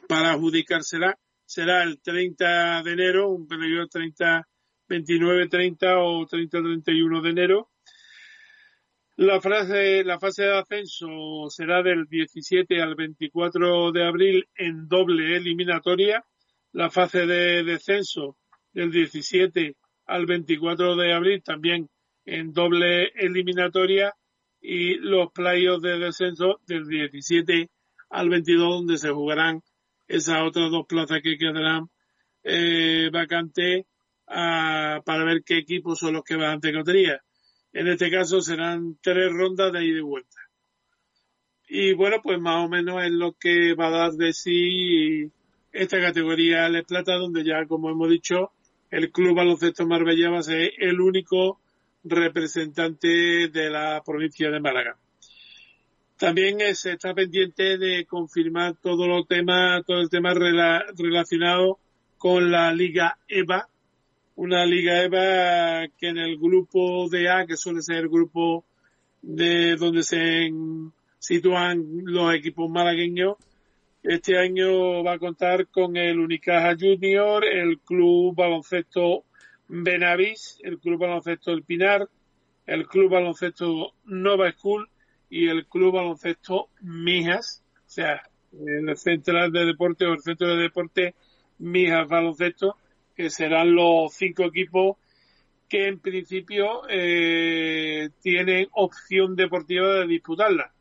para adjudicársela. Será el 30 de enero, un periodo 30, 29, 30 o 30, 31 de enero. La fase, la fase de ascenso será del 17 al 24 de abril en doble eliminatoria. La fase de descenso del 17 al 24 de abril también en doble eliminatoria y los playoffs de descenso del 17 al 22 donde se jugarán esas otras dos plazas que quedarán eh, vacantes para ver qué equipos son los que van ante Cotería. En este caso serán tres rondas de ida y vuelta. Y bueno, pues más o menos es lo que va a dar de sí esta categoría Les Plata, donde ya, como hemos dicho, el Club Baloncesto Marbella va a ser el único representante de la provincia de Málaga. También se está pendiente de confirmar todo los temas, todo el tema relacionado con la Liga EVA, una Liga EVA que en el grupo de A, que suele ser el grupo de donde se sitúan los equipos malagueños, este año va a contar con el Unicaja Junior, el Club Baloncesto Benavís, el Club Baloncesto El Pinar, el Club Baloncesto Nova School y el Club Baloncesto Mijas, o sea, el Central de Deporte o el Centro de Deporte Mijas Baloncesto, que serán los cinco equipos que en principio eh, tienen opción deportiva de disputarla.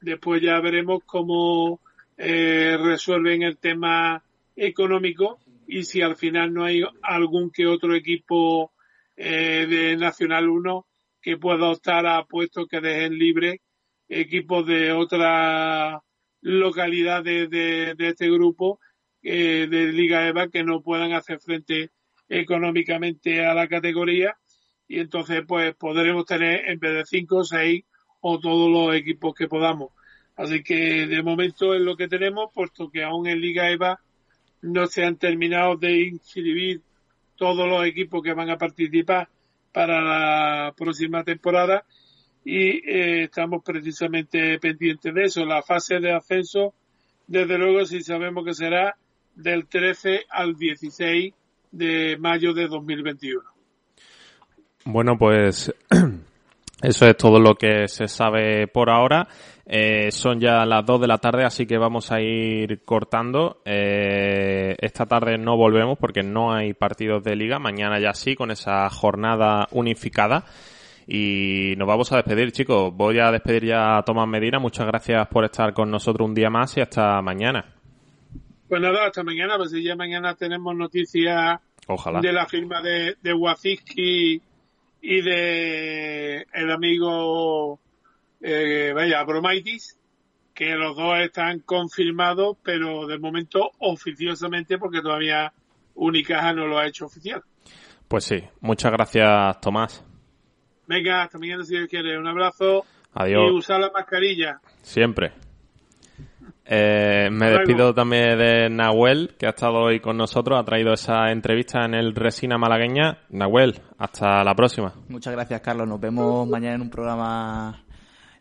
Después ya veremos cómo eh, resuelven el tema económico y si al final no hay algún que otro equipo eh, de Nacional 1 que pueda optar a puestos que dejen libre equipos de otras localidades de, este grupo eh, de Liga EVA que no puedan hacer frente económicamente a la categoría y entonces pues podremos tener en vez de cinco, seis o todos los equipos que podamos. Así que de momento es lo que tenemos, puesto que aún en Liga EVA no se han terminado de inscribir todos los equipos que van a participar para la próxima temporada y eh, estamos precisamente pendientes de eso. La fase de ascenso, desde luego, sí sabemos que será del 13 al 16 de mayo de 2021. Bueno, pues eso es todo lo que se sabe por ahora. Eh, son ya las 2 de la tarde, así que vamos a ir cortando. Eh, esta tarde no volvemos porque no hay partidos de liga. Mañana ya sí, con esa jornada unificada. Y nos vamos a despedir, chicos. Voy a despedir ya a Tomás Medina. Muchas gracias por estar con nosotros un día más y hasta mañana. Pues nada, hasta mañana, pues ya mañana tenemos noticias Ojalá. de la firma de, de Waziski y de el amigo, eh, vaya, Bromaitis, que los dos están confirmados, pero de momento oficiosamente porque todavía Unicaja no lo ha hecho oficial. Pues sí, muchas gracias, Tomás. Venga, hasta mañana si Dios quiere. Un abrazo. Adiós. Y usar la mascarilla. Siempre. Eh, me despido también de Nahuel, que ha estado hoy con nosotros, ha traído esa entrevista en el Resina Malagueña. Nahuel, hasta la próxima. Muchas gracias, Carlos. Nos vemos mañana en un programa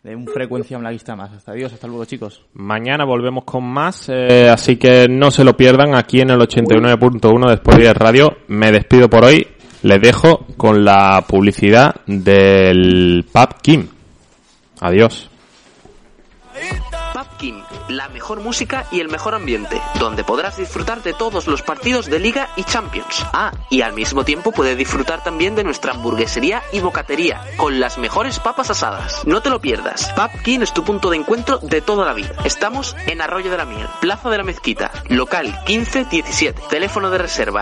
de un frecuencia malaguista más. Hasta adiós, hasta luego, chicos. Mañana volvemos con más, eh, así que no se lo pierdan aquí en el 89.1 de Sport Direct Radio. Me despido por hoy. Les dejo con la publicidad del Pub Kim. Adiós. La mejor música y el mejor ambiente, donde podrás disfrutar de todos los partidos de Liga y Champions. Ah, y al mismo tiempo puedes disfrutar también de nuestra hamburguesería y bocatería, con las mejores papas asadas. No te lo pierdas. Pub King es tu punto de encuentro de toda la vida. Estamos en Arroyo de la Miel, Plaza de la Mezquita, local 1517, teléfono de reserva